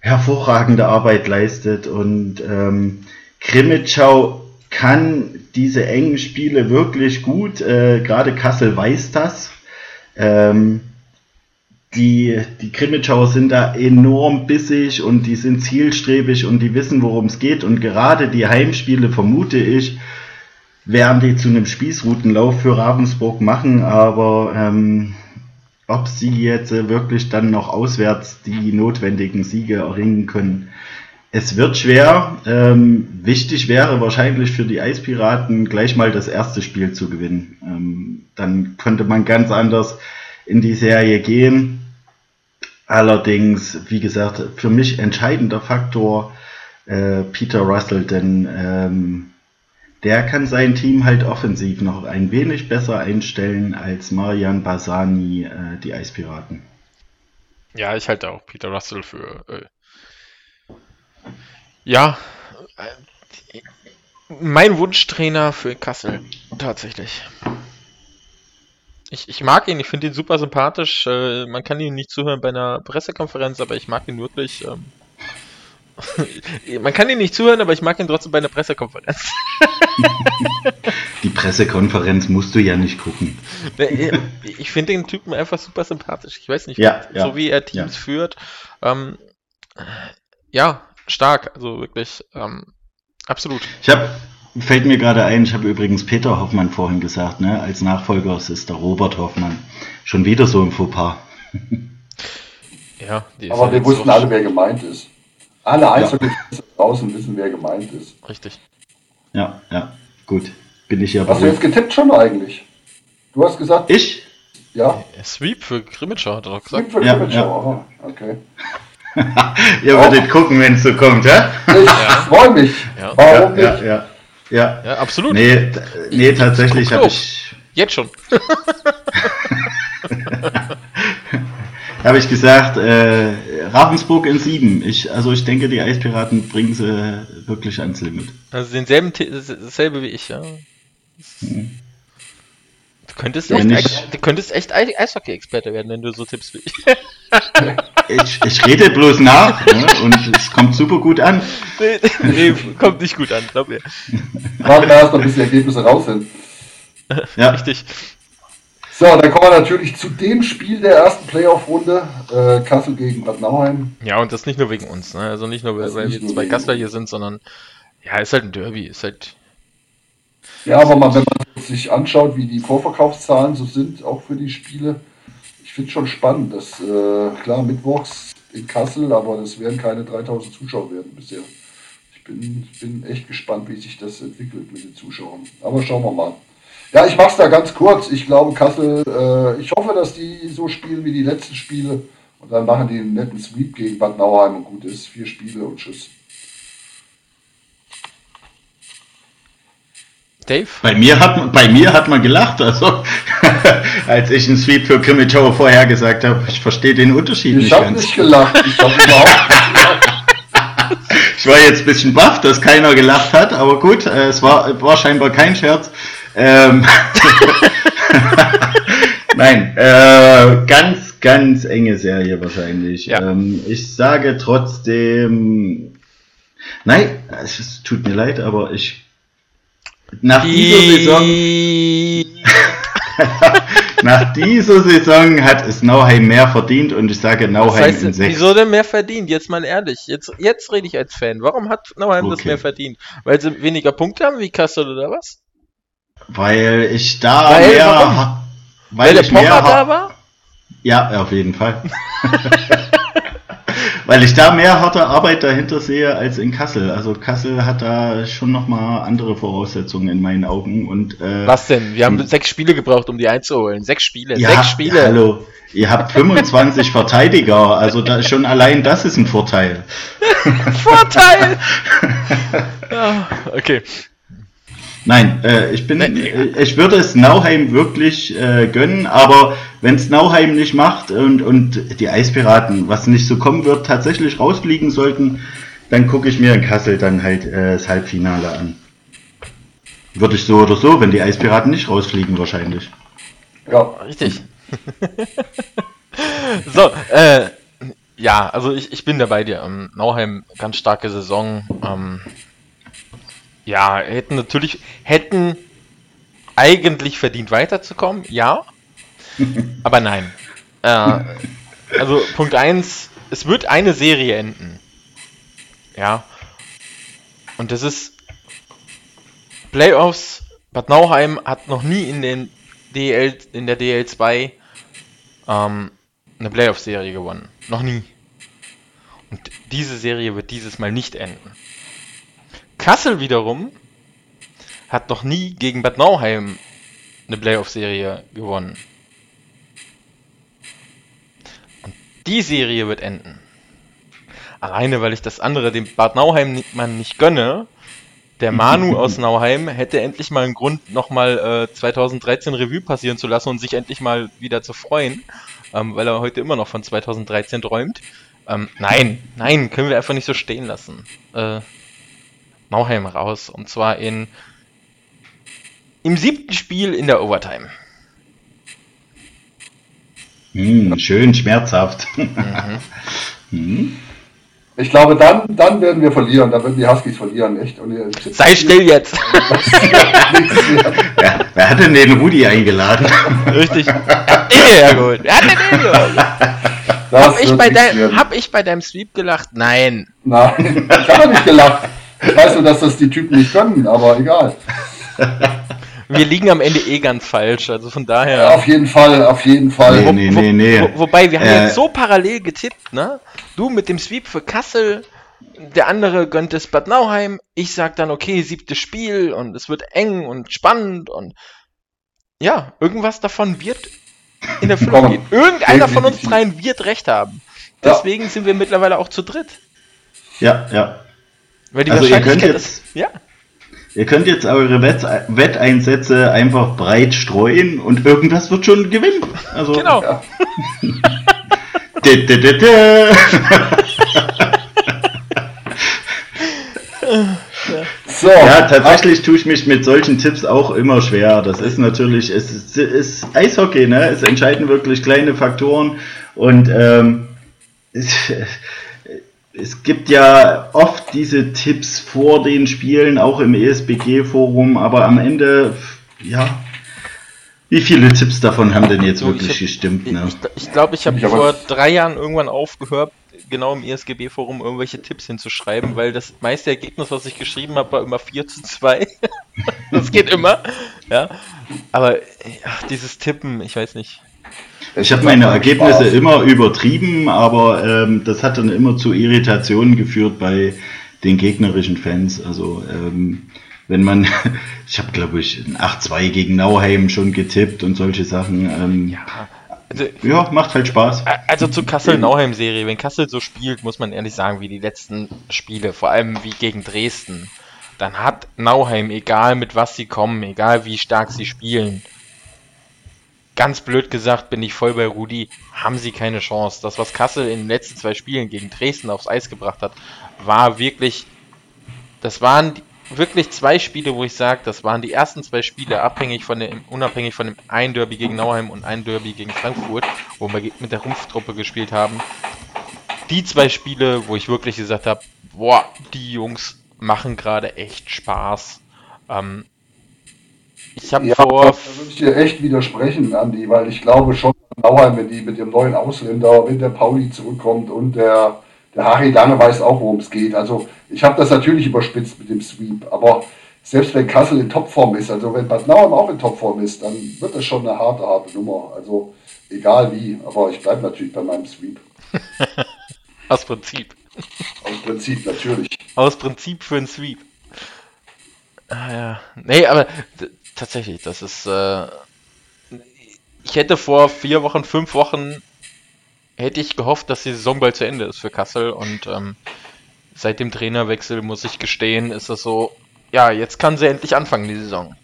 hervorragende Arbeit leistet. Und ähm, Krimitschau kann diese engen Spiele wirklich gut. Äh, Gerade Kassel weiß das. Ähm, die, die Krimitschauer sind da enorm bissig und die sind zielstrebig und die wissen, worum es geht. Und gerade die Heimspiele, vermute ich, werden die zu einem Spießrutenlauf für Ravensburg machen. Aber ähm, ob sie jetzt wirklich dann noch auswärts die notwendigen Siege erringen können, es wird schwer. Ähm, wichtig wäre wahrscheinlich für die Eispiraten gleich mal das erste Spiel zu gewinnen. Ähm, dann könnte man ganz anders in die Serie gehen. Allerdings, wie gesagt, für mich entscheidender Faktor äh, Peter Russell, denn ähm, der kann sein Team halt offensiv noch ein wenig besser einstellen als Marian Basani, äh, die Eispiraten. Ja, ich halte auch Peter Russell für. Äh, ja, äh, mein Wunschtrainer für Kassel, tatsächlich. Ich, ich mag ihn, ich finde ihn super sympathisch. Äh, man kann ihm nicht zuhören bei einer Pressekonferenz, aber ich mag ihn wirklich. Ähm, man kann ihn nicht zuhören, aber ich mag ihn trotzdem bei einer Pressekonferenz. Die Pressekonferenz musst du ja nicht gucken. Ich finde den Typen einfach super sympathisch. Ich weiß nicht, ja, ja, so wie er Teams ja. führt. Ähm, ja, stark. Also wirklich, ähm, absolut. Ich habe Fällt mir gerade ein, ich habe übrigens Peter Hoffmann vorhin gesagt, ne? als Nachfolger ist der Robert Hoffmann. Schon wieder so ein Fauxpas. Ja, aber wir wussten alle, wer gemeint ist. Alle Eishockey ja. draußen wissen, wer gemeint ist. Richtig. Ja, ja, gut. Bin ich ja Hast du jetzt getippt schon eigentlich? Du hast gesagt. Ich? Ja. Sweep für Grimmitschau, hat er doch gesagt. Sweep für Grimmitschau, ja. okay. Ihr würdet gucken, wenn es so kommt, ja? Ich ja. freue mich. Ja. Warum nicht? Ja, ja. Ja, absolut. Nee, nee tatsächlich habe ich. Jetzt schon. habe ich gesagt, äh, Ravensburg in sieben. Ich, also ich denke, die Eispiraten bringen sie wirklich ans Limit. Also denselben, dasselbe wie ich, ja. Hm. Du könntest echt, ich, du könntest echt Eishockey-Experte werden, wenn du so tippst wie ich. ich, ich rede bloß nach ne? und es kommt super gut an. Nee, nee, kommt nicht gut an, glaub mir. Warten wir erst noch, bis die Ergebnisse raus sind. Ja. Richtig. So, dann kommen wir natürlich zu dem Spiel der ersten Playoff-Runde. Äh, Kassel gegen Bad Nauheim. Ja, und das nicht nur wegen uns. Ne? Also nicht nur, weil, weil wir zwei Kassler hier sind, sondern ja, ist halt ein Derby. Ist halt. Ja, aber mal, wenn man sich anschaut, wie die Vorverkaufszahlen so sind, auch für die Spiele, ich finde es schon spannend. dass äh, klar, mittwochs in Kassel, aber das werden keine 3000 Zuschauer werden bisher. Ich bin, bin echt gespannt, wie sich das entwickelt mit den Zuschauern. Aber schauen wir mal. Ja, ich mache es da ganz kurz. Ich glaube, Kassel, äh, ich hoffe, dass die so spielen wie die letzten Spiele. Und dann machen die einen netten Sweep gegen Bad Nauheim und gut ist. Vier Spiele und Tschüss. Dave? Bei mir hat, bei mir hat man gelacht, also als ich einen Sweep für Krimitschau vorher gesagt habe. Ich verstehe den Unterschied ich nicht. Ich habe nicht gelacht. Ich habe überhaupt nicht gelacht. Ich war jetzt ein bisschen baff, dass keiner gelacht hat, aber gut, äh, es war, war scheinbar kein Scherz. Ähm Nein, äh, ganz, ganz enge Serie wahrscheinlich. Ja. Ähm, ich sage trotzdem, nein, es tut mir leid, aber ich nach dieser Saison nach dieser Saison hat es Nauheim mehr verdient und ich sage Nauheim das heißt, in 6. Wieso denn mehr verdient? Jetzt mal ehrlich. Jetzt, jetzt rede ich als Fan. Warum hat Nauheim okay. das mehr verdient? Weil sie weniger Punkte haben wie Kassel oder was? Weil ich da weil, mehr. Warum? Weil, weil ich der mehr da war? Ja, auf jeden Fall. weil ich da mehr harte Arbeit dahinter sehe als in Kassel. Also Kassel hat da schon nochmal andere Voraussetzungen in meinen Augen. Und, äh, Was denn? Wir haben sechs Spiele gebraucht, um die einzuholen. Sechs Spiele. Ja, sechs Spiele. Hallo. Ihr habt 25 Verteidiger, also da, schon allein das ist ein Vorteil. Vorteil! ja, okay. Nein, äh, ich bin, äh, ich würde es Nauheim wirklich äh, gönnen, aber wenn es Nauheim nicht macht und, und die Eispiraten, was nicht so kommen wird, tatsächlich rausfliegen sollten, dann gucke ich mir in Kassel dann halt äh, das Halbfinale an. Würde ich so oder so, wenn die Eispiraten nicht rausfliegen, wahrscheinlich. Ja, richtig. so, äh, ja, also ich, ich bin da bei dir. Ähm, Nauheim, ganz starke Saison. Ähm, ja, hätten natürlich, hätten eigentlich verdient weiterzukommen, ja. Aber nein. Äh, Also Punkt 1, es wird eine Serie enden. Ja. Und das ist Playoffs. Bad Nauheim hat noch nie in den DL, in der DL2 ähm, eine Playoff-Serie gewonnen. Noch nie. Und diese Serie wird dieses Mal nicht enden. Kassel wiederum hat noch nie gegen Bad Nauheim eine Playoff-Serie gewonnen. Und die Serie wird enden. Alleine, weil ich das andere dem Bad Nauheim-Mann nicht gönne. Der Manu aus Nauheim hätte endlich mal einen Grund, nochmal äh, 2013 Revue passieren zu lassen und sich endlich mal wieder zu freuen, ähm, weil er heute immer noch von 2013 träumt. Ähm, nein, nein, können wir einfach nicht so stehen lassen. Äh, Nauheim raus. Und zwar in im siebten Spiel in der Overtime. Hm, schön schmerzhaft. Mhm. Ich glaube, dann, dann werden wir verlieren. Dann werden die Huskies verlieren, echt. Und Sei still jetzt! ja, wer hat denn den Rudi eingeladen? Richtig. Ja, gut. Wer hat denn den? Hab ich, bei dein, hab ich bei deinem Sweep gelacht? Nein. Nein, ich habe nicht gelacht. Ich weiß nur, dass das die Typen nicht können, aber egal. Wir liegen am Ende eh ganz falsch, also von daher. Ja, auf jeden Fall, auf jeden Fall. Nee, nee, nee, nee. Wo, wobei, wir haben äh, jetzt so parallel getippt, ne? Du mit dem Sweep für Kassel, der andere gönnt es Bad Nauheim, ich sag dann, okay, siebtes Spiel und es wird eng und spannend und ja, irgendwas davon wird in der Fülle gehen. Irgendeiner von uns dreien wird recht haben. Deswegen ja. sind wir mittlerweile auch zu dritt. Ja, ja. Weil die also Wahrscheinlichkeit ihr könnt jetzt, ist, ja. Ihr könnt jetzt eure Wett Wetteinsätze einfach breit streuen und irgendwas wird schon gewinnen. Also, genau. Ja. so, ja, tatsächlich tue ich mich mit solchen Tipps auch immer schwer. Das ist natürlich, es ist, ist Eishockey, ne? Es entscheiden wirklich kleine Faktoren und ähm, es, gibt ja oft diese Tipps vor den Spielen, auch im ESBG-Forum, aber am Ende, ja, wie viele Tipps davon haben denn jetzt so, wirklich hab, gestimmt? Ne? Ich, ich glaube, ich habe vor drei Jahren irgendwann aufgehört, genau im ESGB-Forum irgendwelche Tipps hinzuschreiben, weil das meiste Ergebnis, was ich geschrieben habe, war immer 4 zu 2. das geht immer. Ja. Aber ach, dieses Tippen, ich weiß nicht. Ich habe meine Ergebnisse immer übertrieben, aber ähm, das hat dann immer zu Irritationen geführt bei den gegnerischen Fans. Also ähm, wenn man, ich habe glaube ich ein 8-2 gegen Nauheim schon getippt und solche Sachen. Ähm, ja. Also, ja, macht halt Spaß. Also zur Kassel-Nauheim-Serie, wenn Kassel so spielt, muss man ehrlich sagen, wie die letzten Spiele, vor allem wie gegen Dresden, dann hat Nauheim, egal mit was sie kommen, egal wie stark sie spielen, ganz blöd gesagt, bin ich voll bei Rudi, haben sie keine Chance. Das, was Kassel in den letzten zwei Spielen gegen Dresden aufs Eis gebracht hat, war wirklich, das waren wirklich zwei Spiele, wo ich sage, das waren die ersten zwei Spiele, abhängig von dem, unabhängig von dem ein Derby gegen Nauheim und ein Derby gegen Frankfurt, wo wir mit der Rumpftruppe gespielt haben. Die zwei Spiele, wo ich wirklich gesagt habe, boah, die Jungs machen gerade echt Spaß. Ähm, ich habe ja, vor. Da würde ich dir echt widersprechen, Andi, weil ich glaube schon, Nauheim, wenn die mit dem neuen Ausländer, wenn der Pauli zurückkommt und der, der Harry Lange weiß auch, worum es geht. Also ich habe das natürlich überspitzt mit dem Sweep, aber selbst wenn Kassel in Topform ist, also wenn Bad Nauheim auch in Topform ist, dann wird das schon eine harte, harte Nummer. Also egal wie, aber ich bleibe natürlich bei meinem Sweep. Aus Prinzip. Aus Prinzip, natürlich. Aus Prinzip für einen Sweep. Ah, ja. Nee, aber tatsächlich, das ist. Äh, ich hätte vor vier Wochen, fünf Wochen hätte ich gehofft, dass die Saison bald zu Ende ist für Kassel und ähm, seit dem Trainerwechsel muss ich gestehen, ist es so, ja, jetzt kann sie endlich anfangen, die Saison.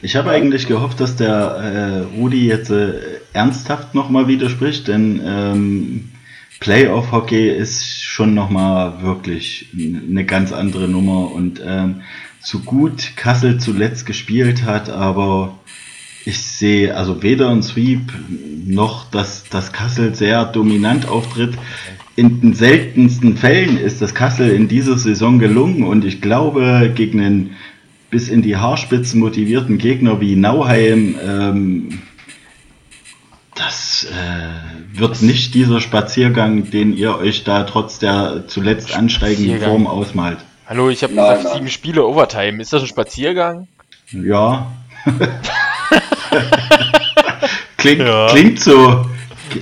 Ich habe eigentlich gehofft, dass der äh, Rudi jetzt äh, ernsthaft nochmal widerspricht, denn ähm, Playoff-Hockey ist schon nochmal wirklich eine ganz andere Nummer und ähm, so gut Kassel zuletzt gespielt hat, aber ich sehe also weder ein Sweep noch, dass, dass Kassel sehr dominant auftritt. In den seltensten Fällen ist das Kassel in dieser Saison gelungen und ich glaube, gegen einen bis in die Haarspitzen motivierten Gegner wie Nauheim, ähm, Das äh, wird nicht dieser Spaziergang, den ihr euch da trotz der zuletzt ansteigenden. Form ausmalt. Hallo, ich habe gesagt, nein. sieben Spiele Overtime. Ist das ein Spaziergang? Ja. klingt, Ja. klingt so.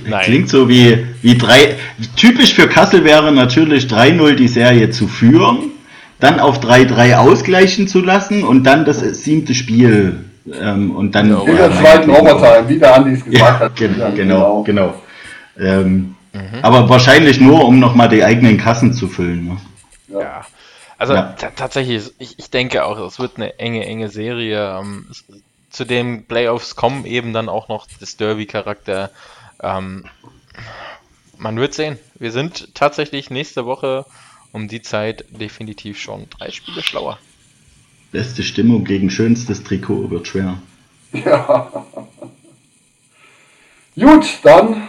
Nein. Klingt so wie, wie drei. Typisch für Kassel wäre natürlich 3-0 die Serie zu führen, dann auf 3-3 ausgleichen zu lassen und dann das siebte Spiel. Ähm, und dann Ja, In der zweiten Overtime, wie der Andi es gesagt Ja, hat. gen Ja, genau, genau. Ähm, Mhm. Aber wahrscheinlich nur, um nochmal die eigenen Kassen zu füllen. Ne? Ja. Also Ja. ta- tatsächlich, ich, ich denke auch, es wird eine enge, enge Serie. Ähm, zu den Playoffs kommen eben dann auch noch das Derby-Charakter. Ähm, man wird sehen. Wir sind tatsächlich nächste Woche um die Zeit definitiv schon drei Spiele schlauer. Beste Stimmung gegen schönstes Trikot wird schwer. Ja. Gut, dann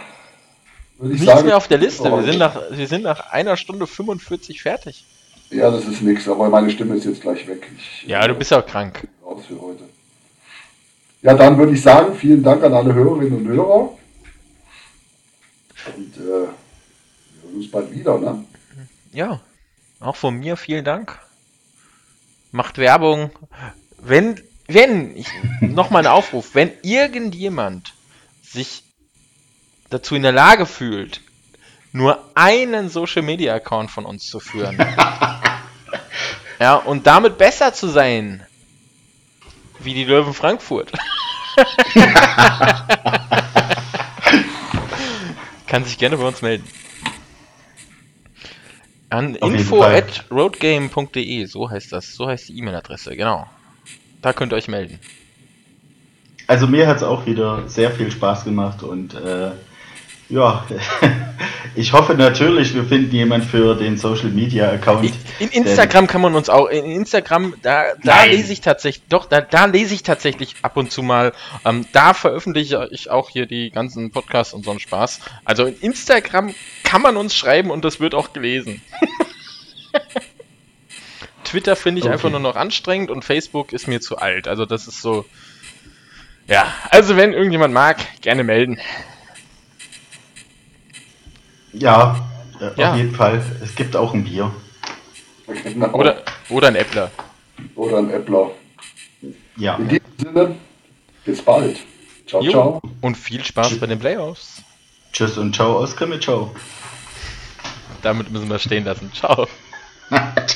würde ich Nichts sagen. mehr auf der Liste. Wir sind, nach, wir sind nach einer Stunde 45 fertig. Ja, das ist nix, aber meine Stimme ist jetzt gleich weg. Ich, Ja, du bist ja auch krank. raus für heute. Ja, dann würde ich sagen, vielen Dank an alle Hörerinnen und Hörer. Und äh, wir hören uns bald wieder, ne? Ja, auch von mir vielen Dank. Macht Werbung. Wenn, wenn, ich, nochmal ein Aufruf, wenn irgendjemand sich dazu in der Lage fühlt, nur einen Social Media Account von uns zu führen. ja, und damit besser zu sein, wie die Löwen Frankfurt. Kann sich gerne bei uns melden. An Auf jeden info Fall. at roadgame.de, so heißt das, so heißt die E-Mail-Adresse, genau. Da könnt ihr euch melden. Also mir hat es auch wieder sehr viel Spaß gemacht und äh, ja, ich hoffe natürlich, wir finden jemand für den Social Media Account. In Instagram kann man uns auch, in Instagram, da, da Nein. lese ich tatsächlich, doch, da, da lese ich tatsächlich ab und zu mal, ähm, da veröffentliche ich auch hier die ganzen Podcasts und so einen Spaß. Also in Instagram kann man uns schreiben und das wird auch gelesen. Twitter finde ich Okay. einfach nur noch anstrengend und Facebook ist mir zu alt. Also das ist so, ja, also wenn irgendjemand mag, gerne melden. Ja, äh, Ja. auf jeden Fall. Es gibt auch ein Bier. Oder, oder ein Äppler. Oder ein Äppler. Ja. In diesem Sinne, bis bald. Ciao, Jo. ciao. Und viel Spaß bei den Playoffs. Tschüss und ciao aus Krimitschau. Damit müssen wir stehen lassen. Ciao.